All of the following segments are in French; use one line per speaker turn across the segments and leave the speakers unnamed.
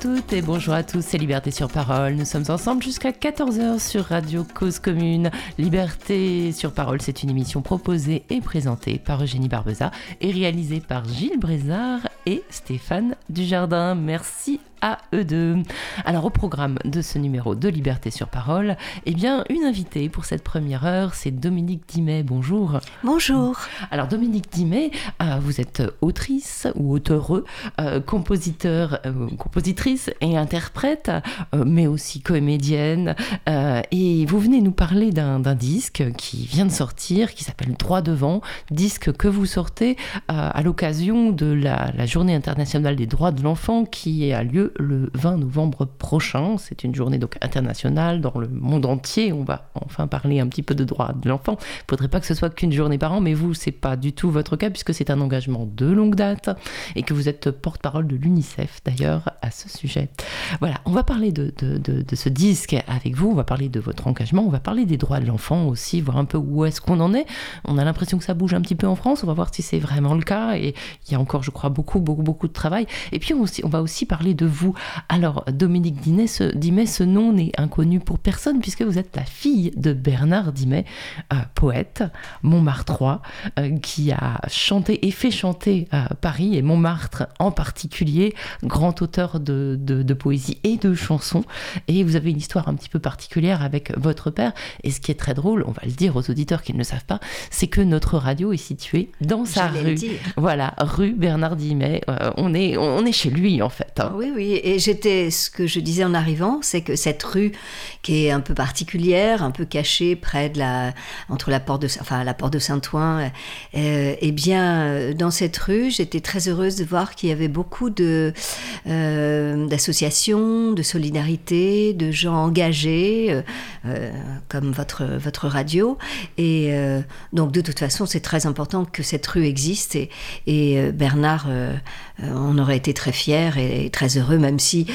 Toutes et bonjour à tous, c'est Liberté sur Parole. Nous sommes ensemble jusqu'à 14h sur Radio Cause Commune. Liberté sur Parole, c'est une émission proposée et présentée par Eugénie Barbeza et réalisée par Gilles Brézard et Stéphane Dujardin. Merci à eux deux. Alors au programme de ce numéro de Liberté sur Parole, eh bien une invitée pour cette première heure, c'est Dominique Dimet. Bonjour.
Bonjour.
Alors Dominique Dimet, euh, vous êtes autrice ou auteureux, euh, compositeur, euh, compositrice et interprète, mais aussi comédienne. et vous venez nous parler d'un disque qui vient de sortir, qui s'appelle Droit devant, disque que vous sortez à l'occasion de la, la Journée internationale des droits de l'enfant qui a lieu le 20 novembre prochain. C'est une journée donc internationale dans le monde entier. On va enfin parler un petit peu de droits de l'enfant. Il ne faudrait pas que ce soit qu'une journée par an, mais vous, c'est pas du tout votre cas puisque c'est un engagement de longue date et que vous êtes porte-parole de l'UNICEF d'ailleurs à ce sujet. Voilà, on va parler de, de, de, ce disque avec vous, on va parler de votre engagement, on va parler des droits de l'enfant aussi, voir un peu où est-ce qu'on en est. On a l'impression que ça bouge un petit peu en France, on va voir si c'est vraiment le cas et il y a encore, je crois, beaucoup, beaucoup, beaucoup de travail. Et puis on, on va aussi parler de vous. Alors, Dominique Dimet, ce, Dimet, ce nom n'est inconnu pour personne puisque vous êtes la fille de Bernard Dimet, euh, poète, Montmartrois, euh, qui a chanté et fait chanter à Paris et Montmartre en particulier, grand auteur de, de, poésie et de chansons. Et vous avez une histoire un petit peu particulière avec votre père. Et ce qui est très drôle, on va le dire aux auditeurs qui ne le savent pas, c'est que notre radio est située dans sa rue. Voilà, rue Bernard Dimet. Euh, on, est, on est chez lui en fait.
Hein. Oui, oui. Et j'étais, ce que je disais en arrivant, c'est que cette rue qui est un peu particulière, un peu cachée près de la, entre la porte de, enfin, la porte de Saint-Ouen, euh, eh bien, dans cette rue, j'étais très heureuse de voir qu'il y avait beaucoup de, euh, d'associations, de solidarité, de gens engagés, euh, euh, comme votre, votre radio. Et donc, de toute façon, c'est très important que cette rue existe. Et Bernard, on aurait été très fiers et très heureux, même si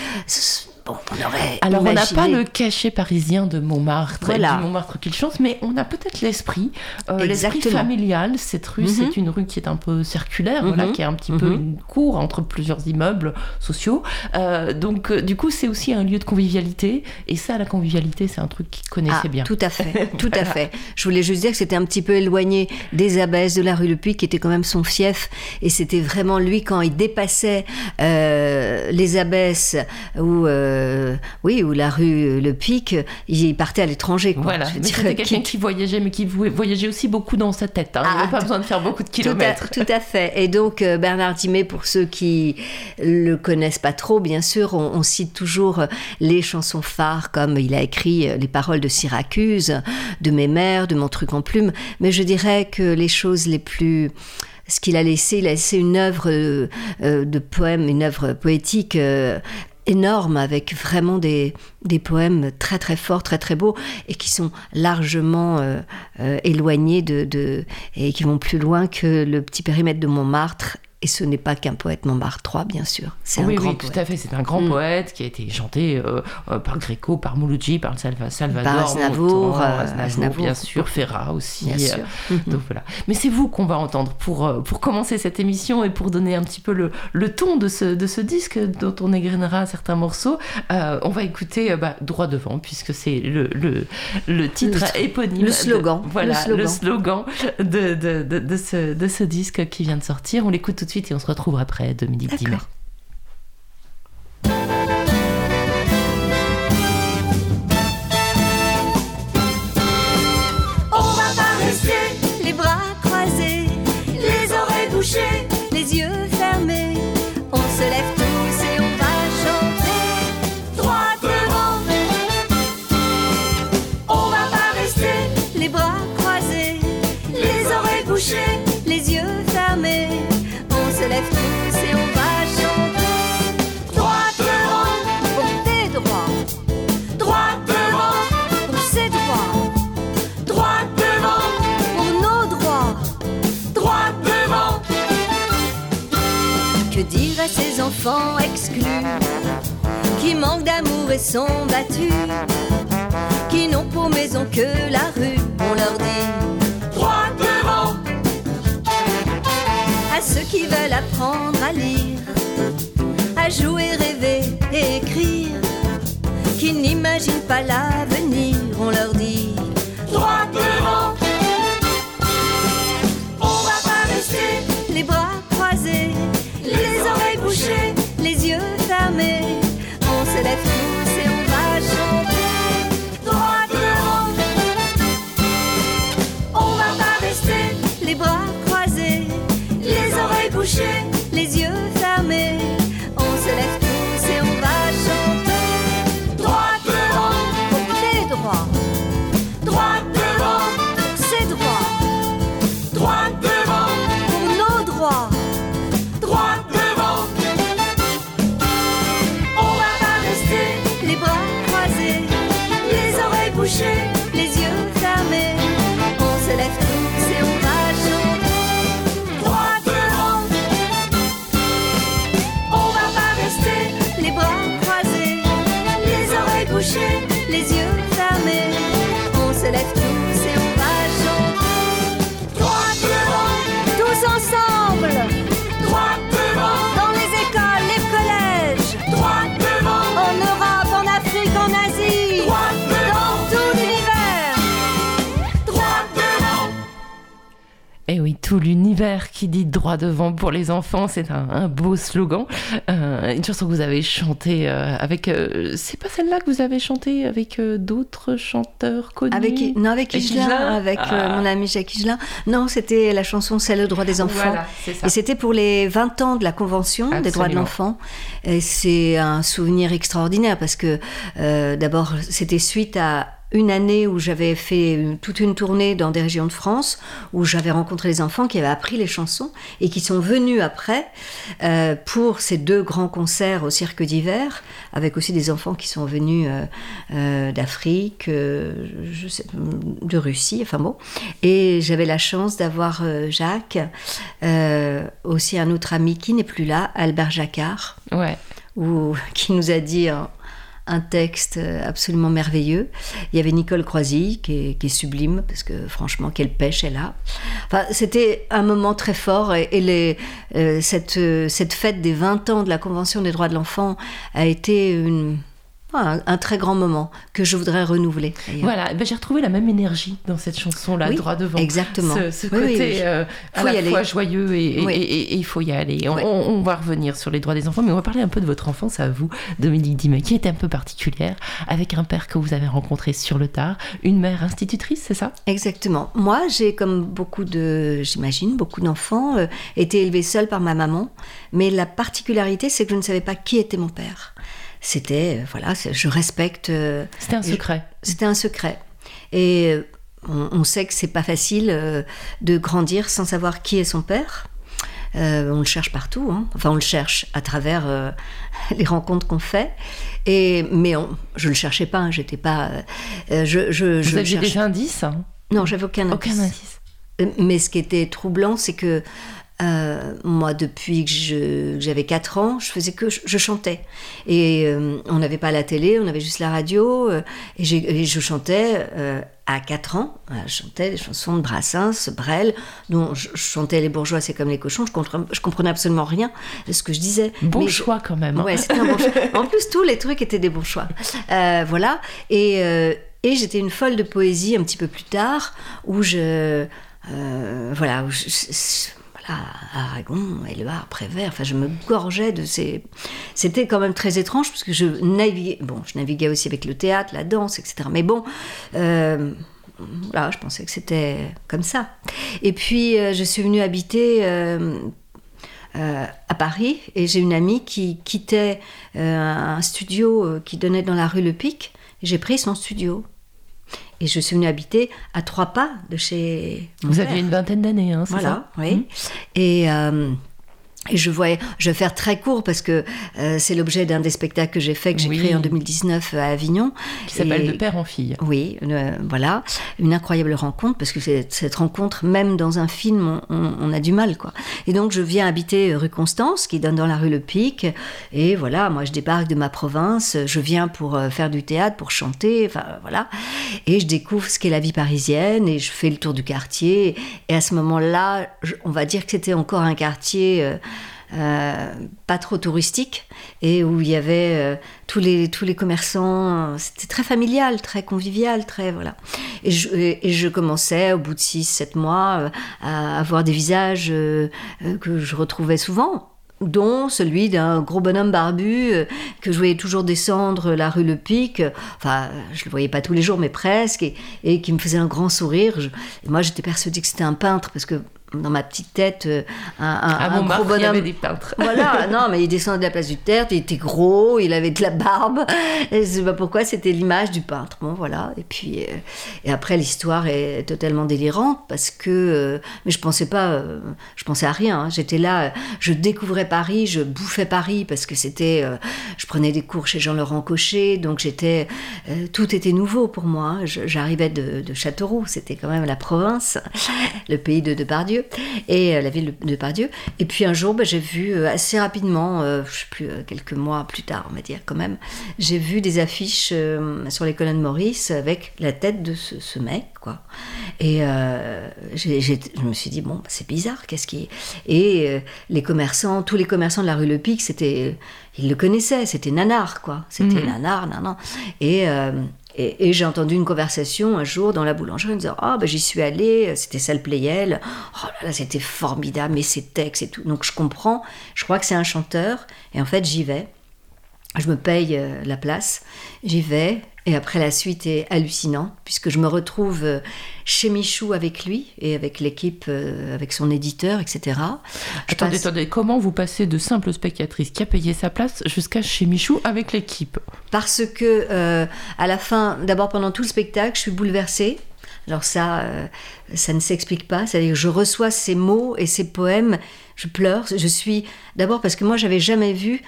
alors, on n'a pas le cachet parisien de Montmartre, et du Montmartre qu'il chante, mais on a peut-être l'esprit, euh, l'esprit familial. Cette rue, c'est mhm. une rue qui est un peu circulaire, voilà, mhm. qui est un petit peu mhm. une cour entre plusieurs immeubles sociaux. Euh, donc, euh, du coup, c'est aussi un lieu de convivialité. Et ça, la convivialité, c'est un truc qu'il connaissait ah, bien.
Tout à fait, tout à fait. Je voulais juste dire que c'était un petit peu éloigné des abbesses de la rue Le Puy, qui était quand même son fief. Et c'était vraiment lui, quand il dépassait les abbesses ou euh, oui, où la rue Le Pic, il partait à l'étranger.
Voilà, c'était quelqu'un qui voyageait, mais qui voyageait aussi beaucoup dans sa tête. Hein. il n'avait ah, pas besoin de faire beaucoup de kilomètres.
Tout à, fait. Et donc, euh, Bernard Dimet, pour ceux qui le connaissent pas trop, bien sûr, on, cite toujours les chansons phares, comme il a écrit euh, les paroles de Syracuse, de Mes mères, de Mon truc en plume. Mais je dirais que les choses les plus ce qu'il a laissé, il a laissé une œuvre de poème, une œuvre poétique énorme avec vraiment des, des, poèmes très très forts, très très beaux et qui sont largement euh, euh, éloignés de, de, et qui vont plus loin que le petit périmètre de Montmartre et ce n'est pas qu'un poète Montmartre 3, bien sûr.
C'est oui, un grand oui, tout à fait. C'est un grand mm. poète qui a été chanté euh, euh, par Gréco, par Mouloudji, par Salvador, par
Aznavour,
euh, bien sûr, Ferra aussi. Bien sûr. Donc voilà. Mais c'est vous qu'on va entendre pour, pour commencer cette émission et pour donner un petit peu le, le ton de ce, de ce disque dont on égrenera certains morceaux. on va écouter bah, Droit devant, puisque c'est le, le, le, titre éponyme.
Le slogan.
voilà, le slogan, de, de, de, de, ce, de ce disque qui vient de sortir. On l'écoute tout de suite et on se retrouve après Dominique Dimet.
On enfants exclus qui manquent d'amour et sont battus, qui n'ont pour maison que la rue, on leur dit. Ceux qui veulent apprendre à lire, à jouer, rêver, et écrire, qui n'imaginent pas l'avenir, on leur dit. Droit devant. Tout l'univers
qui dit droit devant pour les enfants, c'est un, un beau slogan. Euh, une chanson que vous avez chantée euh, avec. euh, c'est pas celle-là que vous avez chantée avec d'autres chanteurs connus?
Avec, non, avec Igelin, avec
Ah.
mon ami Jacques Igelin. Non, c'était la chanson C'est le droit des enfants.
Voilà.
Et c'était pour les 20 ans de la Convention des droits de l'enfant. Et c'est un souvenir extraordinaire parce que d'abord, c'était suite à une année où j'avais fait une- toute une tournée dans des régions de France, où j'avais rencontré les enfants qui avaient appris les chansons et qui sont venus après euh, pour ces deux grands concerts au Cirque d'hiver, avec aussi des enfants qui sont venus euh, euh, d'Afrique, de Russie, enfin bon. Et j'avais la chance d'avoir Jacques, aussi un autre ami qui n'est plus là, Albert Jacquard,
Ouais.
ou, qui nous a dit un, texte absolument merveilleux. Il y avait Nicole Croisy, qui est, sublime, parce que franchement, quelle pêche elle a. Enfin, c'était un moment très fort, et, euh, euh, cette fête des 20 ans de la Convention des droits de l'enfant a été une- un, un très grand moment que je voudrais renouveler.
Voilà, eh ben, j'ai retrouvé la même énergie dans cette chanson-là,
Oui,
droit devant.
exactement.
Ce, ce
Oui, oui,
côté
oui.
euh, à
Faut y
la
aller.
fois joyeux et il faut y aller. On, va revenir sur les droits des enfants, mais on va parler un peu de votre enfance à vous, Dominique Dimet, qui était un peu particulière, avec un père que vous avez rencontré sur le tard, une mère institutrice, c'est ça?
Exactement. Moi, j'ai, comme beaucoup de, j'imagine, beaucoup d'enfants, euh, été élevée seule par ma maman. Mais la particularité, c'est que je ne savais pas qui était mon père. C'était, euh, voilà, je respecte. euh,
C'était un secret.
C'était un secret. Et euh, on, on sait que c'est pas facile de grandir sans savoir qui est son père. Euh, on le cherche partout, hein. enfin on le cherche à travers euh, les rencontres qu'on fait. Et mais on, je le cherchais pas, hein, j'étais pas. euh, je, je,
Vous
je
aviez des indices hein?
Non, j'avais aucun indice.
Aucun indice.
Mais ce qui était troublant, c'est que euh, moi, depuis que j'avais 4 ans, je faisais que je, je chantais. Et euh, on n'avait pas la télé, on avait juste la radio. euh, et, je chantais à 4 ans. Je chantais des chansons de Brassens, Brel, dont je, je chantais Les bourgeois, c'est comme les cochons. Je comprenais, je comprenais absolument rien de ce que je disais.
Bon
Mais
choix quand même. hein.
Ouais, c'était un bon choix. En plus, tous les trucs étaient des bons choix. Voilà. Et, et j'étais une folle de poésie un petit peu plus tard, où je. voilà, où je- je- voilà, Aragon, Éluard, Prévert, enfin, je me gorgeais de ces. C'était quand même très étrange, parce que je naviguais. Bon, je naviguais aussi avec le théâtre, la danse, etc. Mais bon. euh, je pensais que c'était comme ça. Et puis, euh, je suis venue habiter euh, euh, à Paris et j'ai une amie qui quittait un studio qui donnait dans la rue Le Pic. J'ai pris son studio. Et je suis venue habiter à trois pas de chez mon
Vous
père.
aviez une vingtaine d'années, hein, c'est
Voilà,
ça?
oui.
Hmm.
Et, euh, et je voyais, je vais faire très court parce que euh, c'est l'objet d'un des spectacles que j'ai fait, que j'ai
Oui.
créé en 2019 à Avignon.
Qui s'appelle De père en fille.
oui, euh, voilà, une incroyable rencontre parce que cette rencontre, même dans un film, on, on- on a du mal, quoi. Et donc je viens habiter rue Constance, qui donne dans la rue Le Pic, et voilà, moi je débarque de ma province, je viens pour euh, faire du théâtre, pour chanter, enfin voilà, et je découvre ce qu'est la vie parisienne et je fais le tour du quartier. Et à ce moment-là, on va dire que c'était encore un quartier. euh, euh, pas trop touristique et où il y avait euh, tous les tous les commerçants. C'était très familial, très convivial, très voilà. Et je, commençais au bout de 6-7 mois euh, à avoir des visages euh, euh, que je retrouvais souvent dont celui d'un gros bonhomme barbu euh, que je voyais toujours descendre la rue Le Pic. Enfin, je le voyais pas tous les jours, mais presque, et, qui me faisait un grand sourire. Moi, j'étais persuadée que c'était un peintre parce que dans ma petite tête, euh, un, un-
À
un
Montmartre,
gros
il y avait
bonhomme.
des peintres.
Voilà, non, mais il descendait de la place du Tertre, il était gros, il avait de la barbe. Et je sais pas pourquoi, c'était l'image du peintre. Bon, voilà. Et puis, euh, et après, l'histoire est totalement délirante parce que, euh, mais je pensais pas, euh, je pensais à rien. hein. J'étais là, je découvrais Paris, je bouffais Paris parce que c'était, je prenais des cours chez Jean-Laurent Cochet, donc j'étais, tout était nouveau pour moi. hein. J'arrivais de, de Châteauroux, c'était quand même la province, le pays de Depardieu et euh, la ville de Depardieu. Et puis un jour, bah, j'ai vu euh, assez rapidement, euh, je sais plus, euh, quelques mois plus tard, on va dire quand même, j'ai vu des affiches euh, sur les colonnes Maurice avec la tête de ce, ce mec, quoi. Et euh, je me suis dit, bon, bah, c'est bizarre, qu'est-ce qui. Et les commerçants, tous les commerçants de la rue Le Pic, c'était. Ils le connaissaient, c'était Nanar, quoi. C'était
Mhm.
Nanar, nanan. Et. Et, j'ai entendu une conversation un jour dans la boulangerie en disant Ah, ben j'y suis allée, c'était Salle Playel. Oh là là, c'était formidable, mais ces textes et tout. Donc je comprends, je crois que c'est un chanteur, et en fait j'y vais. Je me paye euh, la place, j'y vais, et après la suite est hallucinante, puisque je me retrouve euh, chez Michou avec lui, et avec l'équipe, euh, avec son éditeur, etc. Je
Attendez,
passe-
attendez, comment vous passez de simple spectatrice qui a payé sa place jusqu'à chez Michou avec l'équipe?
Parce que euh, à la fin, d'abord pendant tout le spectacle, je suis bouleversée. Alors ça, euh, ça ne s'explique pas. C'est-à-dire que je reçois ces mots et ces poèmes, je pleure. Je suis d'abord parce que moi, j'avais jamais vu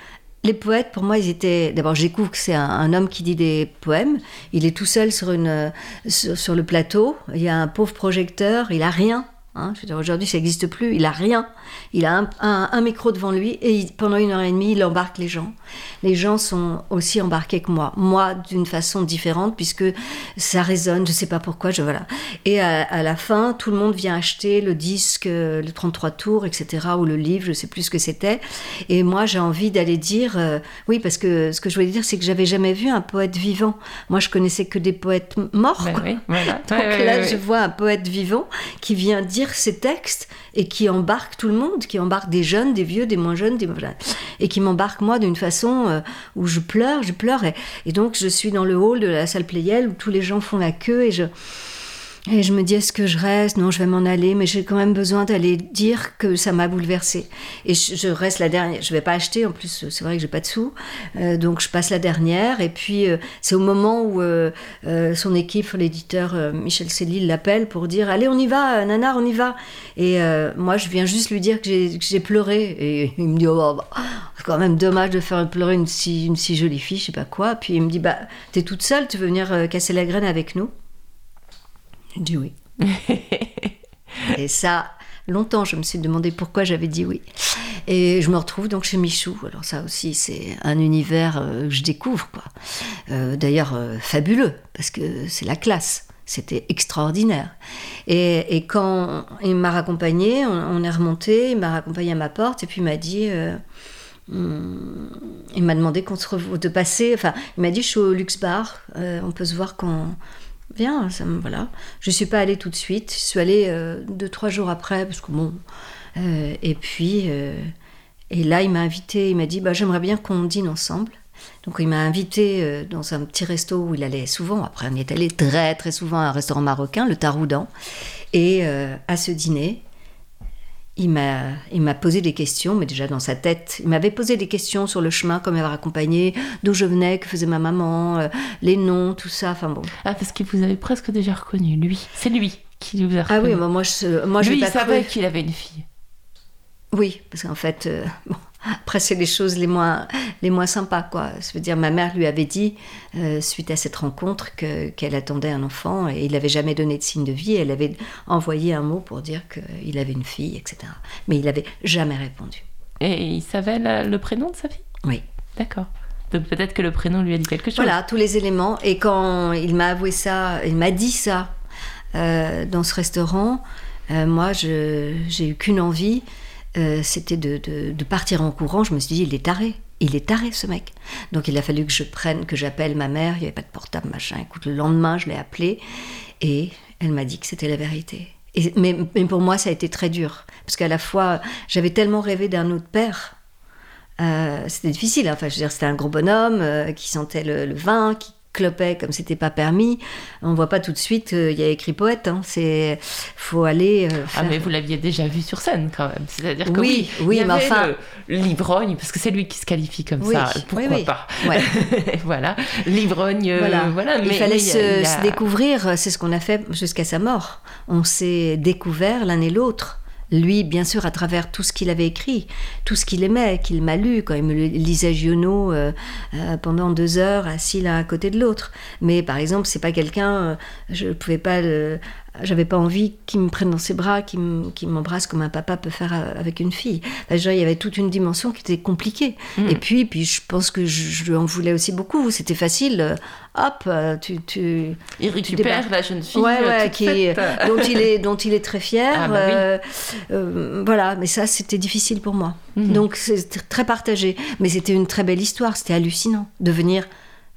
les poètes. Pour moi, ils étaient. D'abord, je découvre que c'est un, homme qui dit des poèmes. Il est tout seul sur une sur, le plateau. Il y a un pauvre projecteur. Il a rien. hein. Aujourd'hui, ça n'existe plus. Il a rien. Il a un, micro devant lui et pendant une heure et demie, il embarque les gens. Les gens sont aussi embarqués que moi. Moi, d'une façon différente, puisque ça résonne, je sais pas pourquoi, je voilà. Et à, à la fin, tout le monde vient acheter le disque, le 33 tours, etc., ou le livre, je sais plus ce que c'était. Et moi, j'ai envie d'aller dire, euh, oui, parce que ce que je voulais dire, c'est que j'avais jamais vu un poète vivant. Moi, je connaissais que des poètes morts.
Ben
quoi.
oui, voilà.
Donc là, je vois un poète vivant qui vient dire ses textes et qui embarque tout le monde, qui embarque des jeunes, des vieux, des moins jeunes, des... et qui m'embarque moi d'une façon euh, où je pleure, je pleure. Et, donc, je suis dans le hall de la salle Playel où tous les gens font la queue et je. Et je me dis, est-ce que je reste? Non, je vais m'en aller, mais j'ai quand même besoin d'aller dire que ça m'a bouleversée. Et je, reste la dernière. Je vais pas acheter, en plus, c'est vrai que j'ai pas de sous. Euh, donc, je passe la dernière. Et puis, euh, c'est au moment où euh, euh, son équipe, l'éditeur euh, Michel Céline, l'appelle pour dire Allez, on y va, euh, Nanar, on y va. Et moi, je viens juste lui dire que j'ai- pleuré. Et il me dit Oh, bah, c'est quand même dommage de faire pleurer une si, une si jolie fille, je sais pas quoi. Puis il me dit Bah, t'es toute seule, tu veux venir casser la graine avec nous dit oui. Et ça, longtemps, je me suis demandé pourquoi j'avais dit oui. Et je me retrouve donc chez Michou. Alors ça aussi, c'est un univers euh, que je découvre, quoi. Euh, D'ailleurs, euh, fabuleux, parce que c'est la classe. C'était extraordinaire. Et, et quand il m'a raccompagné, on, on est remonté, il m'a raccompagné à ma porte, et puis il m'a dit... euh, Hum, il m'a demandé qu'on se revoie, de passer. Enfin, il m'a dit je suis au Luxe Bar, on peut se voir quand. Viens, ça voilà. Je suis pas allée tout de suite. Je suis allée euh, deux trois jours après parce que bon. euh, et puis euh, et là il m'a invité. Il m'a dit bah j'aimerais bien qu'on dîne ensemble. Donc il m'a invité dans un petit resto où il allait souvent. Après on est allé très très souvent à un restaurant marocain, le Taroudan. Et à ce dîner, il m'a, il m'a posé des questions, mais déjà dans sa tête, il m'avait posé des questions sur le chemin, comme m'avait accompagné, d'où je venais, que faisait ma maman, euh, les noms, tout ça. Enfin bon.
Ah, parce que vous avez presque déjà reconnu, lui. C'est lui qui vous a
Ah
reconnu.
oui, moi, moi je, moi, je
lui,
l'ai
il savait qu'il avait une fille.
Oui, parce qu'en fait, euh, bon, après c'est les choses les moins, les moins sympas, quoi. Je veux dire, ma mère lui avait dit, euh, suite à cette rencontre, que, qu'elle attendait un enfant et il n'avait jamais donné de signe de vie. Elle avait envoyé un mot pour dire qu'il avait une fille, etc. Mais il n'avait jamais répondu.
Et il savait la- le prénom de sa fille?
Oui.
D'accord. Donc peut-être que le prénom lui a dit quelque chose.
Voilà, tous les éléments. Et quand il m'a avoué ça, il m'a dit ça euh, dans ce restaurant, euh, moi, je j'ai eu qu'une envie, euh, c'était de, de- partir en courant. Je me suis dit, il est taré. Il est taré, ce mec. Donc, il a fallu que je prenne, que j'appelle ma mère. Il n'y avait pas de portable, machin. Écoute, le lendemain, je l'ai appelée et elle m'a dit que c'était la vérité. Mais, mais pour moi, ça a été très dur. Parce qu'à la fois, j'avais tellement rêvé d'un autre père. Euh, c'était difficile. hein. Enfin, je veux dire, c'était un gros bonhomme euh, qui sentait le, le vin, qui clopait comme c'était pas permis. On voit pas tout de suite. euh, Il y a écrit poète. Hein. C'est faut aller. euh,
Ah, mais vous l'aviez déjà vu sur scène quand même. C'est-à-dire que
Oui,
oui,
oui,
il y
mais
avait
enfin-
l'ivrogne, parce que c'est lui qui se qualifie comme
Oui,
ça. Pourquoi
oui.
pas
Ouais.
Voilà, l'ivrogne, euh,
Voilà. il
mais-
fallait
mais
se,
a-
se découvrir, c'est ce qu'on a fait jusqu'à sa mort. On s'est découvert l'un et l'autre. Lui, bien sûr, à travers tout ce qu'il avait écrit, tout ce qu'il aimait, qu'il m'a lu, quand il me lisait Giono euh, euh, pendant deux heures, assis l'un à côté de l'autre. Mais par exemple, c'est pas quelqu'un, euh, je ne pouvais pas le- J'avais pas envie qu'il me prenne dans ses bras, qu'il me- qu'il m'embrasse comme un papa peut faire euh, avec une fille. Enfin, dire, il y avait toute une dimension qui était compliquée.
Mm.
Et puis, puis, je pense que je, je lui en voulais aussi beaucoup. C'était facile. euh, Hop, euh, tu, tu,
Il récupère
débarques.
la jeune fille
ouais, ouais, qui, dont il est dont il est très fier.
Ah, bah oui.
euh, euh, voilà, mais ça c'était difficile pour moi.
Mhm.
Donc c'est très partagé, mais c'était une très belle histoire. C'était hallucinant de venir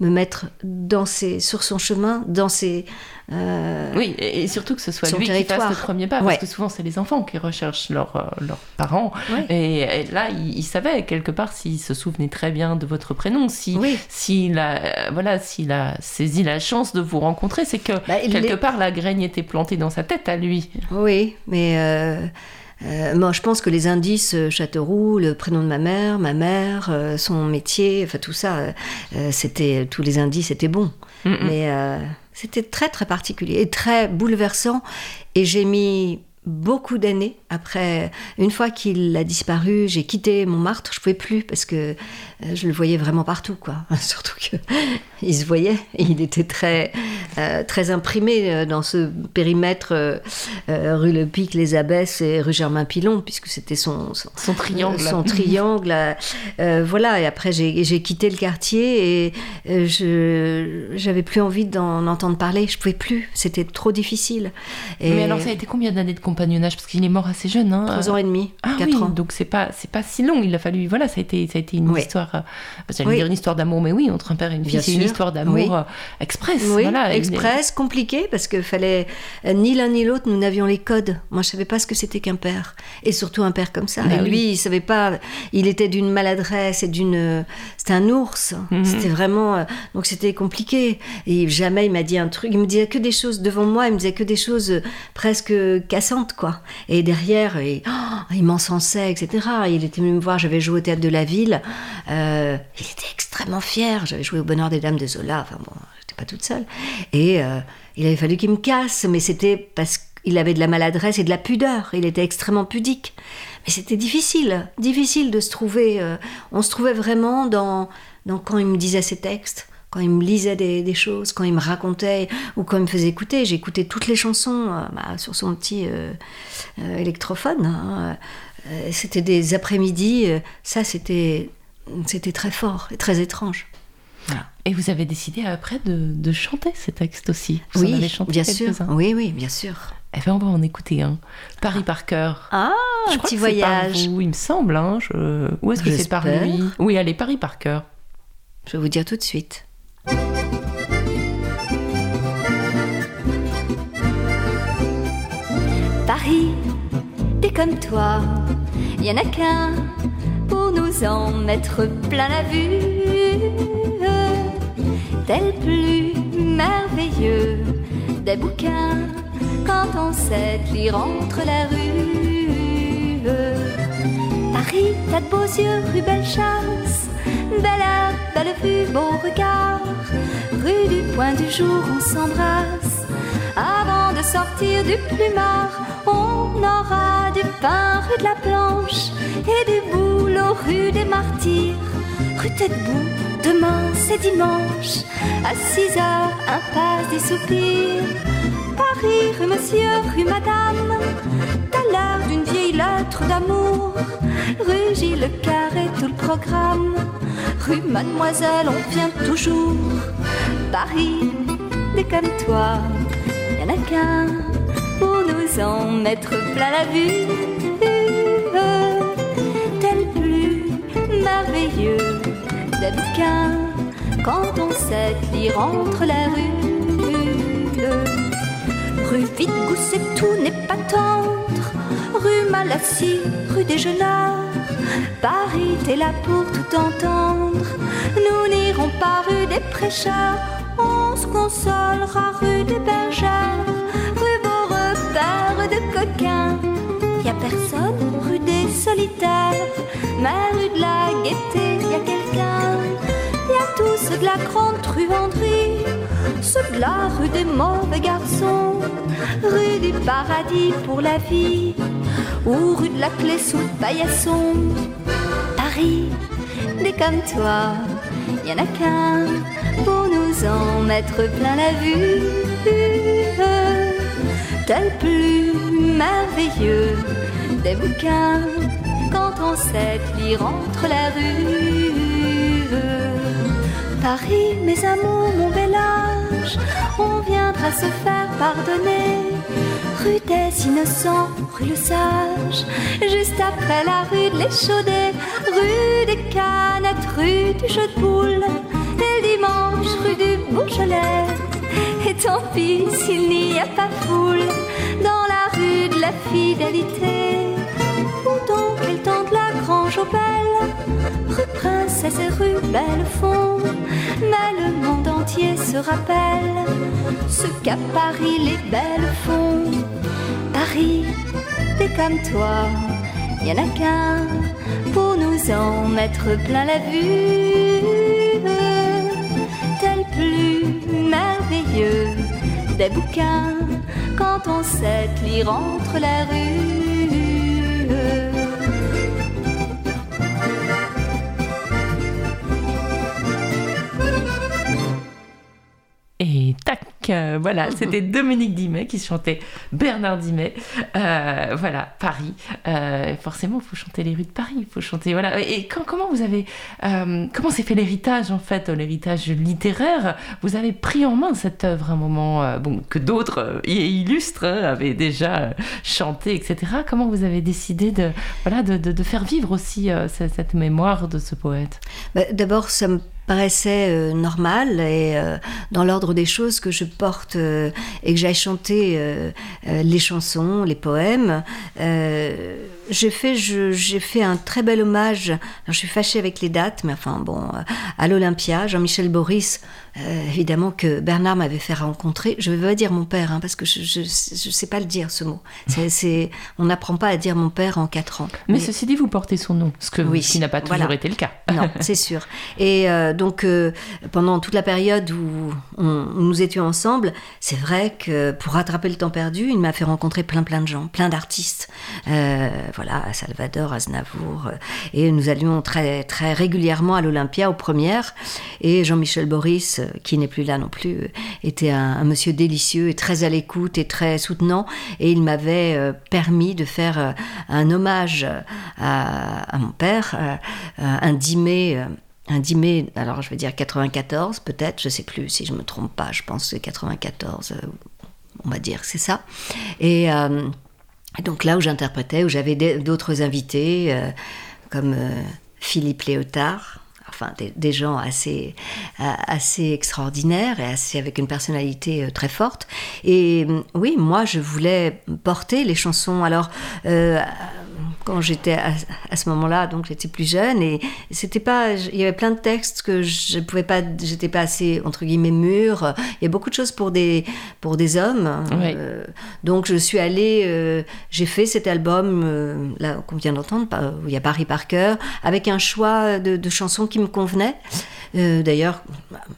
me mettre dans ses, sur son chemin, dans ses. euh,
Oui, et surtout que ce soit lui qui fasse le premier pas,
Ouais.
parce que souvent c'est les enfants qui recherchent leurs euh, leurs parents.
Ouais.
Et, et là, il, il savait quelque part s'il se souvenait très bien de votre prénom, si
Oui.
s'il a euh, voilà, s'il a saisi la chance de vous rencontrer, c'est que
Bah,
quelque part la graine était plantée dans sa tête à lui.
Oui, mais euh, euh, moi, je pense que les indices, euh, Châteauroux, le prénom de ma mère, ma mère, euh, son métier, enfin tout ça, euh, euh, c'était tous les indices étaient bons.
Mm, mm.
Mais euh, c'était très très particulier et très bouleversant. Et j'ai mis beaucoup d'années après. Une fois qu'il a disparu, j'ai quitté Montmartre. Je pouvais plus parce que euh, je le voyais vraiment partout, quoi. Surtout que il se voyait. Il était très euh, très imprimé euh, dans ce périmètre euh, rue Le Pic, les Abbesses et rue Germain Pilon, puisque c'était son, son
Son triangle.
son triangle. euh, voilà, et après j'ai quitté le quartier et je j'avais plus envie d'en entendre parler. Je pouvais plus, c'était trop difficile. Et
Mais alors ça a été combien d'années de compagnonnage parce qu'il est mort assez jeune hein
trois ans et demi,
Ah
quatre
oui,
ans.
donc c'est pas c'est pas si long. Il a fallu voilà, ça a été ça a été une
Oui.
histoire. euh, j'allais
Oui.
dire une histoire d'amour, mais oui, entre un père et une fille, c'est une histoire d'amour euh, express. Voilà,
express, compliqué, parce que fallait euh, ni l'un ni l'autre, nous n'avions les codes. Moi, je savais pas ce que c'était qu'un père, et surtout un père comme ça.
Bah
et lui, il savait pas. Il était d'une maladresse et d'une. C'était un ours.
Mhm.
C'était vraiment. Donc c'était compliqué. Et jamais il m'a dit un truc. Il me disait que des choses devant moi. Il me disait que des choses presque cassantes, Et derrière, il, oh, il m'encensait, etc. Il était venu me voir. J'avais joué au théâtre de la ville. Euh, il était extrêmement fier. J'avais joué au Bonheur des Dames de Zola. Enfin bon, j'étais pas toute seule. Et euh, il avait fallu qu'il me casse, mais c'était parce qu'il avait de la maladresse et de la pudeur. Il était extrêmement pudique. Mais c'était difficile, difficile de se trouver. euh, on se trouvait vraiment dans, dans quand il me disait ses textes, quand il me lisait des, des choses, quand il me racontait ou quand il me faisait écouter. J'écoutais toutes les chansons euh, bah, sur son petit euh, euh, électrophone. hein. C'était des après-midi. ça, c'était c'était très fort et très étrange.
Et vous avez décidé après de, de chanter ces textes aussi? Vous en avez
Oui,
chanté
bien sûr. Oui, oui, bien sûr.
Eh bien, on va en écouter un. Paris par cœur.
Ah,
Je crois
petit
que c'est par
voyage.
vous, il me semble. Hein. Je... Où est-ce que c'est par lui? Oui, allez, Paris par cœur.
Je vais vous dire tout de suite.
Paris, t'es comme toi, y en a qu'un pour nous en mettre plein la vue. Tel plus merveilleux des bouquins quand on sait lire entre la rue. Paris, t'as de beaux yeux, rue Bellechasse, belle heure, belle vue, beau regard. Rue du point du jour, on s'embrasse. Avant de sortir du plumard, on aura du pain rue de la Planche et du boulot rue des Martyrs. Rue tête debout, demain c'est dimanche, à 6 heures, impasse des soupirs. Paris, rue Monsieur, rue Madame, t'as l'air d'une vieille lettre d'amour. Gilles Le Carré, tout le programme. Rue Mademoiselle, on vient toujours. Paris, des comme toi, y en a qu'un pour nous en mettre plein la vue. Tel plus merveilleux des bouquins quand on sait lire entre la rue. Rue Vite Gousset, tout n'est pas tendre. Rue Malassis, rue des Paris, t'es là pour tout entendre. Nous n'irons pas rue des prêcheurs. On se consolera rue des bergères. Rue vos repères de coquins. Y a personne rue des solitaires. Mais rue de la gaieté, y a quelqu'un. Y a tous de la grande truanderie. Ceux de la rue des mauvais garçons. Rue du paradis pour la vie. Ou rue de la clé sous le paillasson. Paris, des comme toi, y en a qu'un pour nous en mettre plein la vue. Tel plus merveilleux des bouquins quand on sait lire entre la rue. Paris, mes amours, mon bel âge, on viendra se faire pardonner. Rue des innocents, rue le sage, juste après la rue de l'échaudée, rue des canettes, rue du jeu de boules, et dimanche, rue du Beaujolais. Et tant pis s'il n'y a pas foule dans la rue de la fidélité. Où donc est le temps de la grange aux belles Princesse et rue Bellefond Mais le monde entier se rappelle Ce qu'à Paris les belles font Paris, t'es comme toi Y en a qu'un pour nous en mettre plein la vue Tel plus merveilleux des bouquins quand on sait lire entre la rue.
Euh, voilà, c'était Dominique Dimet qui chantait Bernard Dimet. Euh, voilà, Paris. Euh, forcément, il faut chanter les rues de Paris. Il faut chanter, voilà. Et quand, comment vous avez, euh, comment s'est fait l'héritage en fait, l'héritage littéraire? Vous avez pris en main cette œuvre à un moment, bon, que d'autres illustres hein, avaient déjà chanté, etc. Comment vous avez décidé de, voilà, de, de- de faire vivre aussi cette, cette mémoire de ce poète?
Bah, D'abord, ça me paraissait euh, normal et euh, dans l'ordre des choses que je porte euh, et que j'aille chanter euh, euh, les chansons, les poèmes. Euh, j'ai fait, j'ai fait un très bel hommage. Je suis fâchée avec les dates, mais enfin bon, à l'Olympia, Jean-Michel Boris, euh, évidemment que Bernard m'avait fait rencontrer. Je ne vais pas dire mon père, hein, parce que je ne sais pas le dire ce mot. On n'apprend pas à dire mon père en quatre ans.
Mais,
Mais-
ceci dit, vous portez son nom, ce, que,
Oui,
qui n'a pas toujours
voilà.
été le cas.
non, c'est sûr. Et euh, donc, euh, pendant toute la période où on- nous étions ensemble, c'est vrai que pour rattraper le temps perdu, il m'a fait rencontrer plein, plein de gens, plein d'artistes. Voilà, à Salvador, à Znavour. euh, et nous allions très, très régulièrement à l'Olympia aux premières. Et Jean-Michel Boris, qui n'est plus là non plus, euh, était un, monsieur délicieux et très à l'écoute et très soutenant. Et il m'avait euh, permis de faire euh, un hommage à, mon père, euh, un 10 mai. euh, un 10 mai, alors je vais dire 94 peut-être, je sais plus si je me trompe pas, je pense que c'est 94, euh, on va dire, c'est ça. Et euh, donc là où j'interprétais, où j'avais d'autres invités, euh, comme euh, Philippe Léotard, enfin des, des gens assez, euh, assez extraordinaires et assez, avec une personnalité euh, très forte. Et euh, oui, moi je voulais porter les chansons. Alors, euh, quand j'étais à, à ce moment-là, donc j'étais plus jeune et c'était pas, il y avait plein de textes que je pouvais pas, j'étais pas assez entre guillemets mûre. Il y a beaucoup de choses pour des pour des hommes.
Oui.
Euh, donc je suis allée, euh, j'ai fait cet album euh, là qu'on vient d'entendre, où il y a Paris par cœur, avec un choix de, de chansons qui me convenaient. Euh, D'ailleurs,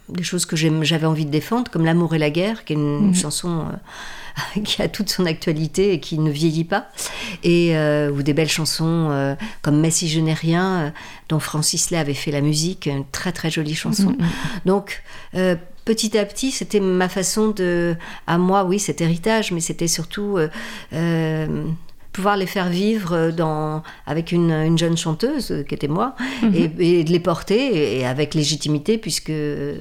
des choses que j'avais envie de défendre, comme L'amour et la guerre, qui est une
Mhm.
chanson euh, qui a toute son actualité et qui ne vieillit pas, et euh, ou des belles chansons comme Mais si je n'ai rien, dont Francis Lay avait fait la musique, une très très jolie chanson.
Mhm.
Donc, petit à petit, c'était ma façon de, à moi, oui, cet héritage, mais c'était surtout euh, pouvoir les faire vivre dans, avec une, une jeune chanteuse, euh, qui était moi,
Mhm.
et, et de les porter, et avec légitimité, puisque, euh,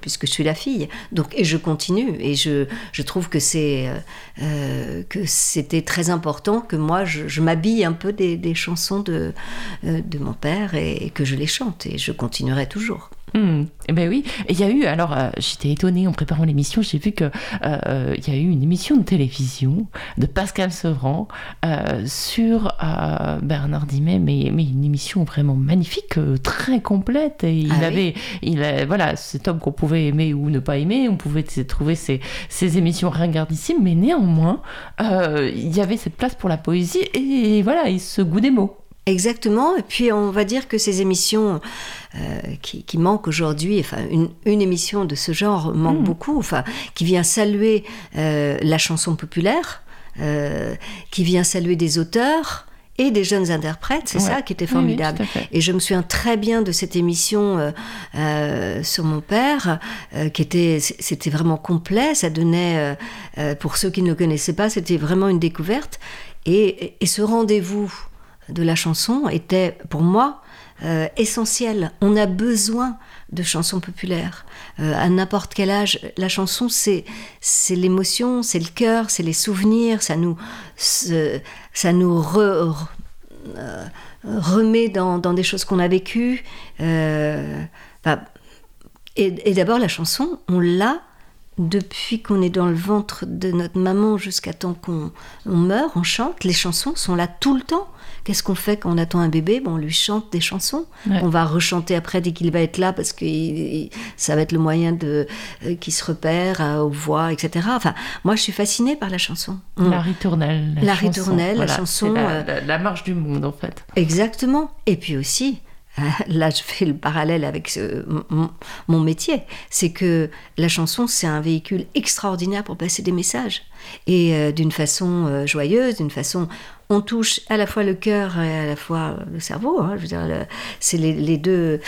puisque je suis la fille. Donc, et je continue, et je, je trouve que c'est euh, euh, que c'était très important que moi, je, je m'habille un peu des, des chansons de, euh, de mon père et, et que je les chante, et je continuerai toujours.
Hmm. Eh ben oui, il y a eu, alors euh, j'étais étonnée en préparant l'émission, j'ai vu qu'il euh, il y a eu une émission de télévision de Pascal Sevran euh, sur Bernard Dimet, mais, mais une émission vraiment magnifique, très complète. Et il
Ah
avait, il a- voilà, cet homme qu'on pouvait aimer ou ne pas aimer, on pouvait trouver ces, ces émissions ringardissimes, mais néanmoins, il y avait cette place pour la poésie et voilà, et ce goût des mots.
Exactement. Et puis, on va dire que ces émissions euh, qui, qui manquent aujourd'hui, enfin, une, une émission de ce genre manque
Mm.
beaucoup, enfin, qui vient saluer euh, la chanson populaire, euh, qui vient saluer des auteurs et des jeunes interprètes. C'est
Ouais.
ça qui était
Oui, oui,
formidable. Et je me souviens très bien de cette émission euh, euh, sur mon père, euh, qui était, c'était vraiment complet. Ça donnait, pour ceux qui ne le connaissaient pas, c'était vraiment une découverte. Et, et ce rendez-vous de la chanson était, pour moi, euh, essentiel. On a besoin de chansons populaires. Euh, à n'importe quel âge, la chanson, c'est c'est l'émotion, c'est le cœur, c'est les souvenirs. Ça nous, ça nous euh, remet dans, dans des choses qu'on a vécues. Euh, enfin, et et d'abord, la chanson, on l'a depuis qu'on est dans le ventre de notre maman jusqu'à temps qu'on on meurt, on chante. Les chansons sont là tout le temps. Qu'est-ce qu'on fait quand on attend un bébé? Bon, On lui chante des chansons.
Ouais.
On va rechanter après dès qu'il va être là parce que ça va être le moyen de euh, qu'il se repère euh, aux voix, etc. Enfin, moi, je suis fascinée par la chanson. On-
La ritournelle.
La
chanson,
ritournelle, la chanson,
La,
euh,
la- la marche du monde, en fait.
Exactement. Et puis aussi, là je fais le parallèle avec mon, métier, c'est que la chanson c'est un véhicule extraordinaire pour passer des messages. Et euh, d'une façon euh, joyeuse, d'une façon... On touche à la fois le cœur et à la fois le cerveau. hein, je veux dire, c'est les, deux.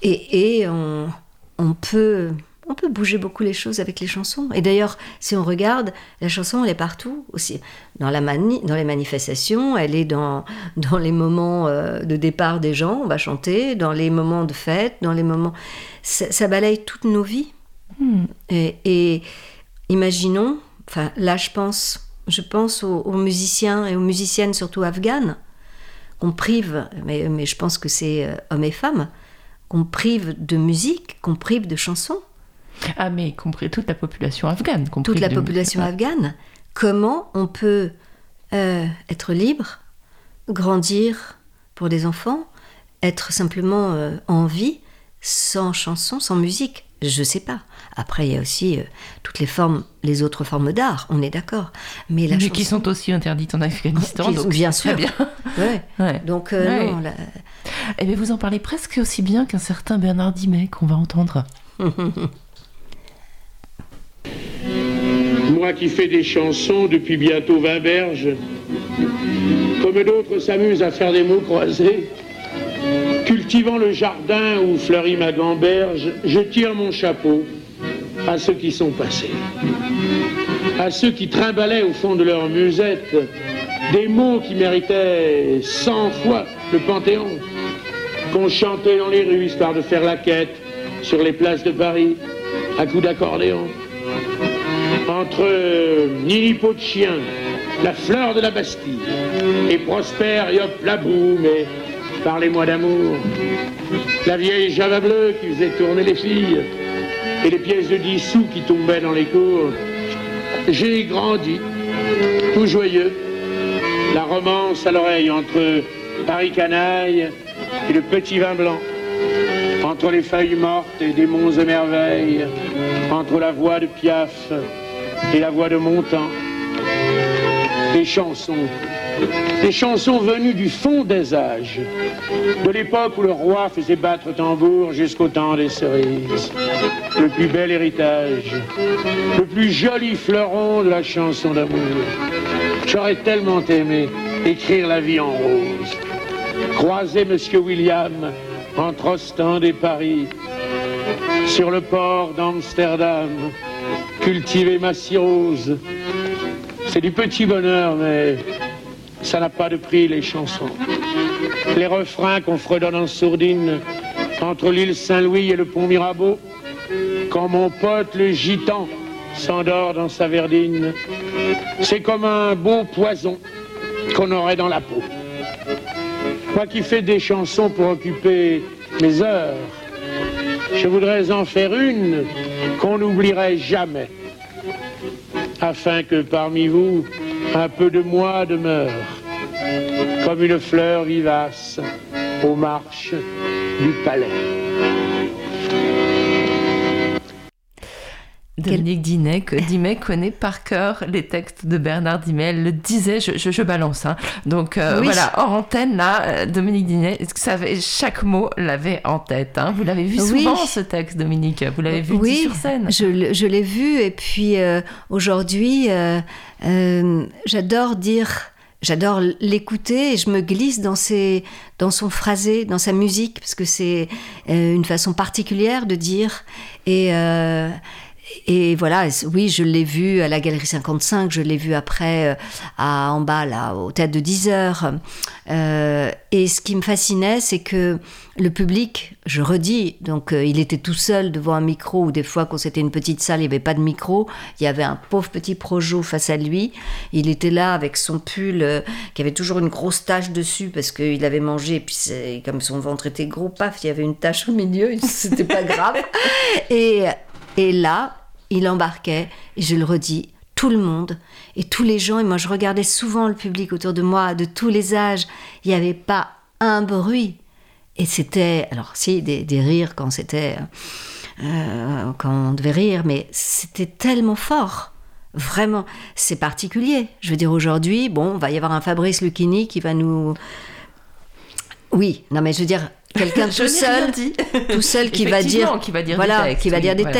Et, on peut... On peut bouger beaucoup les choses avec les chansons. Et d'ailleurs, si on regarde, la chanson, elle est partout aussi. Dans, la mani- dans les manifestations, elle est dans, dans les moments euh, de départ des gens, on va chanter, dans les moments de fête, dans les moments... Ça, ça balaye toutes nos vies.
Hmm.
Et, et imaginons, enfin là je pense, je pense aux, aux musiciens et aux musiciennes, surtout afghanes, qu'on prive, mais, mais je pense que c'est euh, hommes et femmes, qu'on prive de musique, qu'on prive de chansons,
Ah, mais compris toute la population afghane. compris
toute la
de-
population
Ah.
afghane. Comment on peut euh, être libre, grandir pour des enfants, être simplement euh, en vie, sans chanson, sans musique? Je sais pas. Après, il y a aussi euh, toutes les formes, les autres formes d'art, on est d'accord. Mais la
Mais
chanson,
qui sont aussi interdites en Afghanistan. Donc
bien sûr.
bien.
Ouais.
Ouais.
Donc
Ouais.
non, la-
Eh bien, vous en parlez presque aussi bien qu'un certain Bernard Dimet qu'on va entendre.
Moi qui fais des chansons depuis bientôt 20 berges, comme d'autres s'amusent à faire des mots croisés, cultivant le jardin où fleurit ma gamberge, je tire mon chapeau à ceux qui sont passés, à ceux qui trimbalaient au fond de leur musette des mots qui méritaient cent fois le Panthéon, qu'on chantait dans les rues histoire de faire la quête sur les places de Paris à coups d'accordéon entre euh, Nini Pot de Chien, la fleur de la Bastille, et Prosper et hop et parlez-moi d'amour. La vieille Java bleue qui faisait tourner les filles, et les pièces de 10 sous qui tombaient dans les cours. J'ai grandi, tout joyeux, la romance à l'oreille entre Paris canaille et le petit vin blanc, entre les feuilles mortes et des monts et entre la voix de Piaf et la voix de Montand. Des chansons, des chansons venues du fond des âges, de l'époque où le roi faisait battre tambour jusqu'au temps des cerises. Le plus bel héritage, le plus joli fleuron de la chanson d'amour. J'aurais tellement aimé écrire la vie en rose, croiser Monsieur William entre Ostende et Paris, sur le port d'Amsterdam, cultiver ma cirrhose. C'est du petit bonheur, mais ça n'a pas de prix, les chansons. Les refrains qu'on fredonne en sourdine entre l'île Saint-Louis et le pont Mirabeau, quand mon pote le gitan s'endort dans sa verdine, c'est comme un bon poison qu'on aurait dans la peau. Moi qui fais des chansons pour occuper mes heures, Je voudrais en faire une qu'on n'oublierait jamais, afin que parmi vous, un peu de moi demeure, comme une fleur vivace aux marches du palais.
Dominique Dinet, que Dimet connaît par cœur les textes de Bernard Dimet. Elle le disait, je, je, je balance. Hein. Donc euh,
Oui.
voilà, hors antenne, là, euh, Dominique Dinet, savait, chaque mot l'avait en tête. hein. Vous l'avez vu
Oui.
souvent, ce texte, Dominique. Vous l'avez vu
oui,
sur scène.
je, je l'ai vu et puis euh, aujourd'hui, euh, j'adore dire, j'adore l'écouter et je me glisse dans ses, dans son phrasé, dans sa musique parce que c'est une façon particulière de dire et euh, et voilà, oui, je l'ai vu à la Galerie 55, je l'ai vu après euh, à, en bas, là, au théâtre de 10 heures. Euh, et ce qui me fascinait, c'est que le public, je redis, donc euh, il était tout seul devant un micro, ou des fois, quand c'était une petite salle, il n'y avait pas de micro, il y avait un pauvre petit projo face à lui. Il était là avec son pull qui avait toujours une grosse tache dessus parce qu'il avait mangé, et puis comme son ventre était gros, paf, il y avait une tache au milieu, c'était pas grave. Et, et là, il embarquait, et je le redis, tout le monde et tous les gens. Et moi, je regardais souvent le public autour de moi, de tous les âges. Il n'y avait pas un bruit. Et c'était, alors si, des, des rires quand c'était, euh, quand on devait rire, mais c'était tellement fort. Vraiment, c'est particulier. Je veux dire, aujourd'hui, bon, il va y avoir un Fabrice Lucchini qui va nous. Oui, non, mais je veux dire, quelqu'un tout seul tout seul qui va dire,
qui va dire
voilà,
des textes,
qui va dire des
voilà.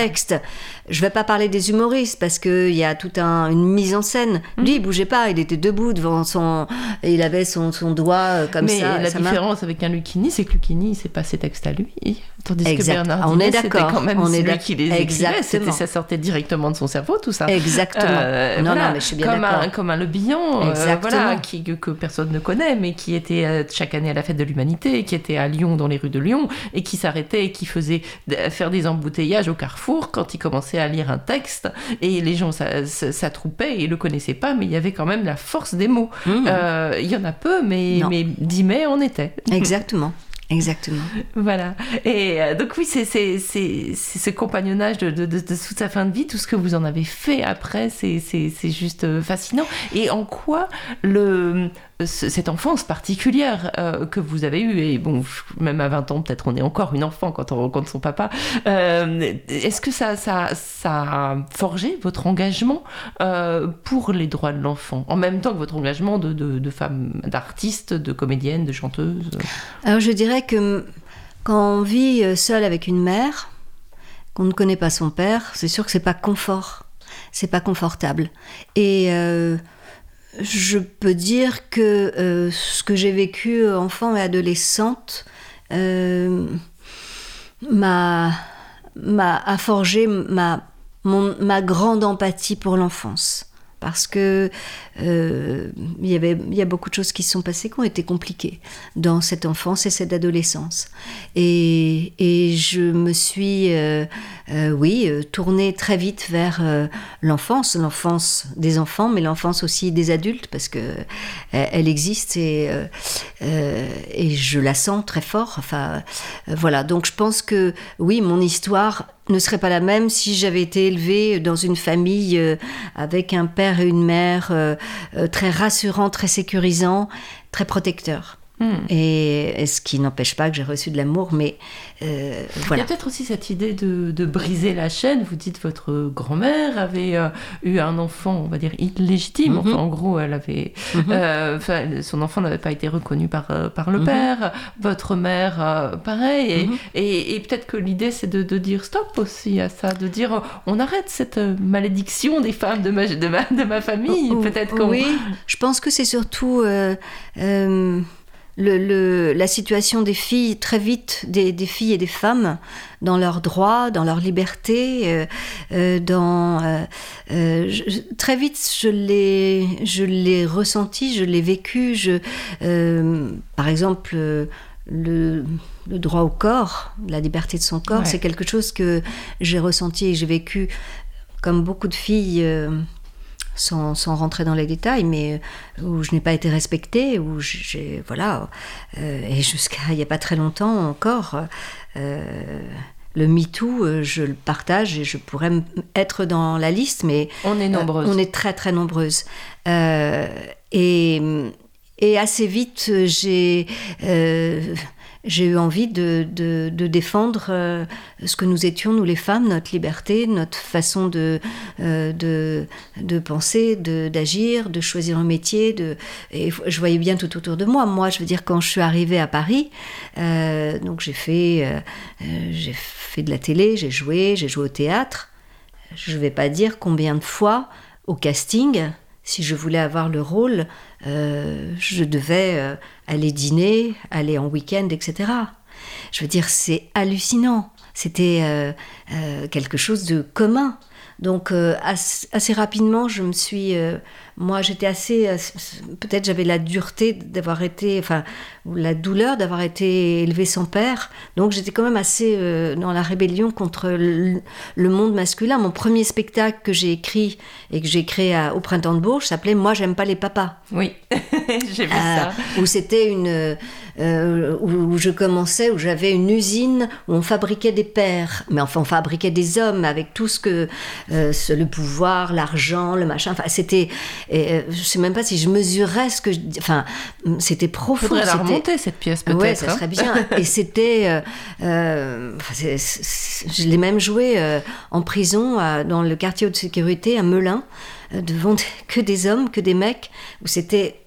Je vais pas parler des humoristes parce que il y a toute un, une mise en scène.
Mm.
Lui, il bougeait pas, il était debout devant son, il avait son, son doigt euh, comme
Mais
ça.
la
sa main.
différence avec un Lucchini, c'est que Lucchini, c'est pas ses textes à lui. Tandis
Exact.
que Bernard
on est
c'était
d'accord.
quand même
On est
celui
d'ac-
qui les écrivait. Ça sortait directement de son cerveau, tout ça.
Exactement.
Euh,
non,
voilà,
non, mais je suis bien
comme
d'accord.
un, comme un Le Bihan, euh, voilà, qui, que, personne ne connaît, mais qui était euh, chaque année à la fête de l'humanité, qui était à Lyon, dans les rues de Lyon, et qui s'arrêtait et qui faisait faire des embouteillages au carrefour quand il commençait à lire un texte, et les gens s'a- s'a- s'attroupaient et le connaissaient pas, mais il y avait quand même la force des mots.
Mmh.
Euh, Il y en a peu, mais,
Non.
mais Dimet en était.
Exactement. Exactement.
Voilà. Et euh, donc oui, c'est c'est- c'est- c'est ce compagnonnage de, de, de, de toute sa fin de vie, tout ce que vous en avez fait après, c'est c'est- c'est juste euh, fascinant. Et en quoi le, cette enfance particulière euh, que vous avez eue, et bon, même à 20 ans, peut-être on est encore une enfant quand on rencontre son papa, euh, est-ce que ça, a forgé votre engagement euh, pour les droits de l'enfant, en même temps que votre engagement de, de, femme, d'artiste, de comédienne, de chanteuse?
Alors je dirais que quand on vit seul avec une mère, qu'on ne connaît pas son père, c'est sûr que c'est pas confort, c'est pas confortable. Et je peux dire que euh, ce que j'ai vécu euh, enfant et adolescente euh, m'a a forgé ma grande empathie pour l'enfance parce que euh, y il y a beaucoup de choses qui se sont passées qui ont été compliquées dans cette enfance et cette adolescence. Et, et je me suis euh, euh, oui tournée très vite vers l'enfance l'enfance des enfants mais l'enfance aussi des adultes parce que elle existe et et je la sens très fort. Enfin voilà. Donc je pense que oui mon histoire ne serait pas la même si j'avais été élevée dans une famille euh, avec un père et une mère euh, euh, très rassurants, très sécurisants, très protecteurs.
Hmm.
Et, et ce qui n'empêche pas que j'ai reçu de l'amour, mais euh,
Il y
voilà.
a peut-être aussi cette idée de, de briser la chaîne. Vous dites votre grand-mère avait euh, eu un enfant, on va dire illégitime.
Mhm.
Enfin, en gros, elle avait,
Mhm.
euh, son enfant n'avait pas été reconnu par par le
Mhm.
père. Votre mère, pareil. Et, et, et peut-être que l'idée, c'est de, de dire stop aussi à ça, de dire on arrête cette malédiction des femmes de ma de ma, de ma famille.
Ou-
Peut-être qu'on
Oui, je pense que c'est surtout le, le- la situation des filles, très vite, des, des filles et des femmes, dans leurs droits, dans leur liberté, euh, euh, dans... euh, je- très vite, je l'ai, je l'ai ressenti, je l'ai vécu. Je, euh, par exemple, le, le droit au corps, la liberté de son corps,
Ouais.
c'est quelque chose que j'ai ressenti et j'ai vécu comme beaucoup de filles, sans, sans rentrer dans les détails, mais euh, où je n'ai pas été respectée, où j'ai. Voilà. euh, et jusqu'à il n'y a pas très longtemps encore, euh, le MeToo, je le partage et je pourrais être dans la liste, mais
On est nombreuses.
on est très très nombreuses. Euh, et, et assez vite, j'ai j'ai eu envie de, de- défendre euh, ce que nous étions, nous les femmes, notre liberté, notre façon de, euh, de, de penser, d'agir, de, choisir un métier. De, et je voyais bien tout autour de moi. Moi, je veux dire, quand je suis arrivée à Paris, euh, donc j'ai fait, j'ai fait de la télé, j'ai joué, j'ai joué au théâtre. Je ne vais pas dire combien de fois au casting, si je voulais avoir le rôle, euh, je devais euh, aller dîner, aller en week-end, etc. Je veux dire, c'est hallucinant. C'était euh, quelque chose de commun. Donc assez, rapidement, je me suis, moi, j'étais assez, euh, peut-être j'avais la dureté d'avoir été, enfin, la douleur d'avoir été élevée sans père. Donc j'étais quand même assez euh, dans la rébellion contre le, le monde masculin. Mon premier spectacle que j'ai écrit et que j'ai créé à- au printemps de Bourges s'appelait Moi, j'aime pas les papas.
Oui, j'ai vu
Euh,
ça.
où c'était une euh, où, où je commençais où j'avais une usine où on fabriquait des pères mais enfin on fabriquait des hommes avec tout ce que euh, ce- le pouvoir l'argent le machin enfin c'était et, euh, je sais même pas si je mesurais ce que je, enfin c'était profond
Faudrait la remonter cette pièce peut-être.
Ouais, ça
hein.
serait bien. Et c'était. euh, euh, je l'ai même joué euh, en prison, à- dans le quartier de sécurité à Melun, devant que des hommes, que des mecs, où c'était.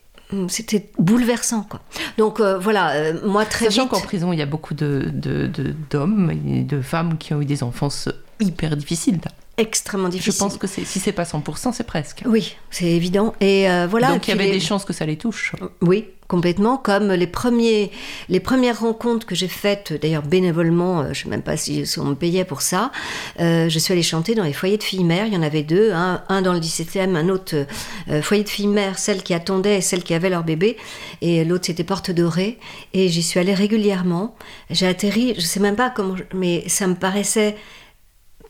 C'était bouleversant, quoi. Donc euh, voilà, euh, moi très
Sachant
vite.
qu'en prison, il y a beaucoup de, de- de- d'hommes et de femmes qui ont eu des enfances hyper difficiles.
Extrêmement
Je
difficile.
pense que si c'est pas 100%, c'est presque.
Oui, c'est évident. Et euh, voilà.
Donc il y avait
les-
des chances que ça les touche.
Oui, complètement. Comme les, premiers, les premières rencontres que j'ai faites, d'ailleurs bénévolement, euh, je ne sais même pas si, on me payait pour ça, euh, je suis allée chanter dans les foyers de filles mères. Il y en avait deux, un, un dans le 17e, un autre euh, foyer de filles mères, celles qui attendaient et celles qui avaient leur bébé. Et l'autre, c'était Porte Dorée. Et j'y suis allée régulièrement. J'ai atterri, je ne sais même pas comment, je- mais ça me paraissait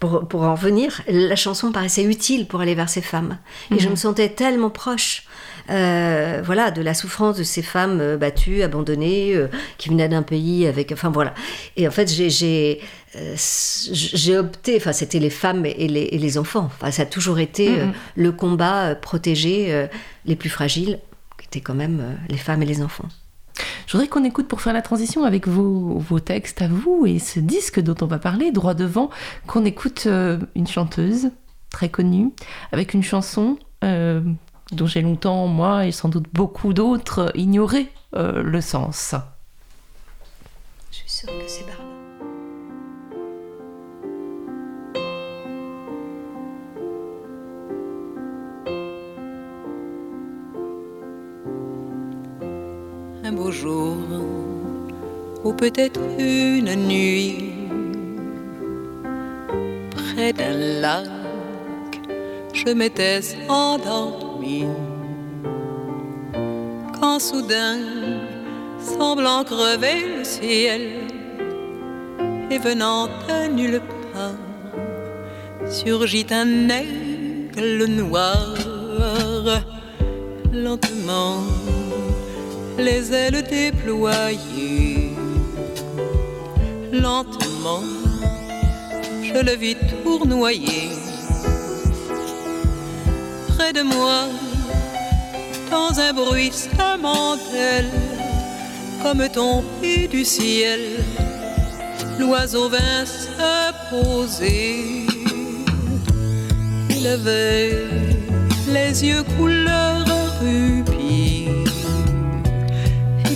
pour, pour en venir, la chanson paraissait utile pour aller vers ces femmes. Et je me sentais tellement proche. euh, voilà, de la souffrance de ces femmes euh, battues, abandonnées, euh, qui venaient d'un pays avec, enfin voilà. Et en fait, j'ai, j'ai, euh, j'ai opté, enfin c'était les femmes et les, et les enfants. Enfin, ça a toujours été euh,
Mhm.
le combat euh, protéger euh, les plus fragiles, qui étaient quand même les femmes et les enfants.
Je voudrais qu'on écoute pour faire la transition avec vos, vos textes à vous et ce disque dont on va parler, droit devant, qu'on écoute euh, une chanteuse très connue avec une chanson euh, dont j'ai longtemps, moi et sans doute beaucoup d'autres, ignoré euh, le sens.
Je suis sûre que c'est
beau jour, ou peut-être une nuit, près d'un lac, je m'étais endormi. Quand soudain, semblant crever le ciel, et venant de nulle part, surgit un aigle noir, lentement les ailes déployées. Lentement, je le vis tournoyer. Près de moi, dans un bruissement d'ailes, comme tombé du ciel, l'oiseau vint se poser. Il avait les yeux couleur rubis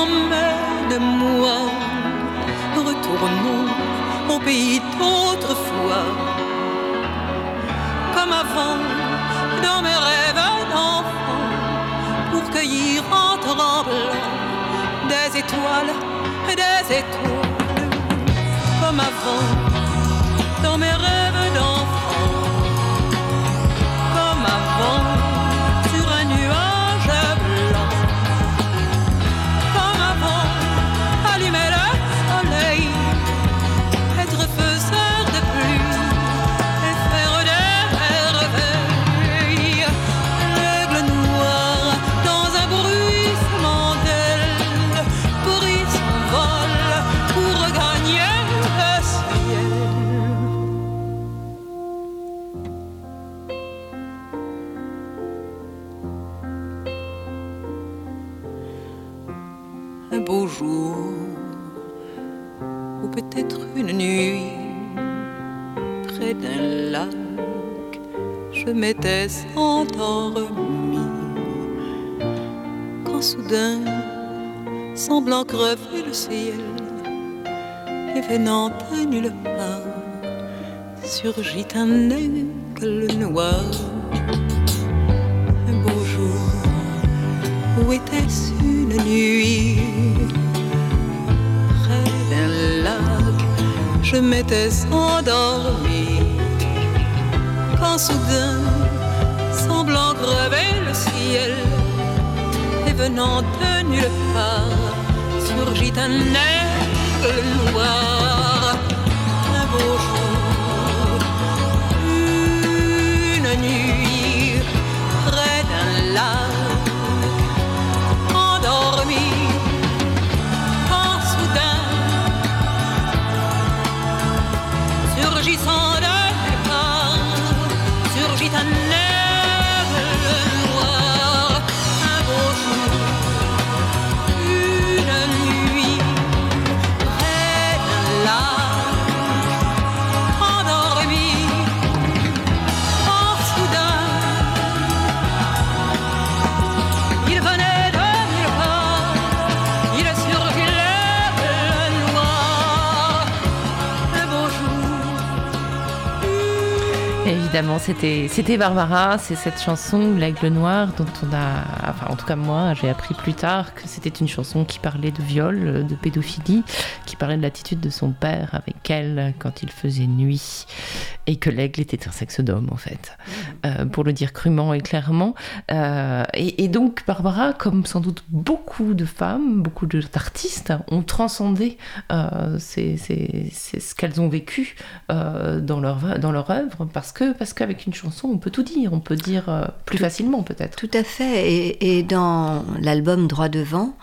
dit emmène-moi, retournons au pays d'autrefois. Comme avant, dans mes rêves d'enfant, pour cueillir en tremblant des étoiles, des étoiles. Comme avant, dans mes rêves d'enfant, beau jour ou peut-être une nuit près d'un lac je m'étais endormi quand soudain semblant crever le ciel et venant de nulle part surgit un aigle noir je m'étais endormi. Quand soudain, semblant crever le ciel Et venant de nulle part, surgit un aigle noir Un beau
C'était Barbara, c'est cette chanson L'Aigle Noir dont on a, enfin en tout cas moi, j'ai appris plus tard que c'était une chanson qui parlait de viol, de pédophilie, qui parlait de l'attitude de son père avec elle quand il faisait nuit, et que l'aigle était un sexe d'homme en fait, Euh, pour le dire crûment et clairement. Euh, et, et donc Barbara, comme sans doute beaucoup de femmes, beaucoup d'artistes, ont transcendé euh, ce qu'elles ont vécu dans leur dans leur œuvre parce que parce qu'avec une chanson on peut tout dire on peut dire plus facilement peut-être
Tout à fait. Et, et dans l'album Droit devant,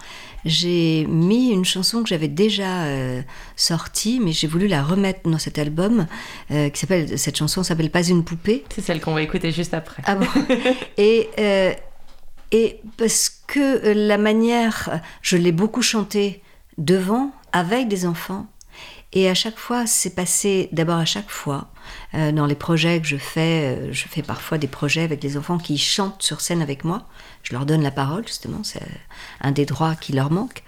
j'ai mis une chanson que j'avais déjà euh, sortie, mais j'ai voulu la remettre dans cet album, euh, qui s'appelle cette chanson s'appelle Pas une poupée.
c'est celle qu'on va écouter juste après
Ah bon? Et euh, et parce que la manière, je l'ai beaucoup chantée devant, avec des enfants. Et à chaque fois, c'est passé, d'abord à chaque fois, euh, dans les projets que je fais, euh, je fais parfois des projets avec des enfants qui chantent sur scène avec moi. Je leur donne la parole, justement, c'est un des droits qui leur manque.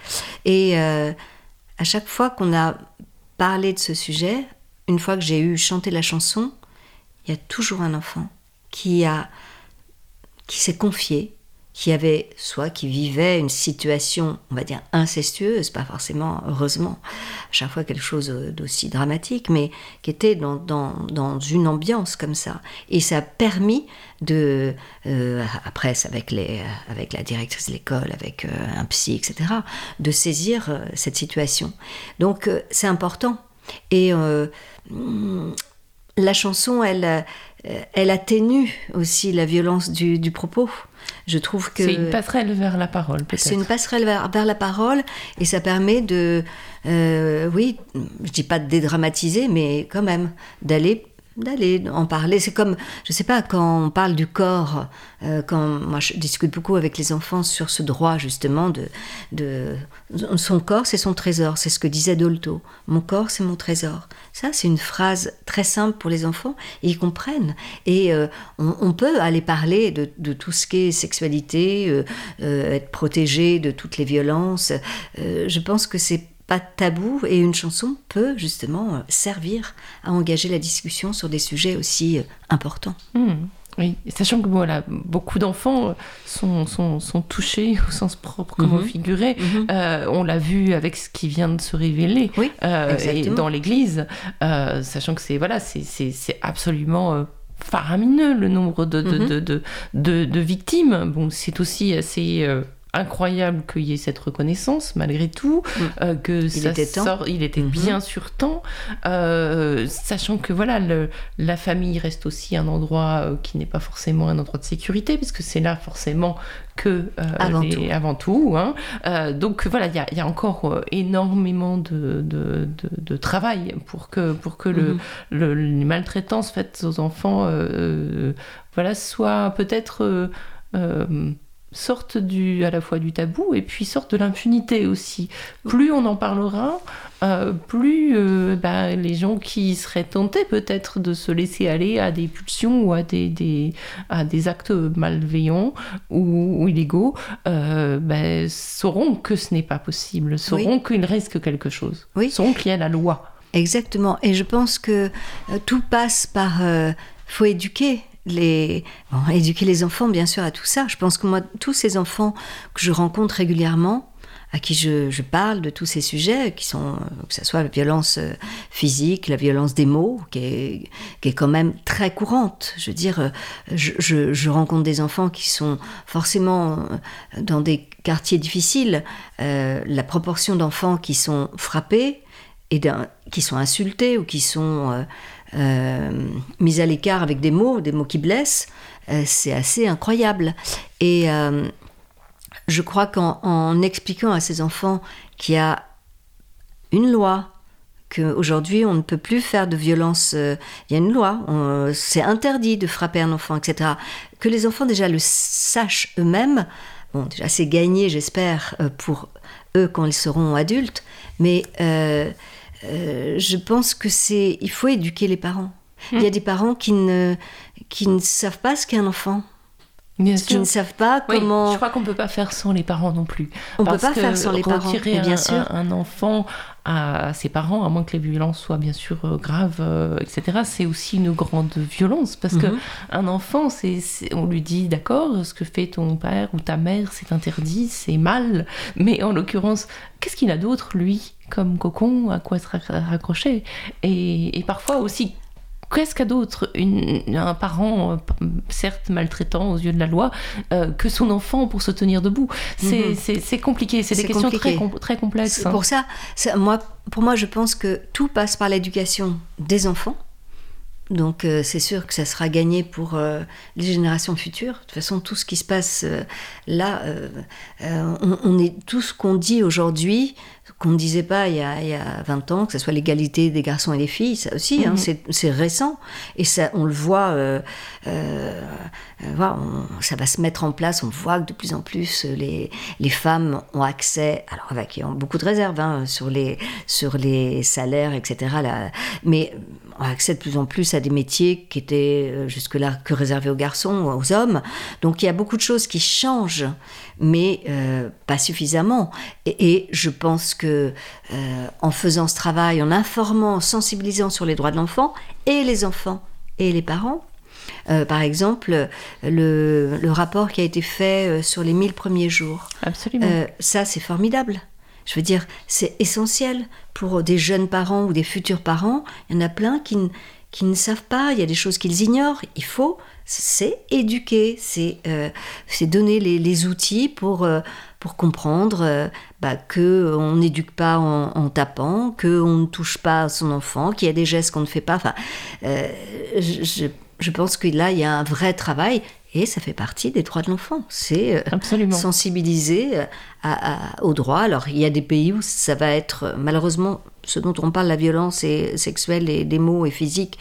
Et euh, à chaque fois qu'on a parlé de ce sujet, une fois que j'ai eu chanté la chanson, il y a toujours un enfant qui qui s'est confié, qui avait soit qui vivait une situation, on va dire incestueuse, pas forcément heureusement, à chaque fois quelque chose d'aussi dramatique, mais qui était dans, dans, dans une ambiance comme ça. Et ça a permis de, euh, après avec, les, avec la directrice de l'école, avec euh, un psy, etc., de saisir euh, cette situation. Donc c'est important. Et la chanson, elle, elle atténue aussi la violence du propos. Je trouve que
c'est une passerelle vers la parole
c'est une passerelle vers, vers la parole et ça permet de, euh, oui, je dis pas de dédramatiser, mais quand même d'aller d'aller en parler. C'est comme, je sais pas, quand on parle du corps, euh, quand moi je discute beaucoup avec les enfants sur ce droit justement de, de son corps, c'est son trésor. C'est ce que disait Dolto. Mon corps, c'est mon trésor. Ça, c'est une phrase très simple pour les enfants et ils comprennent. Et euh, on, peut aller parler de, tout ce qui est sexualité, euh, être protégé de toutes les violences. Je pense que c'est pas tabou et une chanson peut justement euh, servir à engager la discussion sur des sujets aussi euh, importants.
Hmm. Oui, et sachant que voilà, beaucoup d'enfants sont, sont, sont, touchés au sens propre comme au
Mhm.
figuré.
Mhm.
Euh, on l'a vu avec ce qui vient de se révéler
Oui,
euh, et dans l'Église, euh, sachant que c'est voilà, c'est- absolument euh, faramineux le nombre de, de,
Mhm.
de, de, de- de victimes. Bon, c'est aussi assez euh, incroyable qu'il y ait cette reconnaissance malgré tout,
Mm.
euh, que ça
était temps.
sort- il était
Mhm.
bien sur temps, euh, sachant que voilà, le- la famille reste aussi un endroit euh, qui n'est pas forcément un endroit de sécurité, puisque c'est là forcément que
Avant
les-
tout.
avant tout, hein. Donc voilà, il y a, il y a encore énormément de, de, de- de travail pour que, pour que le,
Mhm.
le- les maltraitances faites aux enfants voilà, soient peut-être sortent du, à la fois du tabou et puis sortent de l'impunité aussi. Plus on en parlera, euh, plus euh, bah, les gens qui seraient tentés peut-être de se laisser aller à des pulsions ou à des, des- à des actes malveillants ou, ou illégaux euh, bah, sauront que ce n'est pas possible, sauront qu'il reste quelque chose,
Oui.
sauront qu'il y a la loi.
Exactement. Et je pense que tout passe par. faut éduquer les, éduquer les enfants, bien sûr, à tout ça. Je pense que moi, tous ces enfants que je rencontre régulièrement, à qui je, parle de tous ces sujets, qui sont, euh, que ce soit la violence euh, physique, la violence des mots, qui est, qui est quand même très courante. Je veux dire, euh, je, je- rencontre des enfants qui sont forcément dans des quartiers difficiles. La proportion d'enfants qui sont frappés et qui sont insultés ou qui sont euh, mis à l'écart avec des mots, des mots qui blessent, euh, c'est assez incroyable. Et euh, je crois qu'en en expliquant à ces enfants qu'il y a une loi, qu'aujourd'hui on ne peut plus faire de violence, il y a une loi, c'est interdit de frapper un enfant, etc. Que les enfants déjà le sachent eux-mêmes, bon déjà c'est gagné j'espère pour eux quand ils seront adultes, mais euh, je pense que c'est, il faut éduquer les parents. Il y a des parents qui ne, qui ne savent pas ce qu'est un enfant,
Bien
qui ne savent pas
Oui,
comment.
je crois qu'on peut pas faire sans les parents non plus.
On peut
Parce
pas faire sans les parents,
retirer
bien
un,
sûr.
un- enfant à ses parents, à moins que les violences soient bien sûr euh, graves, euh, etc., c'est aussi une grande violence. Parce que un enfant, c'est, on lui dit, d'accord, ce que fait ton père ou ta mère, c'est interdit, c'est mal. Mais en l'occurrence, qu'est-ce qu'il a d'autre, lui, comme cocon, à quoi se rac- raccrocher? Et, et parfois aussi, qu'est-ce qu'a d'autre un parent, euh, certes maltraitant aux yeux de la loi, euh, que son enfant pour se tenir debout? C'est,
Mhm.
compliqué, c'est des questions très, com- très complexes. Hein.
pour ça, ça- moi, pour moi, je pense que tout passe par l'éducation des enfants. Donc euh, c'est sûr que ça sera gagné pour euh, les générations futures. De toute façon, tout ce qui se passe euh, là, on, on est tout ce qu'on dit aujourd'hui, qu'on ne disait pas il y, a, il y a 20 ans, que ce soit l'égalité des garçons et des filles, ça aussi, hein,
Mhm.
c'est- récent. Et ça, on le voit, euh, euh, euh, voilà, on- ça va se mettre en place. On voit que de plus en plus les, les femmes ont accès, alors avec beaucoup de réserves hein, sur, les, sur les salaires, etc. Là, mais ont accès de plus en plus à des métiers qui étaient jusque-là que réservés aux garçons, aux hommes. Donc il y a beaucoup de choses qui changent, mais euh, pas suffisamment. Et, et je pense que euh, en faisant ce travail, en informant, en sensibilisant sur les droits de l'enfant, et les enfants et les parents, euh, par exemple, le, le rapport qui a été fait sur les 1000 premiers jours,
Absolument.
ça, c'est formidable. Je veux dire, c'est essentiel pour des jeunes parents ou des futurs parents. Il y en a plein qui ne savent pas, il y a des choses qu'ils ignorent. Il faut, c'est éduquer, c'est euh, donner les, les outils pour, euh, pour comprendre euh, bah, que on n'éduque pas en, en tapant, que on ne touche pas son enfant, qu'il y a des gestes qu'on ne fait pas. Enfin, euh, je, je- pense que là, il y a un vrai travail et ça fait partie des droits de l'enfant. C'est sensibiliser à, à- aux droits. Alors, il y a des pays où ça va être, malheureusement, ce dont on parle, la violence et sexuelle et des mots et physique,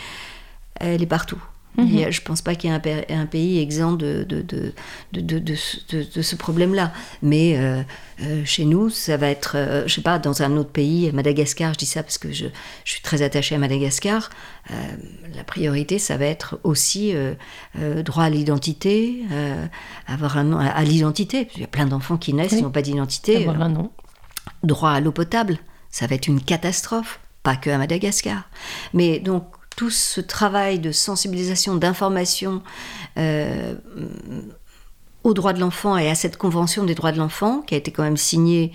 elle est partout. A- je ne pense pas qu'il y ait un, pa- un pays exempt de, de, de, de, de- de ce- problème-là. Mais euh, euh, chez nous, ça va être, euh, je sais pas, dans un autre pays, Madagascar, je dis ça parce que je, je suis très attachée à Madagascar, la priorité, ça va être aussi droit à l'identité, avoir un nom, à, à l'identité. Il y a plein d'enfants qui naissent,
Oui.
qui n'ont pas d'identité. Droit à l'eau potable. ça va être une catastrophe, pas que à Madagascar. Mais donc tout ce travail de sensibilisation, d'information euh, aux droits de l'enfant et à cette convention des droits de l'enfant qui a été quand même signée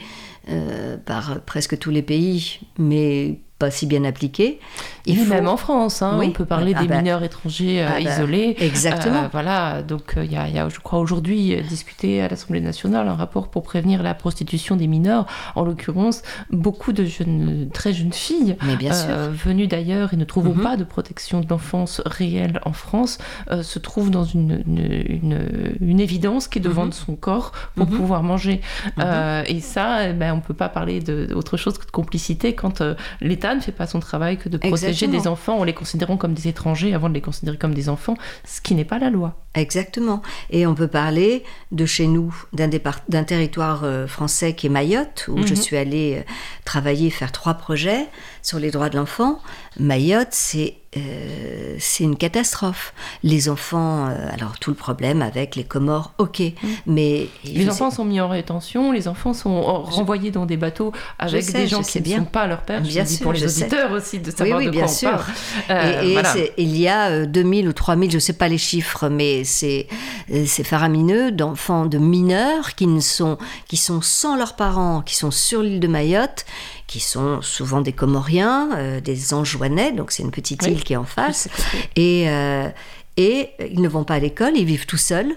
euh, par presque tous les pays, mais pas si bien appliquée.
Il
faut-
même en France, hein,
Oui.
on peut parler
Ah
des
bah.
mineurs étrangers euh,
Ah bah,
isolés.
exactement.
Euh, voilà, donc euh, il y, a, il y a, je crois, aujourd'hui discuté à l'Assemblée nationale un rapport pour prévenir la prostitution des mineurs. En l'occurrence, beaucoup de jeunes, très jeunes filles
Mais bien sûr.
euh, venues d'ailleurs et ne trouvant
Mhm.
pas de protection de l'enfance réelle en France, euh, se trouvent dans une, une, une- une évidence qui est de
Mhm.
vendre son corps pour
Mhm.
pouvoir manger.
Mhm.
Et ça, eh ben, on ne peut pas parler d'autre chose que de complicité quand euh, l'État ne fait pas son travail que de protéger
Exactement.
des enfants en les considérant comme des étrangers avant de les considérer comme des enfants, ce qui n'est pas la loi.
Exactement. Et on peut parler de chez nous, d'un territoire euh, français qui est Mayotte, où je
Mhm.
suis allée euh, travailler, faire trois projets sur les droits de l'enfant. Mayotte, c'est euh, c'est une catastrophe. Les enfants, euh, alors tout le problème avec les Comores, ok, mais
Mhm. Les
je
enfants
sais-
sont mis en rétention, les enfants sont renvoyés dans des bateaux avec
sais,
des gens
je
qui ne sont pas leurs pères. Je
Bien
dis
sûr,
pour les
je sais.
auditeurs aussi de savoir
oui,
de
bien
quoi on
sûr.
parle. Euh,
et et
voilà.
c'est- il y a euh, 2000 ou 3000, je ne sais pas les chiffres, mais c'est euh, c'est faramineux d'enfants, de mineurs qui, ne sont, qui sont sans leurs parents, qui sont sur l'île de Mayotte, qui sont souvent des Comoriens, euh, des Anjouanais, donc c'est une petite
Oui.
île qui est en face. Et, euh, et ils ne vont pas à l'école, ils vivent tout seuls,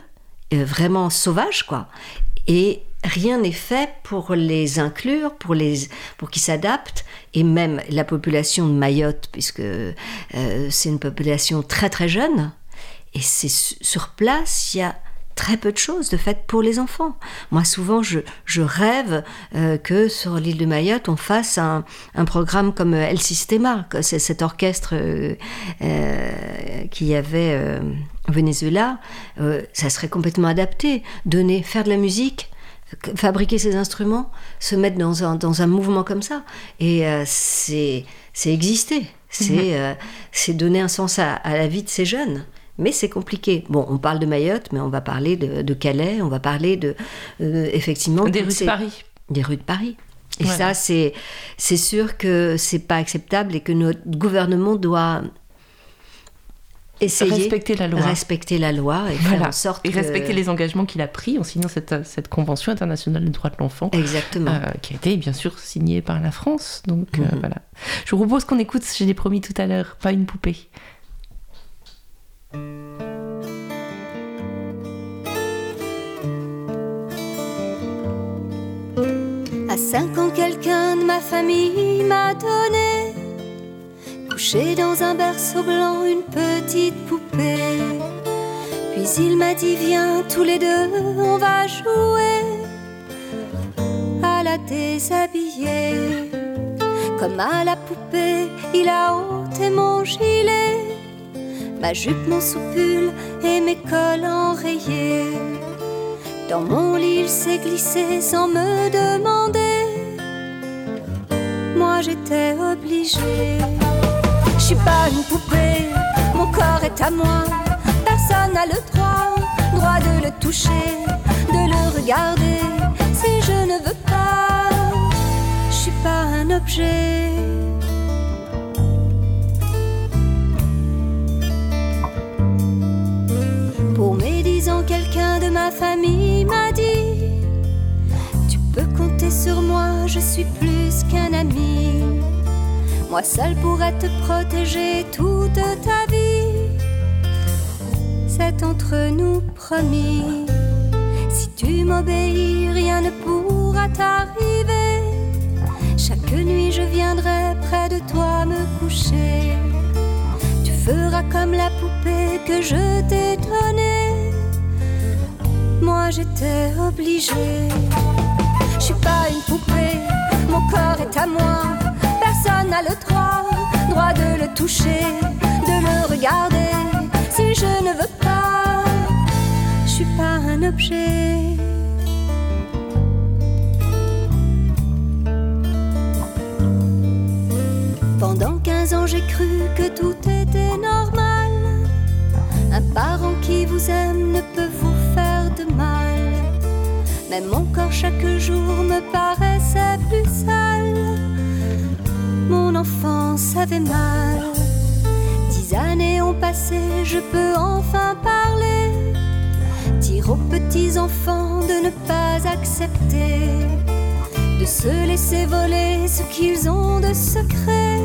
euh, vraiment sauvages, quoi. Et rien n'est fait pour les inclure, pour, les, pour qu'ils s'adaptent. Et même la population de Mayotte, puisque c'est une population très très jeune, et c'est su- sur place, il y a très peu de choses de fait pour les enfants. Moi, souvent, je, je rêve euh, que sur l'île de Mayotte, on fasse un, un programme comme euh, El Sistema, c'est cet orchestre euh, euh, qu'il y avait euh, au Venezuela. Ça serait complètement adapté. Donner, faire de la musique, fabriquer ses instruments, se mettre dans un, dans un mouvement comme ça. Et euh, c'est exister. C'est euh, c'est donner un sens à, à la vie de ces jeunes. Mais c'est compliqué. Bon, on parle de Mayotte, mais on va parler de, de Calais, on va parler de, euh, effectivement,
Des rues de Paris.
des rues de Paris. Et
Ouais.
ça, c'est c'est sûr que c'est pas acceptable et que notre gouvernement doit essayer
Respecter la loi.
respecter la loi et faire en sorte
Et
que-
respecter les engagements qu'il a pris en signant cette, cette convention internationale des droits de l'enfant.
Exactement.
euh, qui a été bien sûr signée par la France. Donc euh,
Mhm.
voilà. Je vous propose qu'on écoute, je l'ai promis tout à l'heure, pas une poupée.
À cinq ans, quelqu'un de ma famille m'a donné, couché dans un berceau blanc, une petite poupée. Puis il m'a dit, viens tous les deux, on va jouer à la déshabiller. Comme à la poupée, il a ôté mon gilet, ma jupe, mon soupule et mes cols enrayés. Dans mon lit, il s'est glissé sans me demander. Moi, j'étais obligée. Je suis pas une poupée, mon corps est à moi. Personne n'a le droit, droit de le toucher, de le regarder. Si je ne veux pas, je suis pas un objet. Ma famille m'a dit Tu peux compter sur moi, je suis plus qu'un ami. Moi seul pourrais te protéger toute ta vie. C'est entre nous promis. Si tu m'obéis, rien ne pourra t'arriver. Chaque nuit, je viendrai près de toi me coucher. Tu feras comme la poupée que je t'ai donnée. Moi j'étais obligée. Je suis pas une poupée, mon corps est à moi. Personne n'a le droit, droit de le toucher, de le regarder. Si je ne veux pas, je suis pas un objet. Pendant 15 ans, j'ai cru que tout était normal. Un parent qui vous aime ne peut vous de mal. Mais mon corps chaque jour me paraissait plus sale. savait mal. Dix années ont passé, je peux enfin parler. Dire aux petits enfants de ne pas accepter, de se laisser voler ce qu'ils ont de secret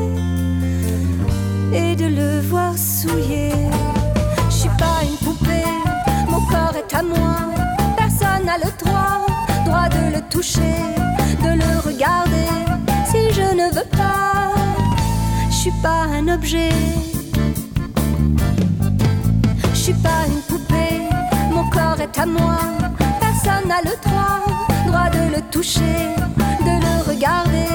et de le voir souiller. Je suis pas une poupée, mon corps est à moi. Personne n'a le droit, droit de le toucher, de le regarder. Si je ne veux pas, je suis pas un objet. Je suis pas une poupée, mon corps est à moi. Personne n'a le droit, droit de le toucher, de le regarder.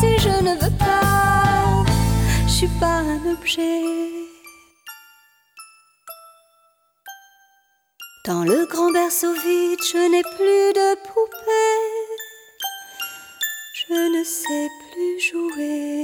Si je ne veux pas, je suis pas un objet. Dans le grand berceau vide, je n'ai plus de poupée. Je ne sais plus jouer.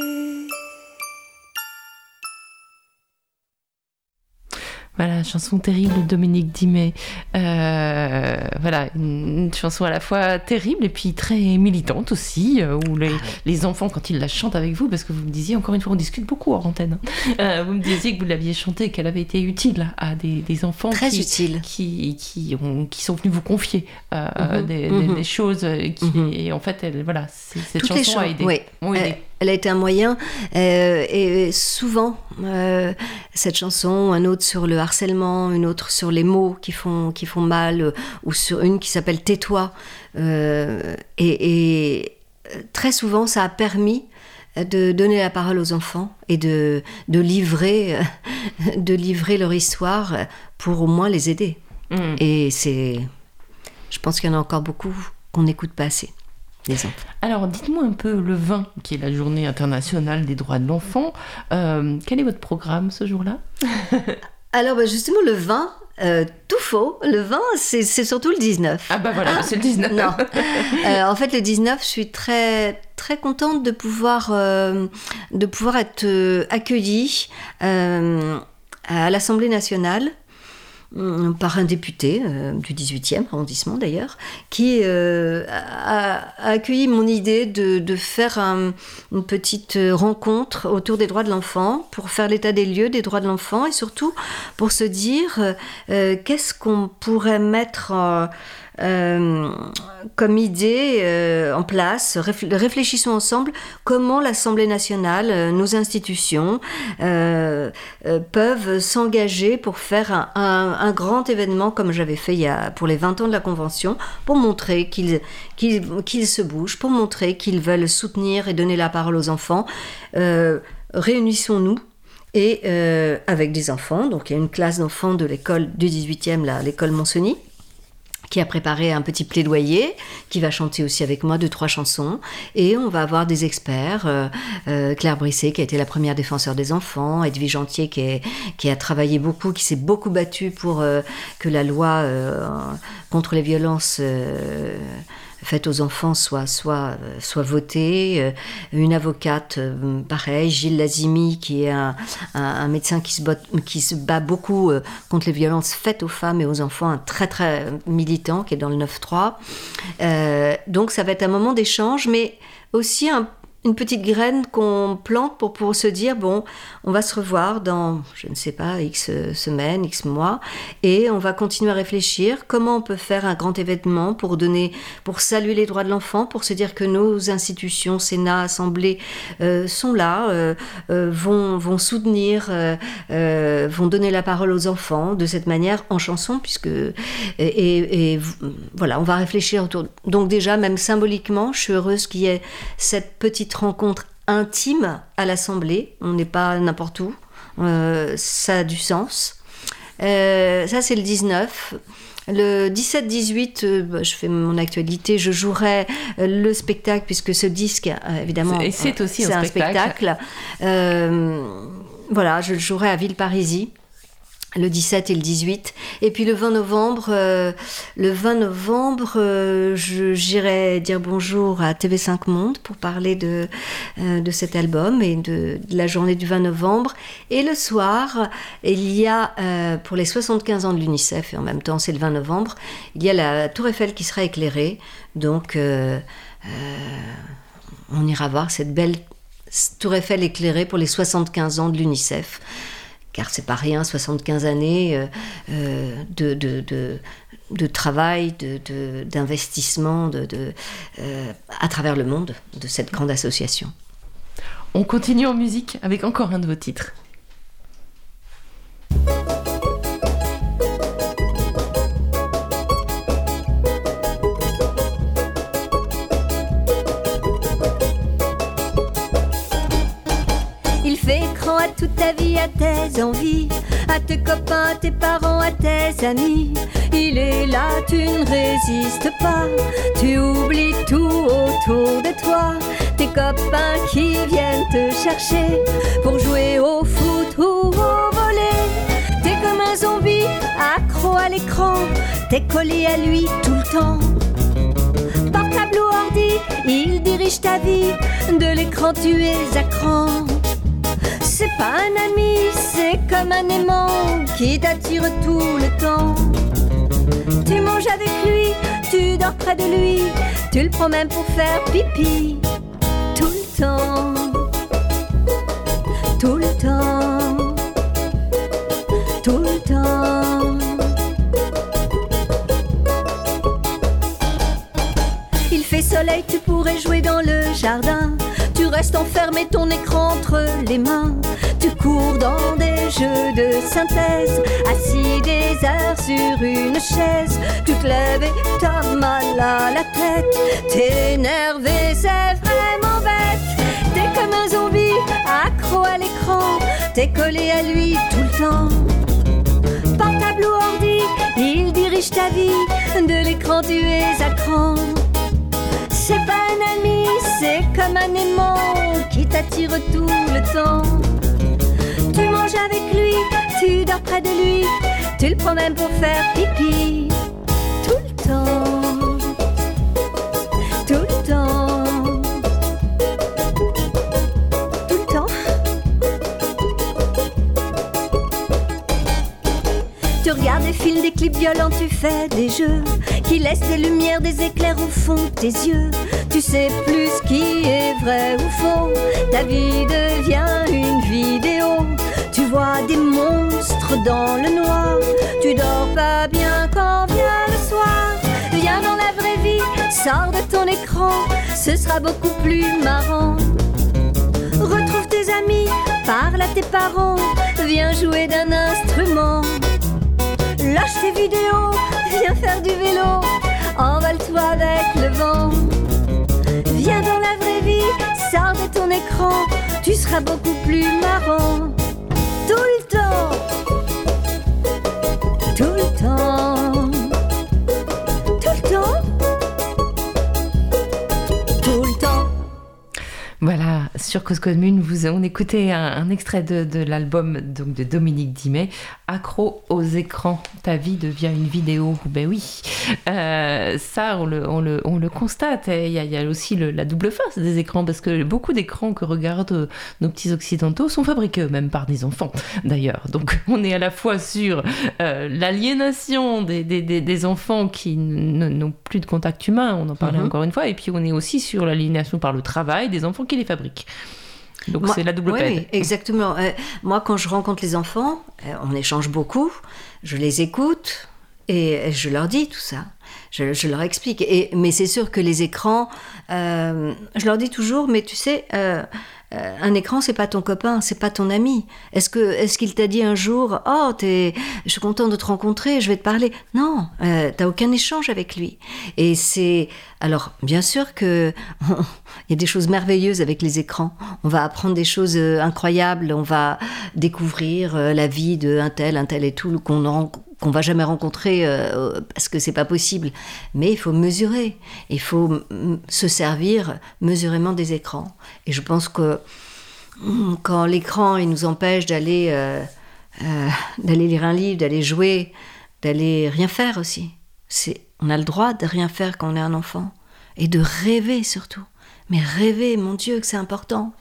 Voilà, chanson terrible de Dominique Dimet. Euh, voilà, une chanson à la fois terrible et puis très militante aussi, euh, où les, les enfants, quand ils la chantent avec vous, parce que vous me disiez, encore une fois, on discute beaucoup en antenne, hein, euh, vous me disiez que vous l'aviez chantée, qu'elle avait été utile à des, des enfants
Très
qui,
utile.
qui, qui, ont, qui sont venus vous confier euh,
Mhm,
des,
mhm.
des- des choses qui,
Mhm.
et en fait, elle, voilà, cette
Toutes les
chanson a aidé.
oui.
ont aidé.
Elle, elle a été un moyen. euh, et souvent, euh, cette chanson, un autre sur le harcèlement, une autre sur les mots qui font, qui font mal, euh, ou sur une qui s'appelle Tais-toi. euh, et, et, très souvent, ça a permis de donner la parole aux enfants et de, de, livrer, de livrer leur histoire pour au moins les aider.
Mm.
Et c'est. Je pense qu'il y en a encore beaucoup qu'on n'écoute pas assez, les enfants.
Alors, dites-moi un peu le 20, qui est la journée internationale des droits de l'enfant. Euh, quel est votre programme ce jour-là?
Alors, bah, justement, le vin, euh, tout faux. Le vin, c'est c'est surtout le 19.
Ah bah voilà, c'est le 19.
Non. Euh, en fait, le 19, je suis très très contente de pouvoir euh, de pouvoir être accueillie euh, à l'Assemblée nationale par un député euh, du 18e arrondissement d'ailleurs, qui euh, a, accueilli mon idée de, faire un- une petite rencontre autour des droits de l'enfant pour faire l'état des lieux des droits de l'enfant et surtout pour se dire euh, euh, qu'est-ce qu'on pourrait mettre euh, comme idée euh, en place. Réfl- réfléchissons ensemble comment l'Assemblée nationale, euh, nos institutions peuvent s'engager pour faire un, grand événement comme j'avais fait pour les 20 ans de la Convention, pour montrer qu'ils se bougent, pour montrer qu'ils veulent soutenir et donner la parole aux enfants. Réunissons-nous. Et avec des enfants, donc il y a une classe d'enfants de l'école du 18e, là, l'école Monsony, qui a préparé un petit plaidoyer, qui va chanter aussi avec moi deux, trois chansons. Et on va avoir des experts, euh, euh, Claire Brisset, qui a été la première défenseur des enfants, Edwige Gentier, qui, qui a travaillé beaucoup, qui s'est beaucoup battue pour euh, que la loi euh, contre les violences faites aux enfants soit, soit, euh, soit votée. Euh, Une avocate, euh, pareil, Gilles Lazimi, qui est un, un- médecin qui se, bat, qui se bat beaucoup contre les violences faites aux femmes et aux enfants, un très très militant qui est dans le 9-3. Euh, donc ça va être un moment d'échange, mais aussi un- une petite graine qu'on plante pour, pour se dire, bon, on va se revoir dans, je ne sais pas, X semaines, X mois, et on va continuer à réfléchir comment on peut faire un grand événement pour donner, pour saluer les droits de l'enfant, pour se dire que nos institutions, Sénat, Assemblée, euh, sont là, euh, euh, vont, vont soutenir, euh, euh, vont donner la parole aux enfants de cette manière en chanson, puisque et- et voilà, on va réfléchir autour. Donc déjà, même symboliquement, je suis heureuse qu'il y ait cette petite rencontre intime à l'Assemblée. On n'est pas n'importe où. Euh, ça a du sens. Euh, ça, c'est le 19. Le 17-18, euh, bah, je fais mon actualité, je jouerai le spectacle, puisque ce disque, évidemment,
c'est aussi un spectacle.
spectacle. Voilà, je le jouerai à Villeparisis le 17 et le 18. Et puis le 20 novembre, euh, le 20 novembre, euh, je- j'irai dire bonjour à TV5 Monde pour parler de, euh, de cet album et de, de la journée du 20 novembre. Et le soir, il y a, euh, pour les 75 ans de l'UNICEF, et en même temps c'est le 20 novembre, il y a la Tour Eiffel qui sera éclairée. Donc, euh, euh, on ira voir cette belle
Tour Eiffel éclairée pour les 75 ans de l'UNICEF. Car c'est pas rien, 75 années euh, euh, de, travail, d'investissement euh, à travers le monde de cette grande association.
On continue en musique avec encore un de vos titres.
Toute ta vie, à tes envies, à tes copains, à tes parents, à tes amis. Il est là, tu ne résistes pas, tu oublies tout autour de toi. Tes copains qui viennent te chercher pour jouer au foot ou au volet. T'es comme un zombie, accro à l'écran, t'es collé à lui tout le temps. Portable ou ordi, il dirige ta vie, de l'écran tu es à cran. C'est pas un ami, c'est comme un aimant qui t'attire tout le temps. Tu manges avec lui, tu dors près de lui, tu le prends même pour faire pipi. Tout le temps, tout le temps, tout le temps. Il fait soleil, tu pourrais jouer dans le jardin. Restes enfermé, ton écran entre les mains. Tu cours dans des jeux de synthèse, assis des heures sur une chaise. Tu te lèves et t'as mal à la tête. T'es énervé, c'est vraiment bête. T'es comme un zombie, accro à l'écran. T'es collé à lui tout le temps. Portable ou ordi, il dirige ta vie. De l'écran, tu es à cran. C'est pas un ami, c'est comme un aimant qui t'attire tout le temps. Tu manges avec lui, tu dors près de lui, tu le prends même pour faire pipi. Tout le temps, Des films, des clips violents, tu fais des jeux qui laissent des lumières, des éclairs au fond tes yeux. Tu sais plus qui est vrai ou faux. Ta vie devient une vidéo. Tu vois des monstres dans le noir. Tu dors pas bien quand vient le soir. Viens dans la vraie vie, sors de ton écran. Ce sera beaucoup plus marrant. Retrouve tes amis, parle à tes parents. Viens jouer d'un instrument. Lâche tes vidéos, viens faire du vélo, envole-toi avec le vent. Viens dans la vraie vie, sors de ton écran, tu seras beaucoup plus marrant. Tout le temps, tout le temps,
sur Cause Commune, vous, on écoutait un, un extrait de, de l'album donc de Dominique Dimet, Accro aux écrans, ta vie devient une vidéo. Ben oui, Euh, ça on le, on le, on le constate. Il y, a, il y a aussi le- la double face des écrans, parce que beaucoup d'écrans que regardent euh, nos petits occidentaux sont fabriqués eux-mêmes par des enfants, d'ailleurs. Donc on est à la fois sur euh, l'aliénation des, des, des, des enfants qui n'ont plus de contact humain, on en parlait
Mhm.
encore une fois, et puis on est aussi sur l'aliénation par le travail des enfants qui les fabriquent. Donc c'est la double peine.
oui, exactement. Euh, moi, quand je rencontre les enfants, euh, on échange beaucoup, je les écoute et je leur dis tout ça. Je, je leur explique. Et, mais c'est sûr que les écrans, euh, je leur dis toujours, mais tu sais, euh, un écran, c'est pas ton copain, c'est pas ton ami. Est-ce que, est-ce qu'il t'a dit un jour, oh, t'es, je suis content de te rencontrer, je vais te parler Non, euh, t'as aucun échange avec lui. Et c'est, alors, bien sûr que il y a des choses merveilleuses avec les écrans. On va apprendre des choses euh, incroyables, on va découvrir euh, la vie de tel, un tel et tout qu'on qu'on va jamais rencontrer euh, parce que c'est pas possible. Mais il faut mesurer, il faut se servir mesurément des écrans. Et je pense que mm, quand l'écran il nous empêche d'aller euh, euh, d'aller lire un livre, d'aller jouer, d'aller rien faire aussi. C'est on a le droit de rien faire quand on est un enfant et de rêver surtout. Mais rêver, mon Dieu, que c'est important.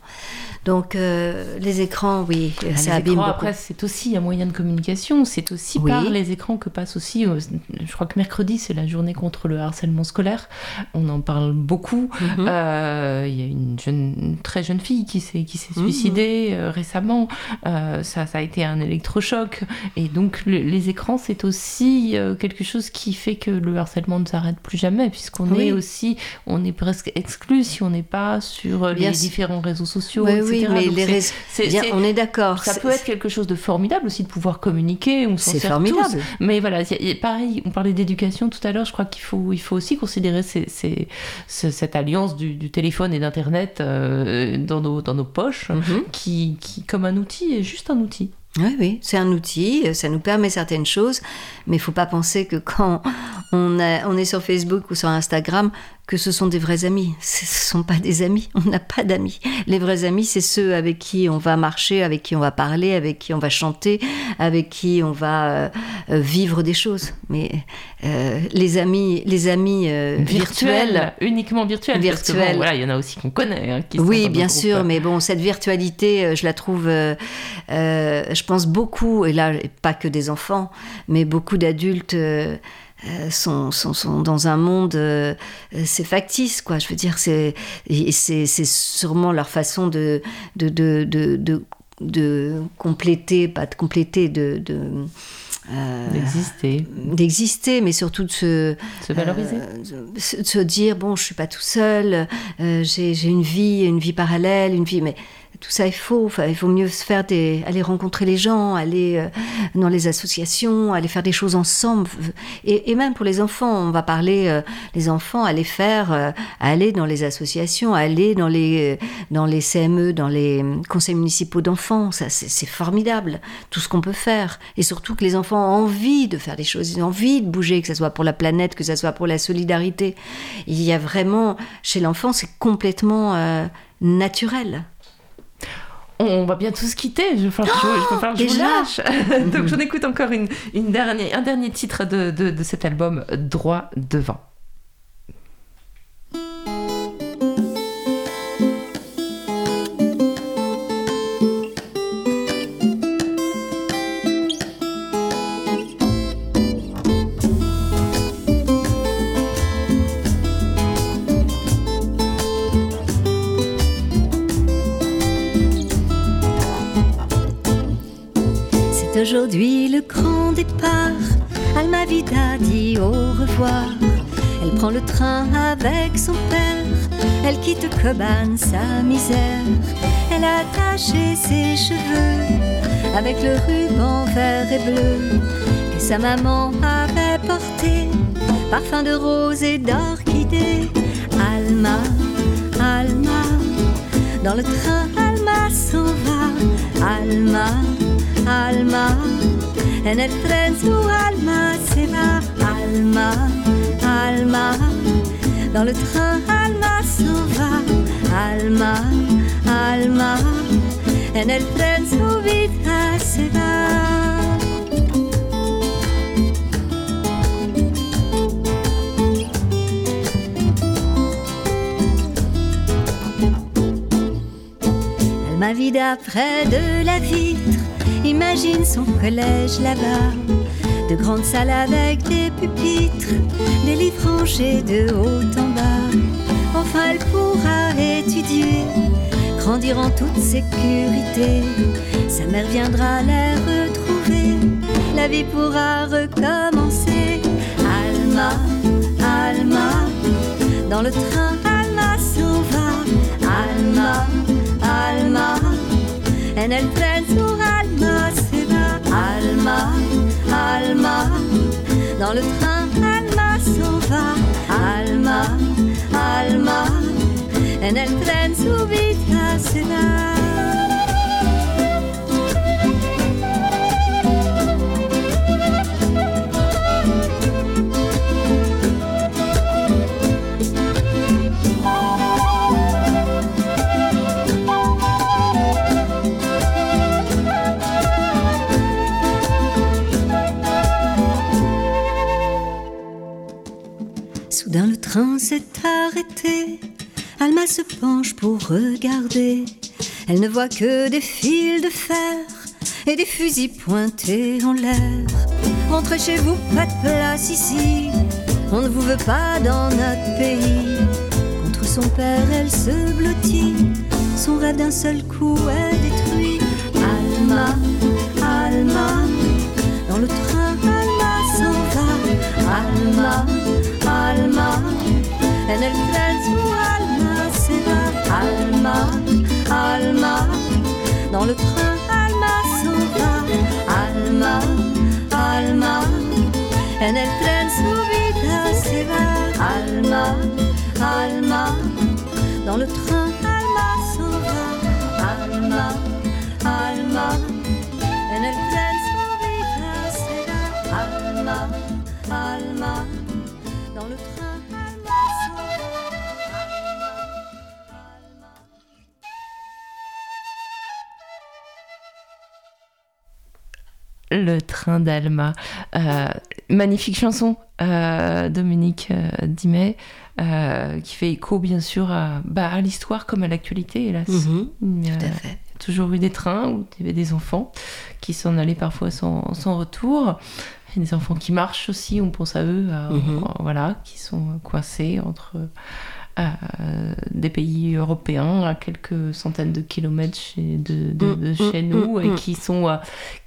Donc euh, les écrans, oui,
Ah,
ça
les
abîme
écrans,
beaucoup.
après, c'est aussi un moyen de communication. C'est aussi
Oui.
par les écrans que passe aussi. euh, Je crois que mercredi, c'est la journée contre le harcèlement scolaire. On en parle beaucoup.
Mhm.
Euh, Il y a une, jeune, une très jeune fille qui s'est qui s'est
Mhm.
suicidée euh, récemment. Ça, ça a été un électrochoc. Et donc, le- les écrans, c'est aussi quelque chose qui fait que le harcèlement ne s'arrête plus jamais, puisqu'on
Oui.
est aussi, on est presque exclu si on n'est pas sur
Bien
les
sûr.
différents réseaux sociaux,
Oui,
etc.
oui, mais
Donc,
les
c'est-
réseaux-
c'est-
Bien,
c'est-
on est d'accord.
ça
c'est-
peut être quelque chose de formidable aussi de pouvoir communiquer. On s'en
C'est
sert
formidable.
tous. Mais voilà, pareil, on parlait d'éducation tout à l'heure. Je crois qu'il faut, il faut aussi considérer ces- ces- ce- cette alliance du, du téléphone et d'Internet euh, dans, nos, dans nos poches,
Mhm.
qui, qui, comme un outil, est juste un outil.
Oui, oui, c'est un outil, ça nous permet certaines choses, mais il faut pas penser que quand on, a- on est sur Facebook ou sur Instagram, que ce sont des vrais amis. Ce ne sont pas des amis, on n'a pas d'amis. Les vrais amis, c'est ceux avec qui on va marcher, avec qui on va parler, avec qui on va chanter, avec qui on va euh, euh, vivre des choses. Mais euh, les amis, les amis euh, virtuels,
uniquement virtuel. Parce que bon,
Virtuel.
voilà, il y en a aussi qu'on connaît. hein, qui
Oui, bien sûr, mais bon, cette virtualité, je la trouve, je pense beaucoup, et là, pas que des enfants, mais beaucoup d'adultes euh, euh, sont, sont, sont dans un monde, euh, euh, c'est factice, quoi. Je veux dire, c'est sûrement leur façon de de, de, de, de, de compléter, pas de compléter, de, de euh,
D'exister,
d'exister, mais surtout de se,
se valoriser.
euh, de se- dire bon, je suis pas tout seul, j'ai j'ai une vie, une vie parallèle, une vie, mais tout ça est faux. Il vaut mieux se faire des, aller rencontrer les gens, aller euh, dans les associations, aller faire des choses ensemble. Et, même pour les enfants, on va parler euh, les enfants, aller faire, euh, aller dans les associations, aller dans les dans les CME, dans les conseils municipaux d'enfants. Ça, c'est formidable, tout ce qu'on peut faire. Et surtout que les enfants ont envie de faire des choses, ils ont envie de bouger, que ce soit pour la planète, que ce soit pour la solidarité. Il y a vraiment, chez l'enfant, c'est complètement naturel.
On va bientôt se quitter. Je vais falloir que je, je vais falloir que je vous
déjà
lâche. Donc j'en écoute encore une, une dernière, un dernier titre de, de, de cet album, Droit devant.
Elle prend le train avec son père. Elle quitte Coban, sa misère. Elle a attaché ses cheveux avec le ruban vert et bleu que sa maman avait porté. Parfum de rose et d'orchidée. Alma, Alma, dans le train, Alma s'en va. Alma, Alma, en el tren su alma se va. Alma, Alma, dans le train, Alma s'en va. Alma, Alma, en el tren su vida se va. Alma Vida près de la vitre, imagine son collège là-bas. De grandes salles avec des pupitres, des livres rangés de haut en bas. Enfin, elle pourra étudier, grandir en toute sécurité. Sa mère viendra les retrouver, la vie pourra recommencer. Alma, Alma, dans le train, Alma s'en va. Alma, Alma, en el dans le train, Alma s'en va. Alma, Alma, en el tren su vida se train s'est arrêté. Alma se penche pour regarder.
Elle ne voit que des fils de fer et des fusils pointés en l'air. Rentrez chez vous, pas de place ici. On ne vous veut pas dans notre pays. Contre son père, elle se blottit. Son rêve d'un seul coup est détruit. Alma, en el tren su Alma se va. Alma, Alma, dans le train, Alma s'en va. Alma, Alma, en el tren su vida se va. Alma, Alma, dans le train, Alma s'en va. Alma, Alma, en el tren su vida se va. Alma, Alma, dans le train,
Le train d'Alma. Euh, magnifique chanson, euh, Dominique euh, Dimet, euh, qui fait écho bien sûr à, bah, à l'histoire comme à l'actualité, hélas.
Mhm,
Il y a
Tout à fait.
toujours eu des trains où il y avait des enfants qui s'en allaient parfois sans, sans retour. Et des enfants qui marchent aussi, on pense à eux, à-
Mhm.
voilà, qui sont coincés entre euh, des pays européens à quelques centaines de kilomètres chez- de, de-
Mm,
de
mm,
chez nous
mm,
et qui sont, euh,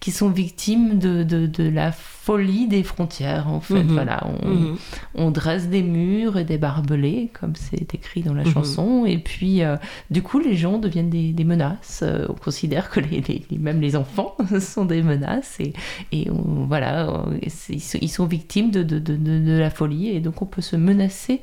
qui sont victimes de, de, la folie des frontières, en fait.
Mhm.
Voilà, on,
Mhm.
on dresse des murs et des barbelés, comme c'est écrit dans la
Mhm.
chanson, et puis euh, du coup les gens deviennent des, des menaces. Euh, on considère que les, les- les- même les enfants sont des menaces, et, et on- voilà, ils, sont, victimes de, de- de la folie, et donc on peut se menacer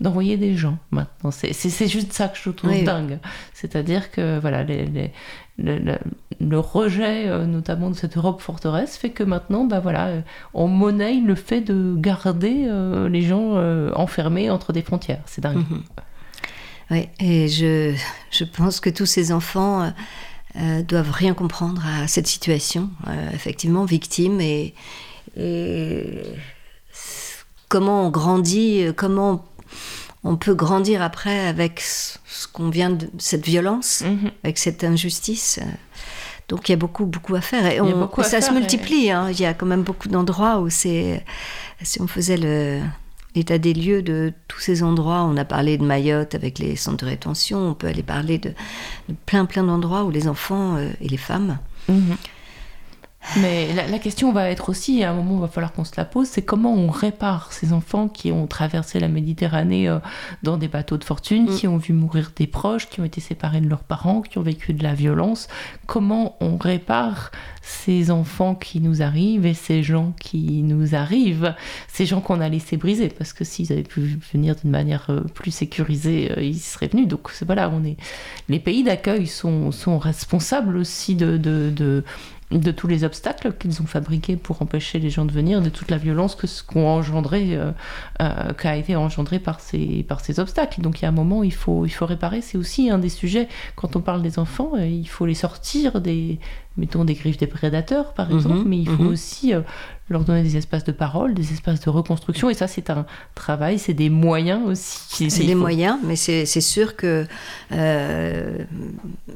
d'envoyer des gens maintenant. C'est juste ça que je trouve
Oui,
dingue. C'est-à-dire que voilà, les- les- le, le- le rejet euh, notamment de cette Europe forteresse fait que maintenant, bah voilà, euh, on monnaie le fait de garder euh, les gens euh, enfermés entre des frontières. C'est dingue.
Mhm. Oui, et je, je pense que tous ces enfants euh, doivent rien comprendre à cette situation, effectivement, victimes, et, et comment on grandit, comment on peut grandir après avec ce qu'on vient de cette violence,
Mhm.
avec cette injustice. Donc il y a beaucoup, beaucoup à faire. Et on- ça se
et-
multiplie. hein. Il y a quand même beaucoup d'endroits où c'est. Si on faisait le, l'état des lieux de tous ces endroits, on a parlé de Mayotte avec les centres de rétention, on peut aller parler de, de plein, plein d'endroits où les enfants euh, et les femmes.
Mhm. Mais la, la question va être aussi, à un moment, il va falloir qu'on se la pose, c'est comment on répare ces enfants qui ont traversé la Méditerranée euh, dans des bateaux de fortune,
Mm.
qui ont vu mourir des proches, qui ont été séparés de leurs parents, qui ont vécu de la violence. Comment on répare ces enfants qui nous arrivent et ces gens qui nous arrivent, ces gens qu'on a laissés briser, parce que s'ils avaient pu venir d'une manière euh, plus sécurisée, euh, ils seraient venus. Donc voilà, on est les pays d'accueil sont, sont responsables aussi de, de, de, de tous les obstacles qu'ils ont fabriqués pour empêcher les gens de venir, de toute la violence que ce qu'ont engendré, euh, euh, qu'a été engendré par ces, par ces obstacles. Donc il y a un moment, il faut, il faut réparer. C'est aussi un des sujets, quand on parle des enfants, euh, il faut les sortir des, mettons, des griffes des prédateurs, par
Mhm,
exemple, mais il faut
mhm.
aussi euh, leur donner des espaces de parole, des espaces de reconstruction. Et ça, c'est un travail, c'est des moyens aussi.
C'est des
faut-
moyens, mais c'est sûr que euh,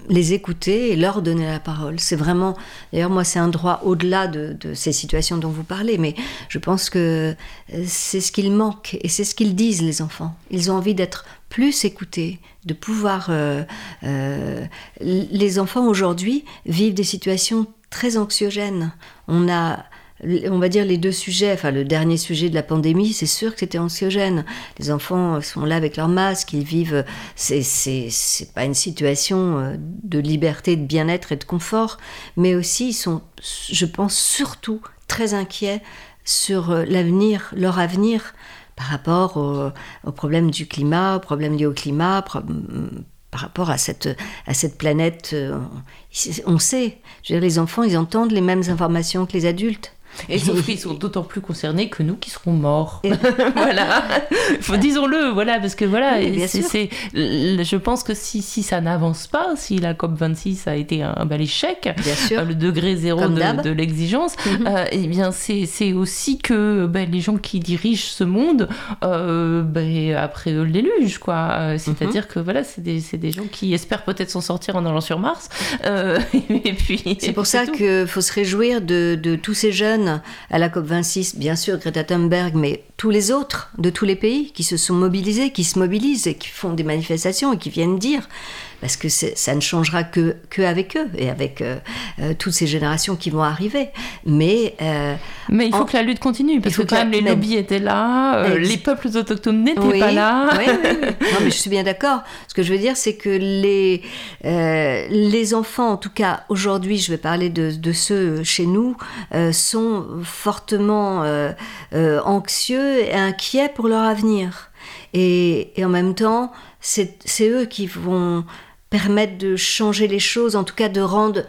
les écouter et leur donner la parole, c'est vraiment. D'ailleurs, moi, c'est un droit au-delà de, de ces situations dont vous parlez, mais je pense que euh, c'est ce qu'il manque et c'est ce qu'ils disent, les enfants. Ils ont envie d'être plus écoutés, de pouvoir. euh, euh, les enfants aujourd'hui vivent des situations très anxiogènes. On a on va dire les deux sujets, enfin le dernier sujet de la pandémie, c'est sûr que c'était anxiogène. Les enfants sont là avec leur masque, ils vivent, c'est c'est c'est pas une situation euh, de liberté, de bien-être et de confort, mais aussi ils sont, je pense surtout très inquiets sur l'avenir, leur avenir par rapport au, problème du climat, au problème lié au climat, par rapport à cette, planète. euh, On sait, les enfants, ils entendent les mêmes informations que les adultes.
Et les offriers sont d'autant plus concernés que nous qui serons morts. voilà. Disons-le, voilà, parce que voilà, c'est, je pense que si, si ça n'avance pas, si la COP26 a été un, bel échec, euh, le degré zéro de, l'exigence, euh, eh bien c'est, aussi que ben, les gens qui dirigent ce monde, euh, ben, après eux, le déluge, quoi. C'est-à-dire mhm. que voilà, c'est des, des, gens qui espèrent peut-être s'en sortir en allant sur Mars. et puis,
c'est pour ça qu'il faut se réjouir de, de tous ces jeunes à la COP26, bien sûr Greta Thunberg, mais tous les autres de tous les pays qui se sont mobilisés, qui se mobilisent et qui font des manifestations et qui viennent dire parce que ça ne changera que, que avec eux et avec euh, euh, toutes ces générations qui vont arriver. Mais,
euh, mais il faut que la lutte continue, parce que quand même les lobbies étaient là, les peuples autochtones n'étaient pas là.
Oui, non, mais je suis bien d'accord. Ce que je veux dire, c'est que les, les enfants, en tout cas aujourd'hui, je vais parler de, de ceux chez nous, sont fortement anxieux et inquiets pour leur avenir. Et, et en même temps, c'est eux qui vont permettre de changer les choses, en tout cas de rendre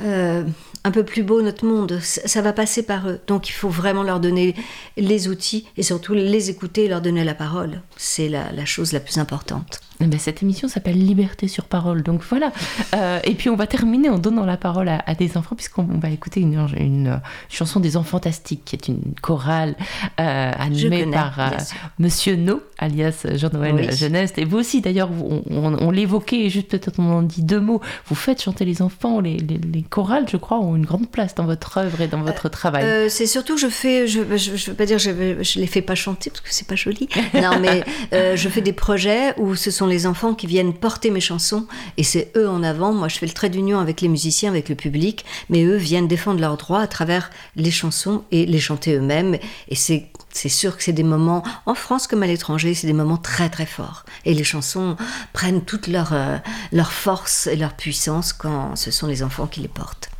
euh, un peu plus beau notre monde. Ça, va passer par eux. Donc il faut vraiment leur donner les outils et surtout les écouter et leur donner la parole. C'est la chose la plus importante.
Eh ben, cette émission s'appelle Liberté sur parole. Donc voilà. Euh, et puis on va terminer en donnant la parole à, des enfants, puisqu'on va écouter une, une, chanson des Enfants Fantastiques, qui est une chorale euh, animée par euh, Monsieur No, alias Jean-Noël Jeunesse. Et vous aussi, d'ailleurs, on, l'évoquait, juste peut-être on en dit deux mots. Vous faites chanter les enfants. Les, les, chorales, je crois, ont une grande place dans votre œuvre et dans votre travail.
c'est surtout, je fais, je ne veux pas dire, je ne les fais pas chanter, parce que c'est pas joli. Non, mais je fais des projets où ce sont les enfants qui viennent porter mes chansons et c'est eux en avant. Moi, je fais le trait d'union avec les musiciens, avec le public, mais eux viennent défendre leurs droits à travers les chansons et les chanter eux-mêmes. Et c'est c'est sûr que c'est des moments, en France comme à l'étranger, c'est des moments très très forts. Et les chansons prennent toute leur, euh, leur force et leur puissance quand ce sont les enfants qui les portent.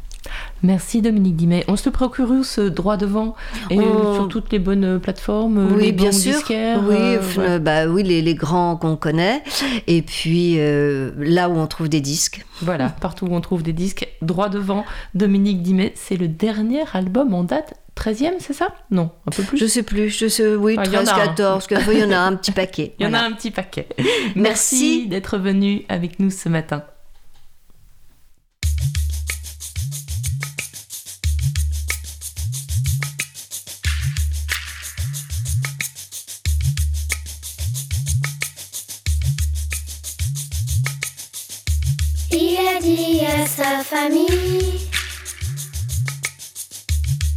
Merci Dominique Dimet. On se procure ce droit devant et sur toutes les bonnes plateformes
Oui,
les
bien sûr. Oui,
euh,
euh, bah, oui les, les grands qu'on connaît. Et puis euh, là où on trouve des disques.
Voilà, partout où on trouve des disques. Droit devant, Dominique Dimet, c'est le dernier album en date 13e, c'est ça? Non, un peu plus?
Je sais plus, je sais, oui, 13, 14, il y en a un petit paquet.
Il y en a un petit paquet.
Merci,
Merci d'être venu avec nous ce matin.
À sa famille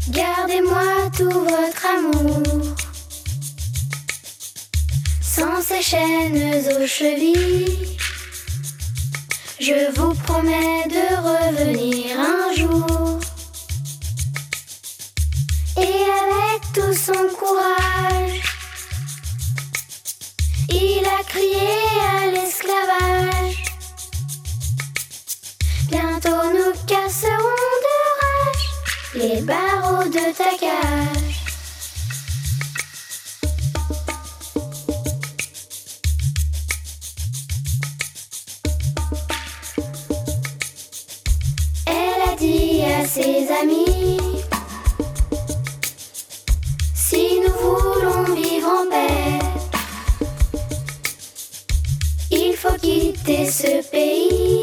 Gardez-moi tout votre amour. Sans ces chaînes aux chevilles, je vous promets de revenir un jour. Et avec tout son courage, il a crié à l'esclavage. Bientôt nous casserons de rage les barreaux de ta cage. Elle a dit à ses amis, si nous voulons vivre en paix, il faut quitter ce pays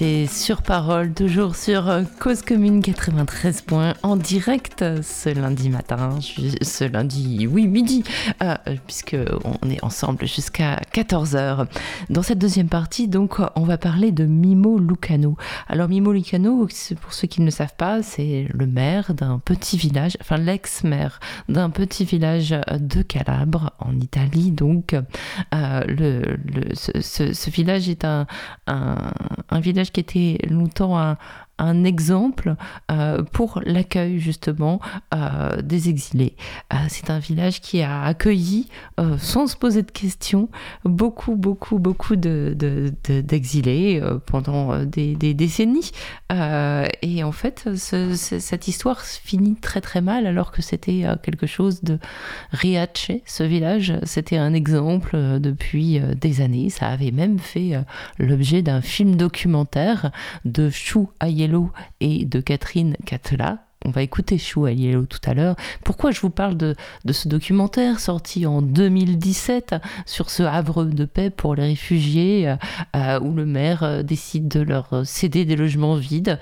c'était sur parole, toujours sur euh, Cause Commune 93 points en direct ce lundi matin, ce lundi, oui, midi, ah, euh, puisque on est ensemble jusqu'à 14h. Dans cette deuxième partie, donc, on va parler de Mimo Lucano. Alors Mimo Lucano, pour ceux qui ne le savent pas, c'est le maire d'un petit village, enfin l'ex-maire d'un petit village de Calabre, en Italie. Donc, euh, ce, village est un, village qui était longtemps un, un exemple euh, pour l'accueil justement euh, des exilés. Euh, c'est un village qui a accueilli, sans se poser de questions, beaucoup, beaucoup, beaucoup d'exilés de, de, pendant des, décennies. et en fait, cette histoire finit très très mal alors que c'était quelque chose de Riace, ce village, c'était un exemple depuis des années. Ça avait même fait l'objet d'un film documentaire de Chou Ayel et de Catherine Catla, on va écouter Chou Aliello tout à l'heure. Pourquoi je vous parle de, ce documentaire sorti en 2017 sur ce havre de paix pour les réfugiés euh, euh, où le maire euh, décide de leur céder des logements vides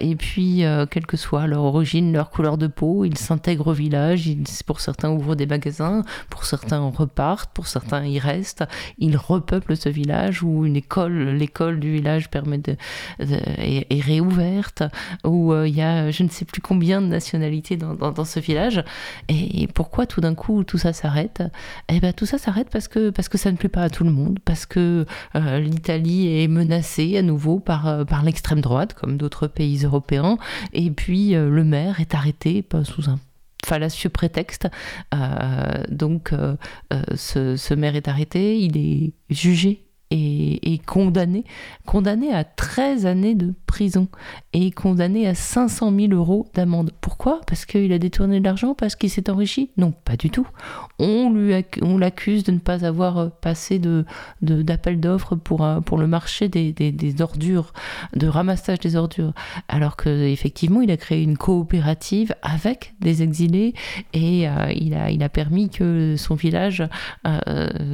et puis, euh, quelle que soit leur origine, leur couleur de peau, ils s'intègrent au village. Ils, pour certains, ouvrent des magasins, pour certains, repartent, pour certains, ils restent. Ils repeuplent ce village où une école, l'école du village permet de, est, est, réouverte, où il y a, je ne sais plus combien de nationalités dans, ce village. Et, pourquoi tout d'un coup tout ça s'arrête? Eh bien tout ça s'arrête parce que, parce que ça ne plaît pas à tout le monde, parce que euh, l'Italie est menacée à nouveau par, euh, par l'extrême droite, comme d'autres pays européens. Et puis euh, le maire est arrêté pas sous un fallacieux prétexte. Donc ce, maire est arrêté, il est jugé et, condamné, condamné à 13 années de prison et condamné à 500 000 euros d'amende. Pourquoi? Parce qu'il a détourné de l'argent? Parce qu'il s'est enrichi? Non, pas du tout. On, lui on l'accuse de ne pas avoir euh, passé de, d'appel d'offres pour, euh, pour le marché des, des, des, ordures, de ramassage des ordures. Alors qu'effectivement, il a créé une coopérative avec des exilés et euh, il, a, il a permis que son village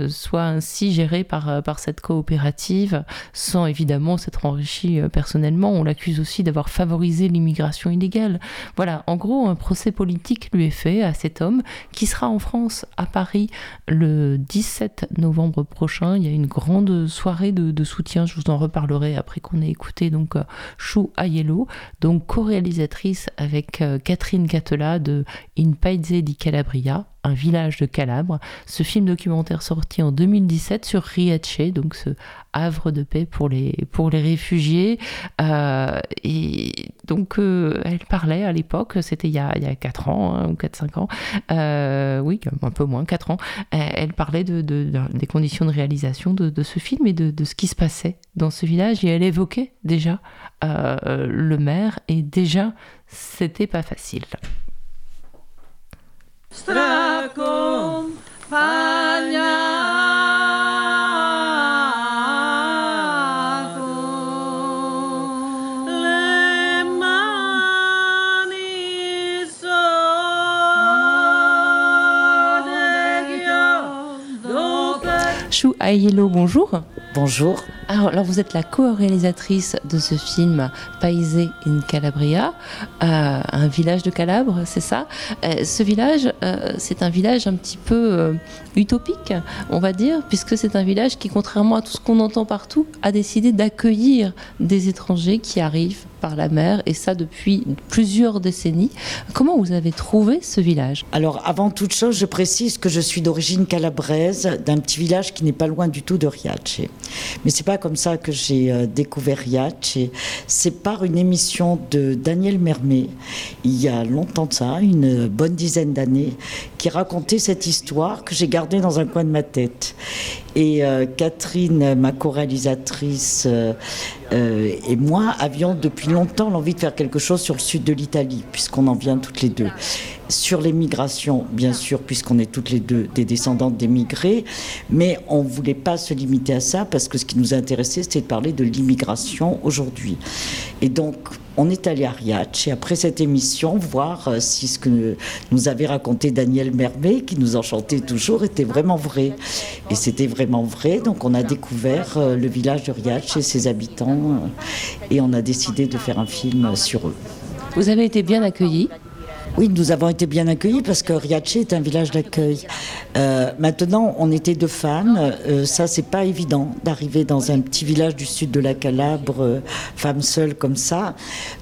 soit ainsi géré par, par cette coopérative, sans évidemment s'être enrichi euh, personnellement. On l'accuse aussi d'avoir favorisé l'immigration illégale. Voilà, en gros, un procès politique lui est fait à cet homme qui sera en France, à Paris, le 17 novembre prochain. Il y a une grande soirée de, soutien, je vous en reparlerai après qu'on ait écouté donc euh, Chou Aiello, donc co-réalisatrice avec euh, Catherine Catela de In Paese di Calabria, un village de Calabre. Ce film documentaire sorti en 2017 sur Riace, donc ce havre de paix pour les, pour les réfugiés. Euh, et donc, euh, elle parlait à l'époque, c'était il, y a, il y a 4 ans hein, ou 4-5 ans, euh, oui, un peu moins, 4 ans, elle parlait des conditions de réalisation de, de ce film et de, ce qui se passait dans ce village. Et elle évoquait déjà le maire et déjà, c'était pas facile.
Strakom, Pania.
Chou bonjour.
Bonjour.
Alors, alors, vous êtes la co-réalisatrice de ce film Paese in Calabria, euh, un village de Calabre, c'est ça? Euh, Ce village, euh, c'est un village un petit peu euh, utopique, on va dire, puisque c'est un village qui, contrairement à tout ce qu'on entend partout, a décidé d'accueillir des étrangers qui arrivent par la mer, et ça depuis plusieurs décennies. Comment vous avez trouvé ce village?
Alors, avant toute chose, je précise que je suis d'origine calabraise, d'un petit village qui n'est pas loin du tout de Riace. Mais c'est pas comme ça que j'ai euh, découvert Riace. C'est par une émission de Daniel Mermet, il y a longtemps de ça, une bonne dizaine d'années, qui racontait cette histoire que j'ai gardée dans un coin de ma tête. Et euh, Catherine, ma co-réalisatrice, euh, euh, et moi avions depuis longtemps l'envie de faire quelque chose sur le sud de l'Italie, puisqu'on en vient toutes les deux. Sur les migrations, bien sûr, puisqu'on est toutes les deux des descendantes d'émigrés, mais on ne voulait pas se limiter à ça, parce que ce qui nous intéressait, c'était de parler de l'immigration aujourd'hui. Et donc, on est allé à Riace, et après cette émission, voir euh, si ce que nous avait raconté Daniel Mermet, qui nous enchantait toujours, était vraiment vrai. Et c'était vraiment vrai, donc on a découvert euh, le village de Riace et ses habitants, euh, et on a décidé de faire un film sur eux.
Vous avez été bien accueillis?
Oui, nous avons été bien accueillis parce que Riace est un village d'accueil. Euh, maintenant, on était deux femmes. Euh, ça, c'est pas évident d'arriver dans un petit village du sud de la Calabre, euh, femme seule comme ça.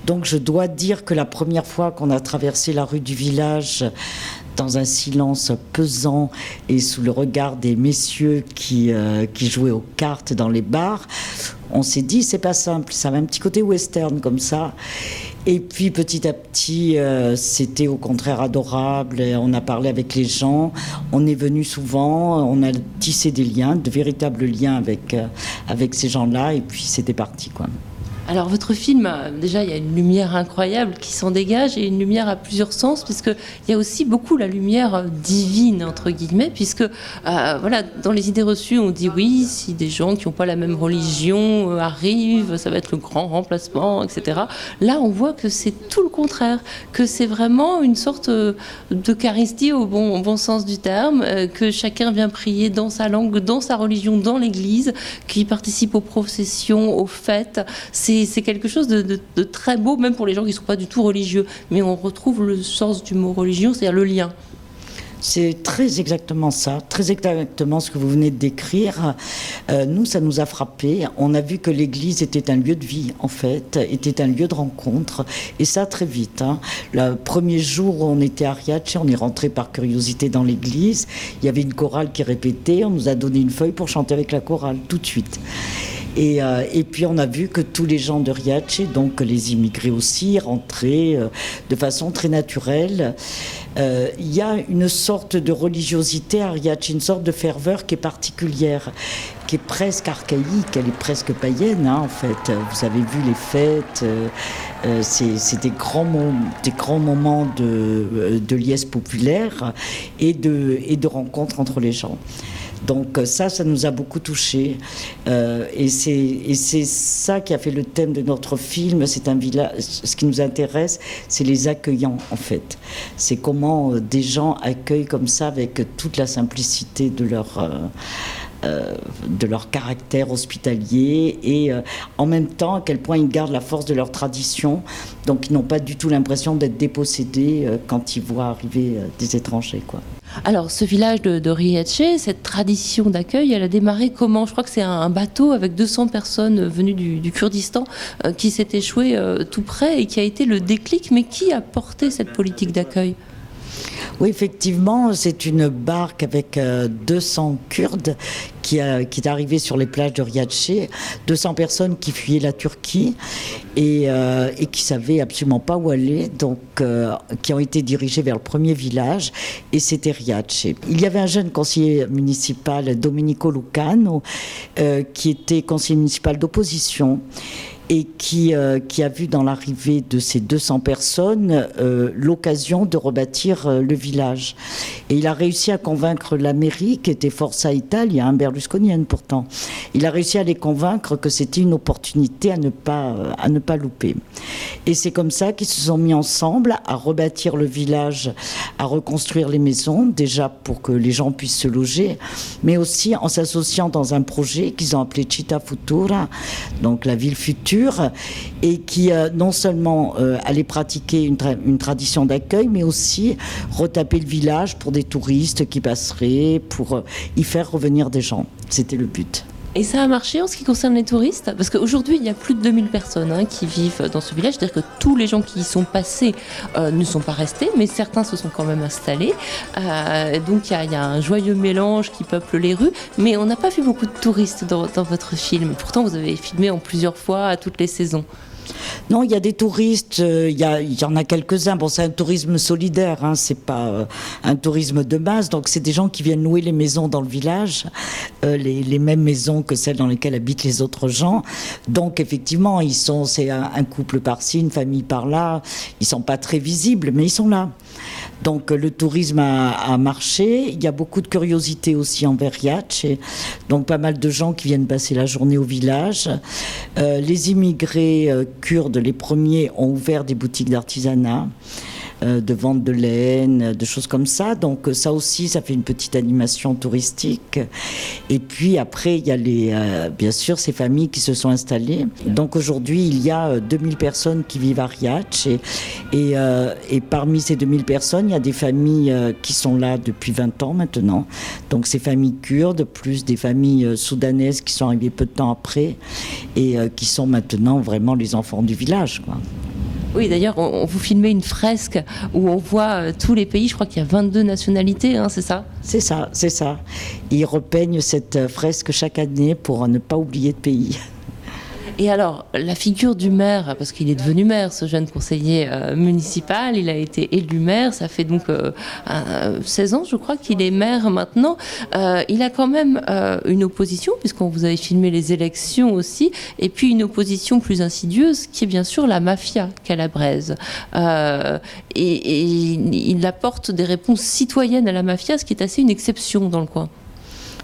Donc, je dois dire que la première fois qu'on a traversé la rue du village, dans un silence pesant et sous le regard des messieurs qui, qui jouaient aux cartes dans les bars, on s'est dit c'est pas simple, ça avait un petit côté western comme ça. Et puis petit à petit, euh, c'était au contraire adorable. On a parlé avec les gens, on est venu souvent, on a tissé des liens, de véritables liens avec, euh, avec ces gens-là, et puis c'était parti quoi.
Alors votre film, déjà il y a une lumière incroyable qui s'en dégage et une lumière à plusieurs sens puisque il y a aussi beaucoup la lumière euh, divine entre guillemets puisque euh, voilà dans les idées reçues on dit oui si des gens qui n'ont pas la même religion euh, arrivent ça va être le grand remplacement etc. Là on voit que c'est tout le contraire que c'est vraiment une sorte d'Eucharistie au bon, au bon sens du terme que chacun vient prier dans sa langue dans sa religion dans l'église qui participe aux processions aux fêtes c'est quelque chose de, très beau, même pour les gens qui ne sont pas du tout religieux. Mais on retrouve le sens du mot religion, c'est-à-dire le lien.
C'est très exactement ça, très exactement ce que vous venez de décrire. Euh, nous, ça nous a frappé. On a vu que l'Église était un lieu de vie, en fait, était un lieu de rencontre, et ça très vite. hein. Le premier jour où on était à Riace, on est rentré par curiosité dans l'Église. Il y avait une chorale qui répétait. On nous a donné une feuille pour chanter avec la chorale tout de suite. Et, euh, et puis on a vu que tous les gens de Riace, donc les immigrés aussi, rentraient euh, de façon très naturelle. Euh, Il y a une sorte de religiosité à Riace, une sorte de ferveur qui est particulière, qui est presque archaïque, elle est presque païenne hein, en fait. Vous avez vu les fêtes, euh, euh, c'est des, grands moments de, liesse populaire et de, et de rencontre entre les gens. Donc euh, ça, ça nous a beaucoup touchés. Euh, et c'est ça qui a fait le thème de notre film. C'est un village. Ce qui nous intéresse, c'est les accueillants en fait. C'est comment euh, des gens accueillent comme ça avec toute la simplicité de leur de leur caractère hospitalier et en même temps à quel point ils gardent la force de leur tradition. Donc ils n'ont pas du tout l'impression d'être dépossédés quand ils voient arriver des étrangers. Quoi.
Alors, ce village de, de cette tradition d'accueil, elle a démarré comment? Je crois que c'est un, bateau avec 200 personnes venues du, du Kurdistan euh, qui s'est échoué euh, tout près et qui a été le déclic. Mais qui a porté cette politique d'accueil?
Oui, effectivement, c'est une barque avec euh, 200 Kurdes qui, a- qui est arrivée sur les plages de Riace, 200 personnes qui fuyaient la Turquie et, euh, et qui savaient absolument pas où aller, donc euh, qui ont été dirigés vers le premier village et c'était Riace. Il y avait un jeune conseiller municipal, Domenico Lucano, euh, qui était conseiller municipal d'opposition et qui, euh, qui a vu dans l'arrivée de ces 200 personnes euh, l'occasion de rebâtir euh, le village. Et il a réussi à convaincre la mairie, qui était Forza Italia, un berlusconienne pourtant, il a réussi à les convaincre que c'était une opportunité à ne pas, à ne pas louper. Et c'est comme ça qu'ils se sont mis ensemble à rebâtir le village, à reconstruire les maisons, déjà pour que les gens puissent se loger, mais aussi en s'associant dans un projet qu'ils ont appelé Città Futura, donc la ville future, et qui euh, non seulement euh, allait pratiquer une, tra- une tradition d'accueil, mais aussi retaper le village pour des touristes qui passeraient, pour euh, y faire revenir des gens. C'était le but.
Et ça a marché en ce qui concerne les touristes? Parce qu'aujourd'hui, il y a plus de 2000 personnes hein, qui vivent dans ce village. C'est-à-dire que tous les gens qui y sont passés euh, ne sont pas restés, mais certains se sont quand même installés. Euh, donc il y, a- un joyeux mélange qui peuple les rues. Mais on n'a pas vu beaucoup de touristes dans, dans votre film. Pourtant, vous avez filmé en plusieurs fois à toutes les saisons.
Non, il y a des touristes, euh, il y, en a quelques-uns. Bon, c'est un tourisme solidaire, hein, c'est pas euh, un tourisme de masse. Donc, c'est des gens qui viennent louer les maisons dans le village, euh, les, les mêmes maisons que celles dans lesquelles habitent les autres gens. Donc, effectivement, ils sont, c'est un, un couple par-ci, une famille par-là. Ils sont pas très visibles, mais ils sont là. Donc, le tourisme a, a marché. Il y a beaucoup de curiosité aussi envers Riace. Et Donc, pas mal de gens qui viennent passer la journée au village. Euh, les immigrés euh, kurdes, les premiers, ont ouvert des boutiques d'artisanat. Euh, de vente de laine, de choses comme ça. Donc euh, ça aussi, ça fait une petite animation touristique. Et puis après, il y a les, euh, bien sûr ces familles qui se sont installées. Donc aujourd'hui, il y a euh, 2000 personnes qui vivent à Riace. Et, et, euh, et parmi ces 2000 personnes, il y a des familles euh, qui sont là depuis 20 ans maintenant. Donc ces familles kurdes, plus des familles euh, soudanaises qui sont arrivées peu de temps après et euh, qui sont maintenant vraiment les enfants du village.
Oui, d'ailleurs, on, vous filmait une fresque où on voit euh, tous les pays. Je crois qu'il y a 22 nationalités, hein, c'est ça?
C'est ça, c'est ça. Ils repeignent cette euh, fresque chaque année pour ne pas oublier de pays.
Et alors, la figure du maire, parce qu'il est devenu maire, ce jeune conseiller euh, municipal, il a été élu maire, ça fait donc euh, un- 16 ans, je crois, qu'il est maire maintenant. Euh, il a quand même euh, une opposition, puisqu'on vous avait filmé les élections aussi, et puis une opposition plus insidieuse, qui est bien sûr la mafia calabraise. Euh, et il apporte des réponses citoyennes à la mafia, ce qui est assez une exception dans le coin.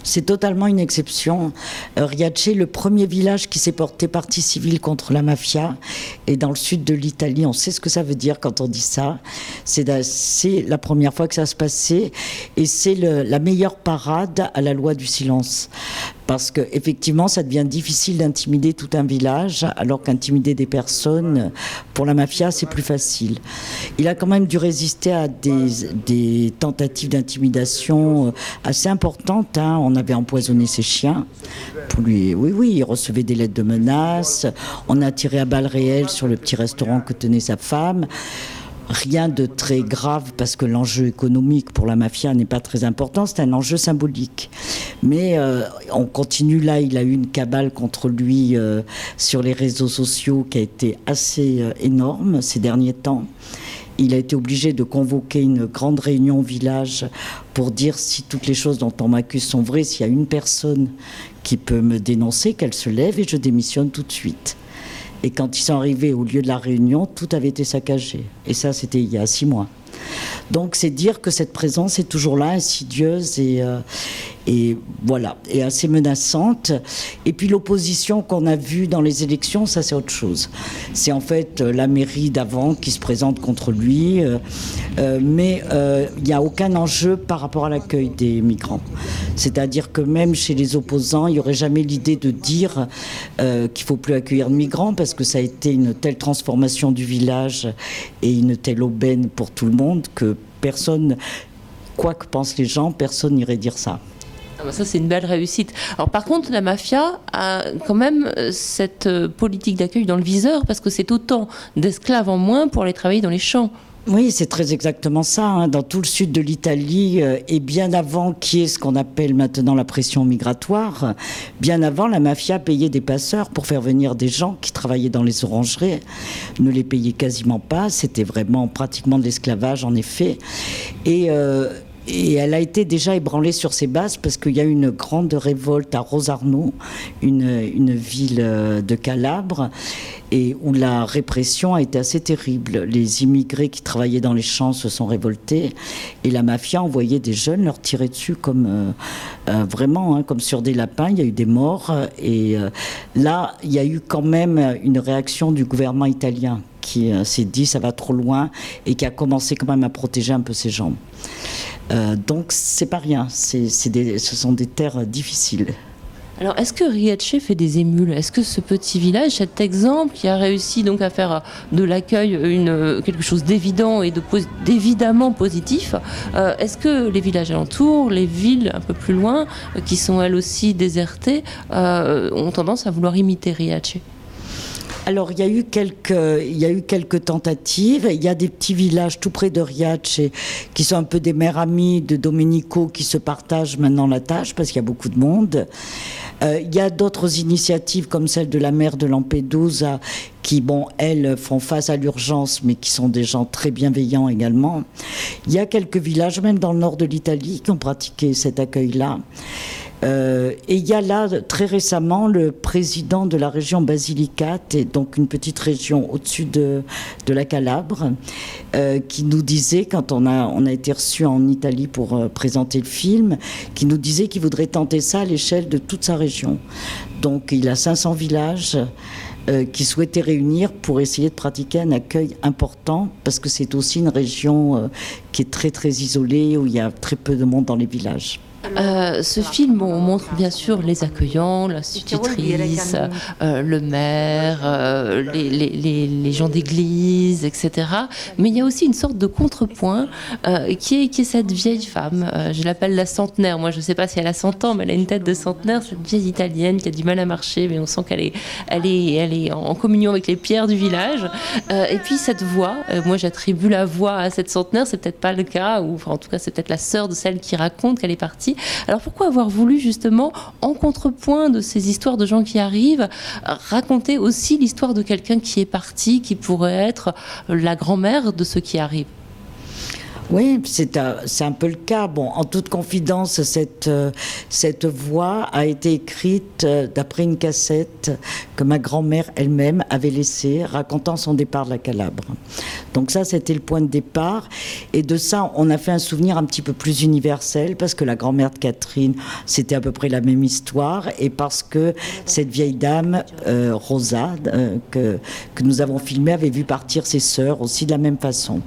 C'est totalement une exception. Euh, Riace, le premier village qui s'est porté partie civile contre la mafia, est dans le sud de l'Italie. On sait ce que ça veut dire quand on dit ça. C'est la, première fois que ça se passait et c'est la meilleure parade à la loi du silence. Parce que effectivement, ça devient difficile d'intimider tout un village, alors qu'intimider des personnes, pour la mafia, c'est plus facile. Il a quand même dû résister à des, tentatives d'intimidation euh, assez importantes. hein. On avait empoisonné ses chiens. Pour lui, oui, oui, il recevait des lettres de menaces. On a tiré à balles réelles sur le petit restaurant que tenait sa femme. Rien de très grave parce que l'enjeu économique pour la mafia n'est pas très important, c'est un enjeu symbolique. Mais euh, on continue là, il a eu une cabale contre lui euh, sur les réseaux sociaux qui a été assez euh, énorme ces derniers temps. Il a été obligé de convoquer une grande réunion au village pour dire si toutes les choses dont on m'accuse sont vraies, s'il y a une personne qui peut me dénoncer, qu'elle se lève et je démissionne tout de suite. Et quand ils sont arrivés au lieu de la réunion, tout avait été saccagé. Et ça, c'était il y a six mois. Donc c'est dire que cette présence est toujours là, insidieuse et, euh, et voilà, et assez menaçante. Et puis l'opposition qu'on a vue dans les élections, ça c'est autre chose. C'est en fait euh, la mairie d'avant qui se présente contre lui, euh, euh, mais euh, il n'y a aucun enjeu par rapport à l'accueil des migrants. C'est-à-dire que même chez les opposants, il n'y aurait jamais l'idée de dire euh, qu'il faut plus accueillir de migrants parce que ça a été une telle transformation du village et une telle aubaine pour tout le monde que personne, quoi que pensent les gens, personne n'irait dire ça.
Ah bah ça, c'est une belle réussite. Alors, par contre, la mafia a quand même euh, cette euh, politique d'accueil dans le viseur parce que c'est autant d'esclaves en moins pour aller travailler dans les champs.
Oui, c'est très exactement ça. hein. Dans tout le sud de l'Italie, euh, et bien avant qui est ce qu'on appelle maintenant la pression migratoire, bien avant, la mafia payait des passeurs pour faire venir des gens qui travaillaient dans les orangeries, ne les payait quasiment pas. C'était vraiment pratiquement de l'esclavage, en effet. Et, et elle a été déjà ébranlée sur ses bases parce qu'il y a eu une grande révolte à Rosarno, une, une ville euh, de Calabre, et où la répression a été assez terrible. Les immigrés qui travaillaient dans les champs se sont révoltés et la mafia envoyait des jeunes leur tirer dessus comme euh, euh, vraiment hein, comme sur des lapins. Il y a eu des morts et là il y a eu quand même une réaction du gouvernement italien qui s'est dit ça va trop loin et qui a commencé quand même à protéger un peu ces gens. Euh, donc c'est pas rien, ce sont des terres difficiles.
Alors, est-ce que Riace fait des émules? Est-ce que ce petit village, cet exemple, qui a réussi donc à faire de l'accueil quelque chose d'évident et de, d'évidemment positif, euh, est-ce que les villages alentours, les villes un peu plus loin, euh, qui sont elles aussi désertées, ont tendance à vouloir imiter Riace
alors, il y, a eu quelques, il y a eu quelques tentatives. Il y a des petits villages tout près de Riace qui sont un peu des mères amies de Domenico qui se partagent maintenant la tâche parce qu'il y a beaucoup de monde. Euh, il y a d'autres initiatives comme celle de la mère de Lampedusa qui, bon, elles font face à l'urgence, mais qui sont des gens très bienveillants également. Il y a quelques villages, même dans le nord de l'Italie, qui ont pratiqué cet accueil-là. Euh, et il y a là, très récemment, le président de la région Basilicate, et donc une petite région au-dessus de, la Calabre, euh, qui nous disait, quand on a, on a été reçu en Italie pour euh, présenter le film, qui nous disait qu'il voudrait tenter ça à l'échelle de toute sa région. Donc il a 500 villages qui souhaitaient réunir pour essayer de pratiquer un accueil important, parce que c'est aussi une région qui est très très isolée, où il y a très peu de monde dans les villages.
Euh, ce film on montre bien sûr les accueillants, l'institutrice, euh, le maire, euh, les, gens d'église, etc. Mais il y a aussi une sorte de contrepoint qui, est, qui est cette vieille femme. je l'appelle la centenaire. Moi, je ne sais pas si elle a 100 ans, mais elle a une tête de centenaire. Cette vieille italienne qui a du mal à marcher, mais on sent qu'elle est, elle est, elle est en communion avec les pierres du village. et puis cette voix, moi j'attribue la voix à cette centenaire. C'est peut-être pas le cas, ou en tout cas c'est peut-être la sœur de celle qui raconte qu'elle est partie alors pourquoi avoir voulu justement, en contrepoint de ces histoires de gens qui arrivent, raconter aussi l'histoire de quelqu'un qui est parti, qui pourrait être la grand-mère de ceux qui arrivent?
Oui, c'est un, peu le cas. Bon, en toute confidence, cette, euh, cette voix a été écrite euh, d'après une cassette que ma grand-mère elle-même avait laissée, racontant son départ de la Calabre. Donc ça, c'était le point de départ. Et de ça, on a fait un souvenir un petit peu plus universel, parce que la grand-mère de Catherine, c'était à peu près la même histoire, et parce que cette vieille dame, euh, Rosa, que, que nous avons filmée, avait vu partir ses sœurs aussi de la même façon.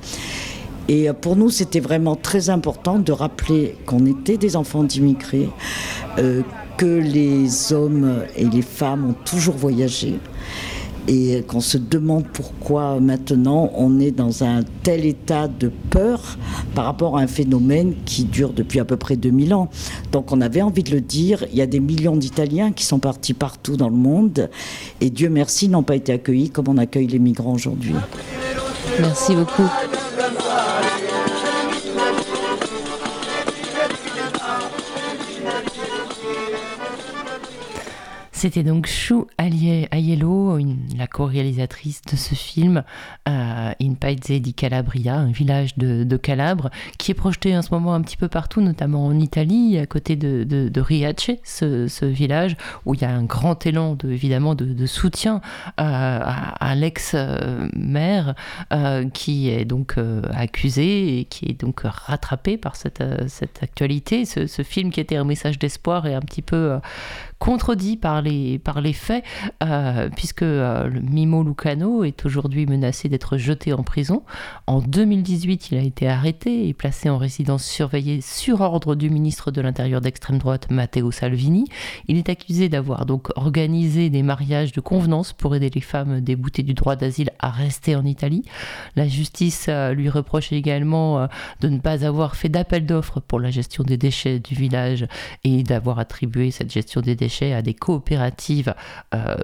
Et euh, pour nous, c'était vraiment très important de rappeler qu'on était des enfants d'immigrés, euh, que les hommes et les femmes ont toujours voyagé et qu'on se demande pourquoi maintenant on est dans un tel état de peur par rapport à un phénomène qui dure depuis à peu près 2000 ans. Donc on avait envie de le dire, il y a des millions d'Italiens qui sont partis partout dans le monde et Dieu merci n'ont pas été accueillis comme on accueille les migrants aujourd'hui.
Merci beaucoup. C'était donc Chou Aiello, la co-réalisatrice de ce film, euh, In Paese di Calabria, un village de, Calabre, qui est projeté en ce moment un petit peu partout, notamment en Italie, à côté de, Riace, ce, village où il y a un grand élan de, évidemment de, soutien euh, à, l'ex-maire euh, qui est donc accusé et qui est donc rattrapé par cette, actualité. Ce, film qui était un message d'espoir est un petit peu contredit par les, par les faits, euh, puisque euh, Mimo Lucano est aujourd'hui menacé d'être jeté en prison. En 2018, il a été arrêté et placé en résidence surveillée sur ordre du ministre de l'Intérieur d'extrême droite, Matteo Salvini. Il est accusé d'avoir donc organisé des mariages de convenance pour aider les femmes déboutées du droit d'asile à rester en Italie. La justice euh, lui reproche également de ne pas avoir fait d'appel d'offres pour la gestion des déchets du village et d'avoir attribué cette gestion des déchets à des coopératives euh,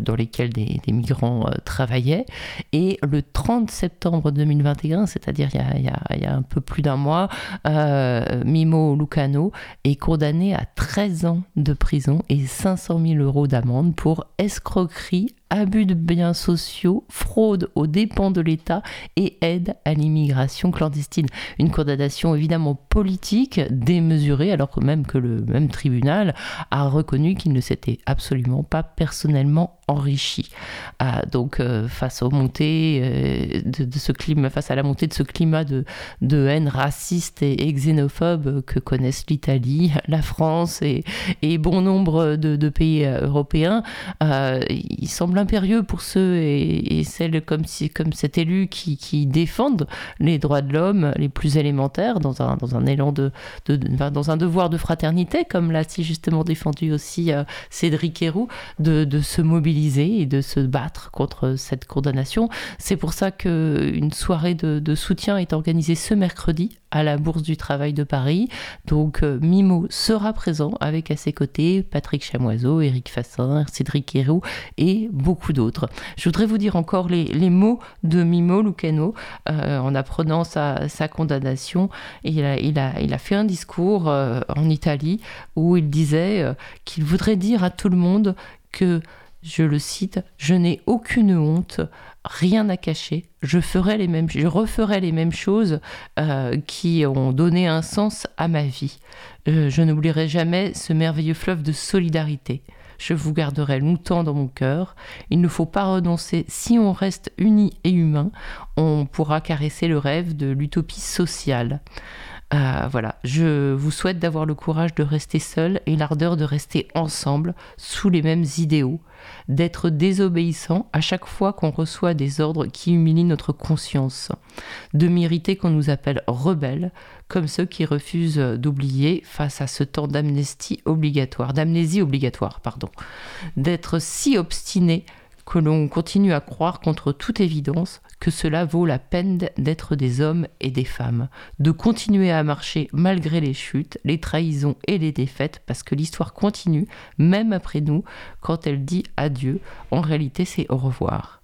dans lesquelles des, migrants euh, travaillaient. Et le 30 septembre 2021, c'est-à-dire il, il, y a un peu plus d'un mois, euh, Mimo Lucano est condamné à 13 ans de prison et 500 000 euros d'amende pour escroquerie abus de biens sociaux, fraude aux dépens de l'État et aide à l'immigration clandestine. Une condamnation évidemment politique, démesurée, alors même que le même tribunal a reconnu qu'il ne s'était absolument pas personnellement enrichi. Ah, donc euh, face aux montées euh, de, ce climat, face à la montée de ce climat de, de haine raciste et, xénophobe que connaissent l'Italie, la France et, et, bon nombre de, pays euh, européens, il semble impérieux pour ceux et, celles comme, si, comme cet élu qui, défendent les droits de l'homme les plus élémentaires dans un, dans un élan de, dans un devoir de fraternité, comme l'a si justement défendu aussi Cédric Héroux, de, de se mobiliser et de se battre contre cette condamnation. C'est pour ça qu'une soirée de, soutien est organisée ce mercredi à la Bourse du Travail de Paris. Donc euh, Mimo sera présent avec à ses côtés Patrick Chamoiseau, Éric Fassin, Cédric Héroux et beaucoup d'autres. Je voudrais vous dire encore les, mots de Mimo Lucano euh, en apprenant sa, condamnation. Il a, fait un discours euh, en Italie où il disait qu'il voudrait dire à tout le monde que je le cite, je n'ai aucune honte, rien à cacher, je, ferai les mêmes, je referai les mêmes choses euh, qui ont donné un sens à ma vie. Euh, je n'oublierai jamais ce merveilleux fleuve de solidarité. Je vous garderai longtemps dans mon cœur. Il ne faut pas renoncer. Si on reste unis et humains, on pourra caresser le rêve de l'utopie sociale. Euh, voilà, je vous souhaite d'avoir le courage de rester seul et l'ardeur de rester ensemble sous les mêmes idéaux, d'être désobéissant à chaque fois qu'on reçoit des ordres qui humilient notre conscience, de mériter qu'on nous appelle rebelles, comme ceux qui refusent d'oublier face à ce temps d'amnestie obligatoire, d'amnésie obligatoire, pardon, d'être si obstiné que l'on continue à croire contre toute évidence que cela vaut la peine d'être des hommes et des femmes, de continuer à marcher malgré les chutes, les trahisons et les défaites, parce que l'histoire continue, même après nous, quand elle dit adieu, en réalité c'est au revoir.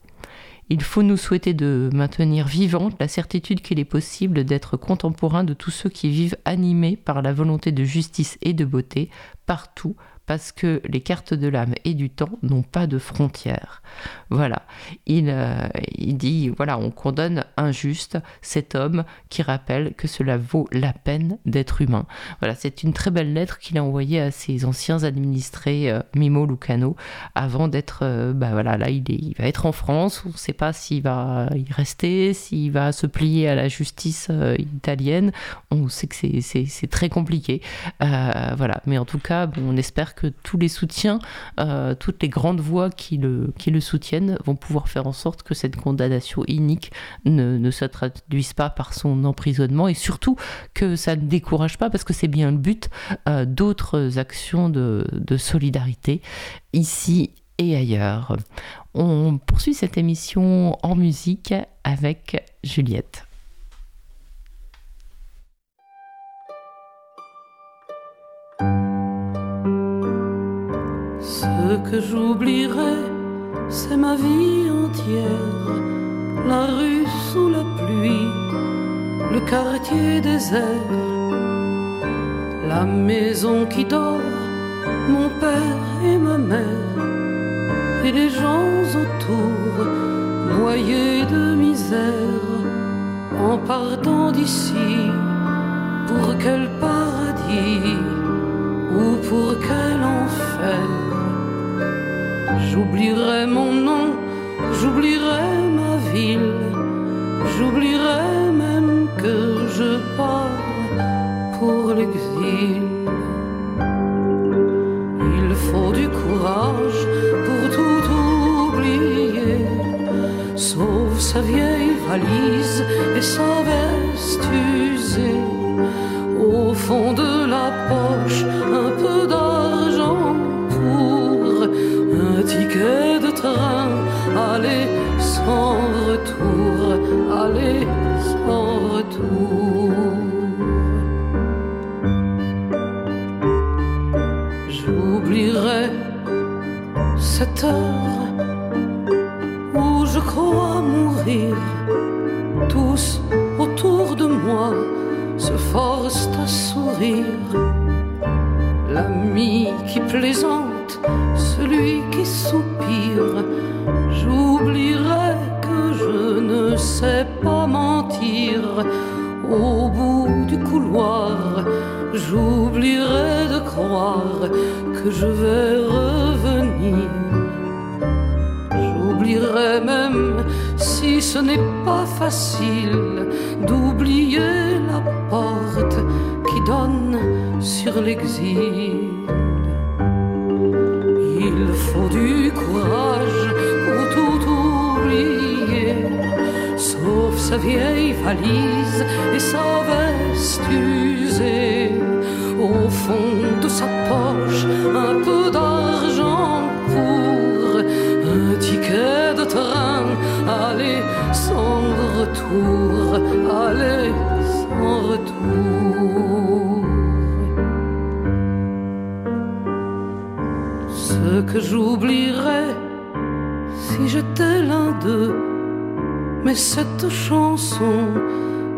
Il faut nous souhaiter de maintenir vivante la certitude qu'il est possible d'être contemporain de tous ceux qui vivent animés par la volonté de justice et de beauté partout, parce que les cartes de l'âme et du temps n'ont pas de frontières. Voilà, il, euh, il dit, voilà, on condamne injuste cet homme qui rappelle que cela vaut la peine d'être humain. Voilà, c'est une très belle lettre qu'il a envoyée à ses anciens administrés, euh, Mimo Lucano, avant d'être, euh, bah voilà, là il, est, il, va être en France, on ne sait pas s'il va y rester, s'il va se plier à la justice italienne, on sait que c'est très compliqué. voilà, mais en tout cas, bon, on espère que tous les soutiens, euh, toutes les grandes voix qui le, soutiennent vont pouvoir faire en sorte que cette condamnation inique ne, se traduise pas par son emprisonnement et surtout que ça ne décourage pas, parce que c'est bien le but, euh, d'autres actions de solidarité ici et ailleurs. On poursuit cette émission en musique avec Juliette.
Que j'oublierai, c'est ma vie entière. La rue sous la pluie, le quartier désert, la maison qui dort, mon père et ma mère, et les gens autour, noyés de misère, en partant d'ici, pour quel paradis ou pour quel enfer? J'oublierai mon nom, j'oublierai ma ville, j'oublierai même que je pars pour l'exil. Il faut du courage pour tout oublier, sauf sa vieille valise et sa veste usée. Au fond de la poche, un peu d'argent aller sans retour, aller sans retour. J'oublierai cette heure où je crois mourir. Tous autour de moi se forcent à sourire. L'ami qui plaisante celui qui soupire. J'oublierai que je ne sais pas mentir. Au bout du couloir, j'oublierai de croire que je vais revenir. J'oublierai même si ce n'est pas facile d'oublier la porte qui donne sur l'exil. Sa vieille valise et sa veste usée. Au fond de sa poche, un peu d'argent pour un ticket de train, aller sans retour, aller sans retour. Ce que j'oublierais si j'étais l'un d'eux, mais cette chanson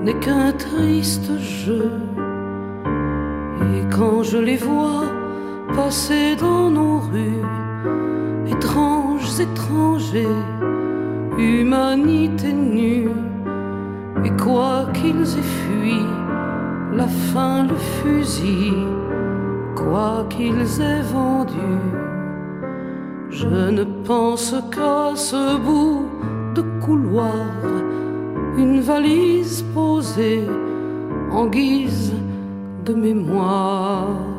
n'est qu'un triste jeu. Et quand je les vois passer dans nos rues, étranges étrangers, humanité nue, et quoi qu'ils aient fui, la faim, le fusil, quoi qu'ils aient vendu, je ne pense qu'à ce bout couloir, une valise posée en guise de mémoire.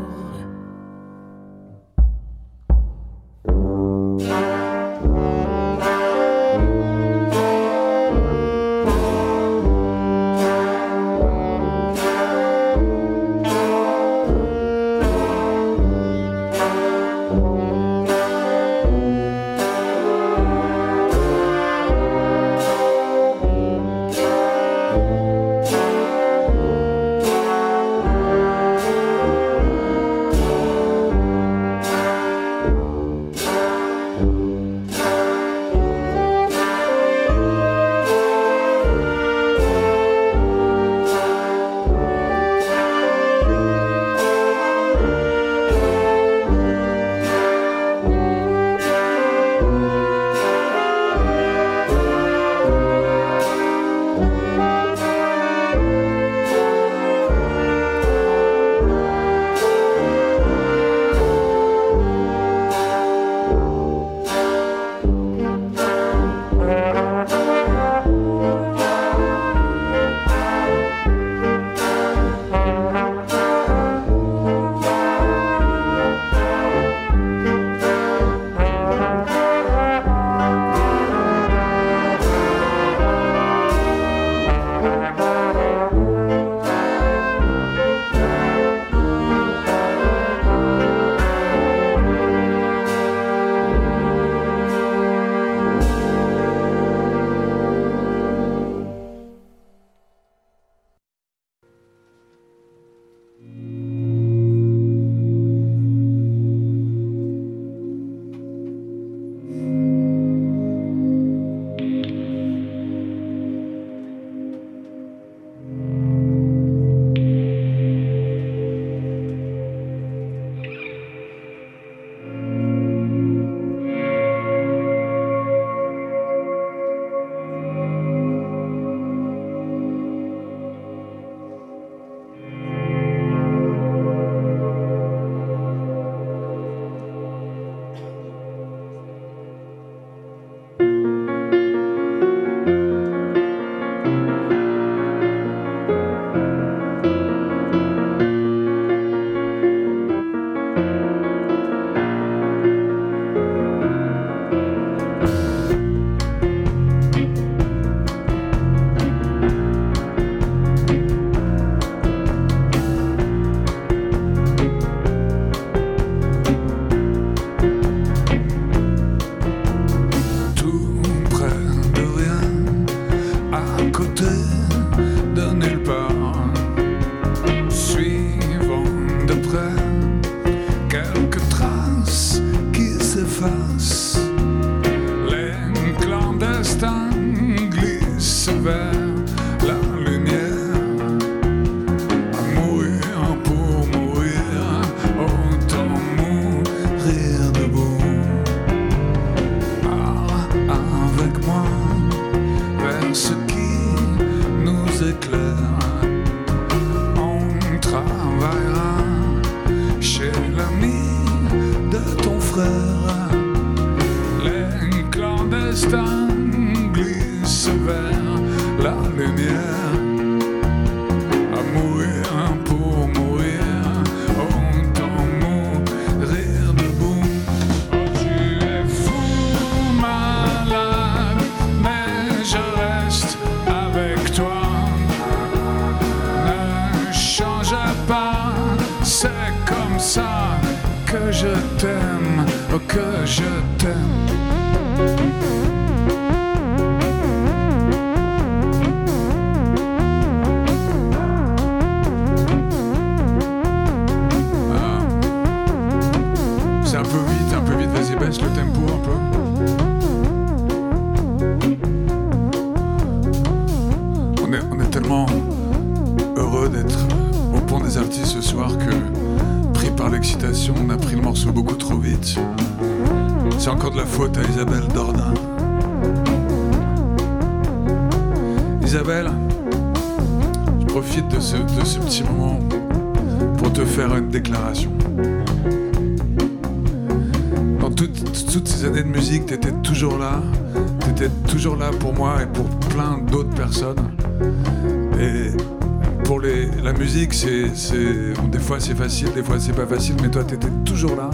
c'est facile, des fois c'est pas facile, mais toi t'étais toujours là.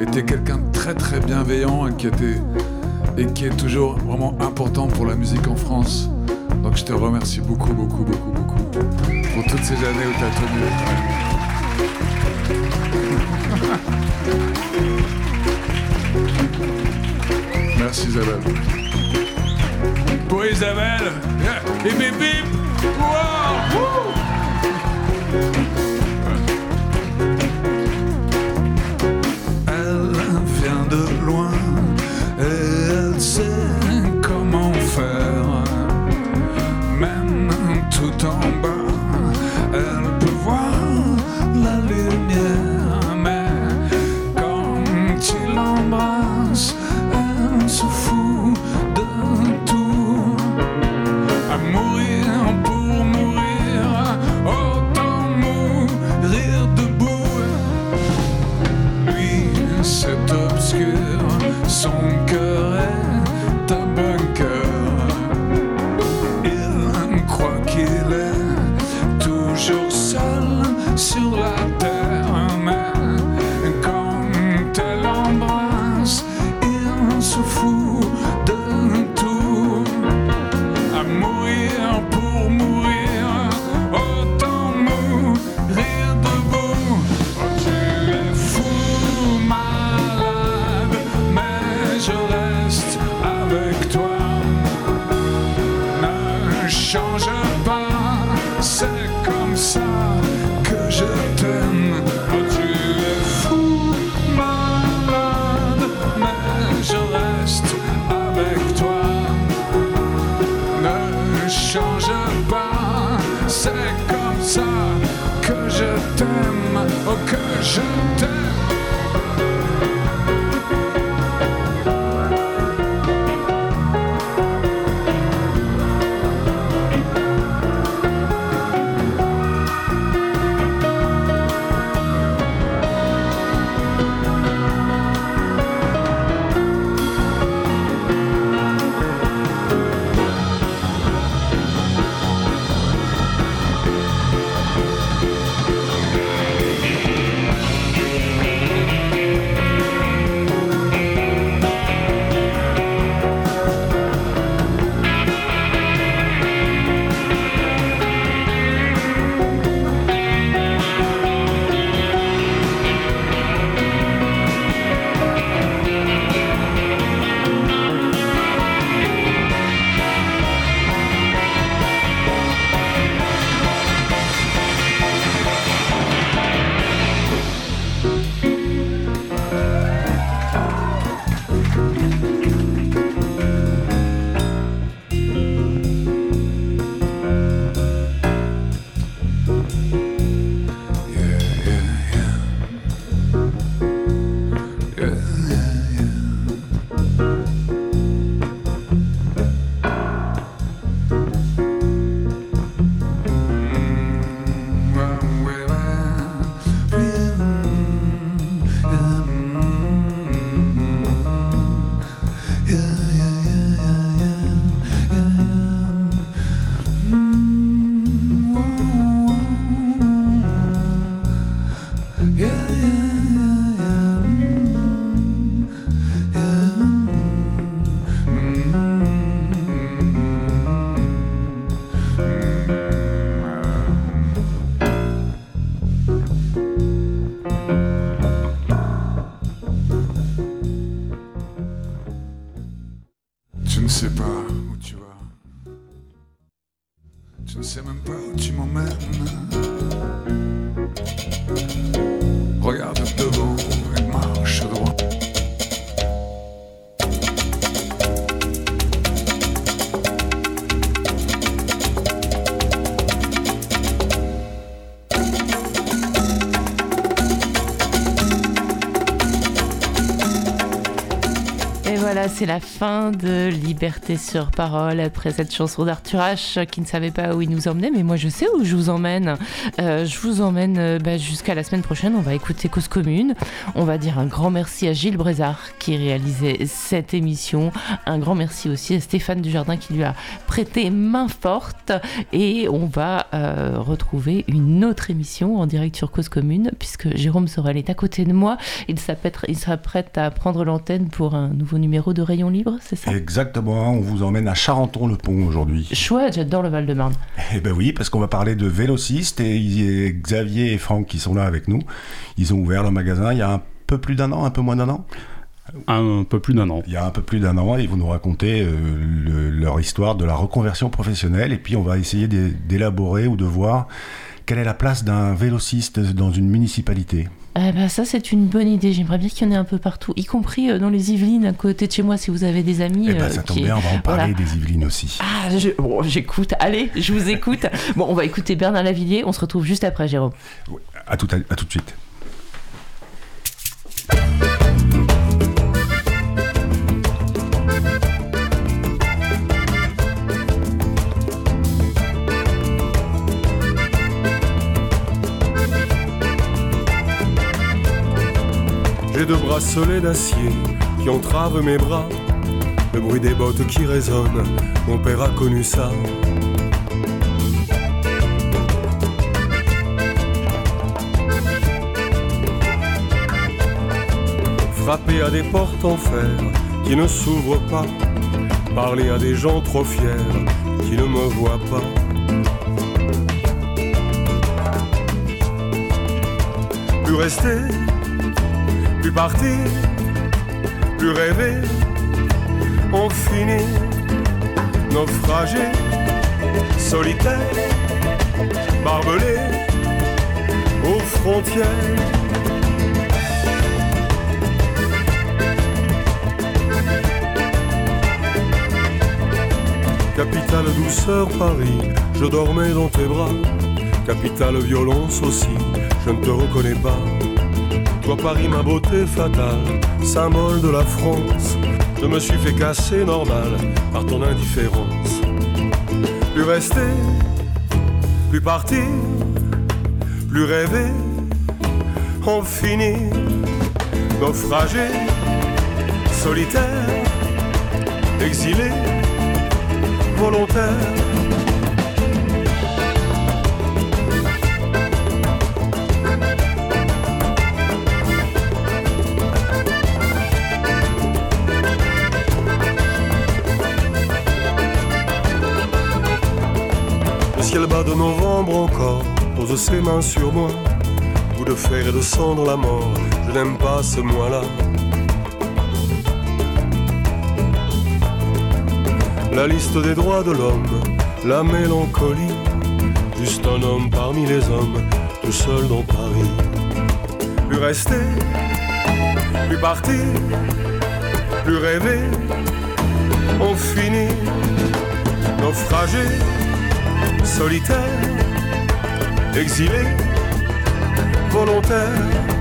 Et t'es quelqu'un de très très bienveillant et qui, était, et qui est toujours vraiment important pour la musique en France. Donc je te remercie beaucoup, beaucoup, beaucoup, beaucoup pour toutes ces années où t'as tenu. Merci Isabelle. Pour Isabelle bip bip. Wow
own voilà, c'est la fin de Liberté sur parole après cette chanson d'Arthur H qui ne savait pas où il nous emmenait, mais moi je sais où je vous emmène. Euh, je vous emmène euh, bah, jusqu'à la semaine prochaine. On va écouter Cause Commune. On va dire un grand merci à Gilles Brézard qui réalisait cette émission. Un grand merci aussi à Stéphane Dujardin qui lui a prêté main forte. Et on va euh, retrouver une autre émission en direct sur Cause Commune puisque Jérôme Sorel est à côté de moi. Il s'apprête il sera prêt à prendre l'antenne pour un nouveau numéro de Rayon Libre, c'est ça?
Exactement, on vous emmène à Charenton-le-Pont aujourd'hui.
Chouette, j'adore le Val-de-Marne.
Eh ben oui, parce qu'on va parler de vélocistes et il y a Xavier et Franck qui sont là avec nous. Ils ont ouvert le magasin il y a un peu plus d'un an, un peu moins d'un an?
Un peu plus d'un an.
Il y a un peu plus d'un an, ils vont nous raconter euh, le- leur histoire de la reconversion professionnelle et puis on va essayer d'é- d'élaborer ou de voir quelle est la place d'un vélociste dans une municipalité.
Eh ben, ça, c'est une bonne idée. J'aimerais bien qu'il y en ait un peu partout, y compris euh, dans les Yvelines, à côté de chez moi, si vous avez des amis.
Eh ben
euh,
ça tombe
qui-
bien, on va en parler
Voilà.
des Yvelines aussi.
Ah, je- bon, j'écoute. Allez, je vous écoute. bon, on va écouter Bernard Lavillier. On se retrouve juste après, Jérôme.
À tout, à, à tout de suite.
Deux bracelets d'acier qui entravent mes bras. Le bruit des bottes qui résonnent, mon père a connu ça. Frapper à des portes en fer qui ne s'ouvrent pas. Parler à des gens trop fiers qui ne me voient pas. Plus rester plus partir, plus rêver, on finit. Naufragé, solitaire, barbelé. Aux frontières. Capitale douceur Paris, je dormais dans tes bras. Capitale violence aussi, je ne te reconnais pas. Toi Paris ma beauté fatale, symbole de la France, je me suis fait casser normal par ton indifférence. Plus rester, plus partir, plus rêver, on finit naufragé, solitaire, exilé, volontaire. De novembre encore pose ses mains sur moi. Bout de fer et de sang dans la mort, je n'aime pas ce mois-là. La liste des droits de l'homme, la mélancolie. Juste un homme parmi les hommes, tout seul dans Paris. Plus rester, plus partir, plus rêver. On finit naufragé, solitaire, exilé, volontaire.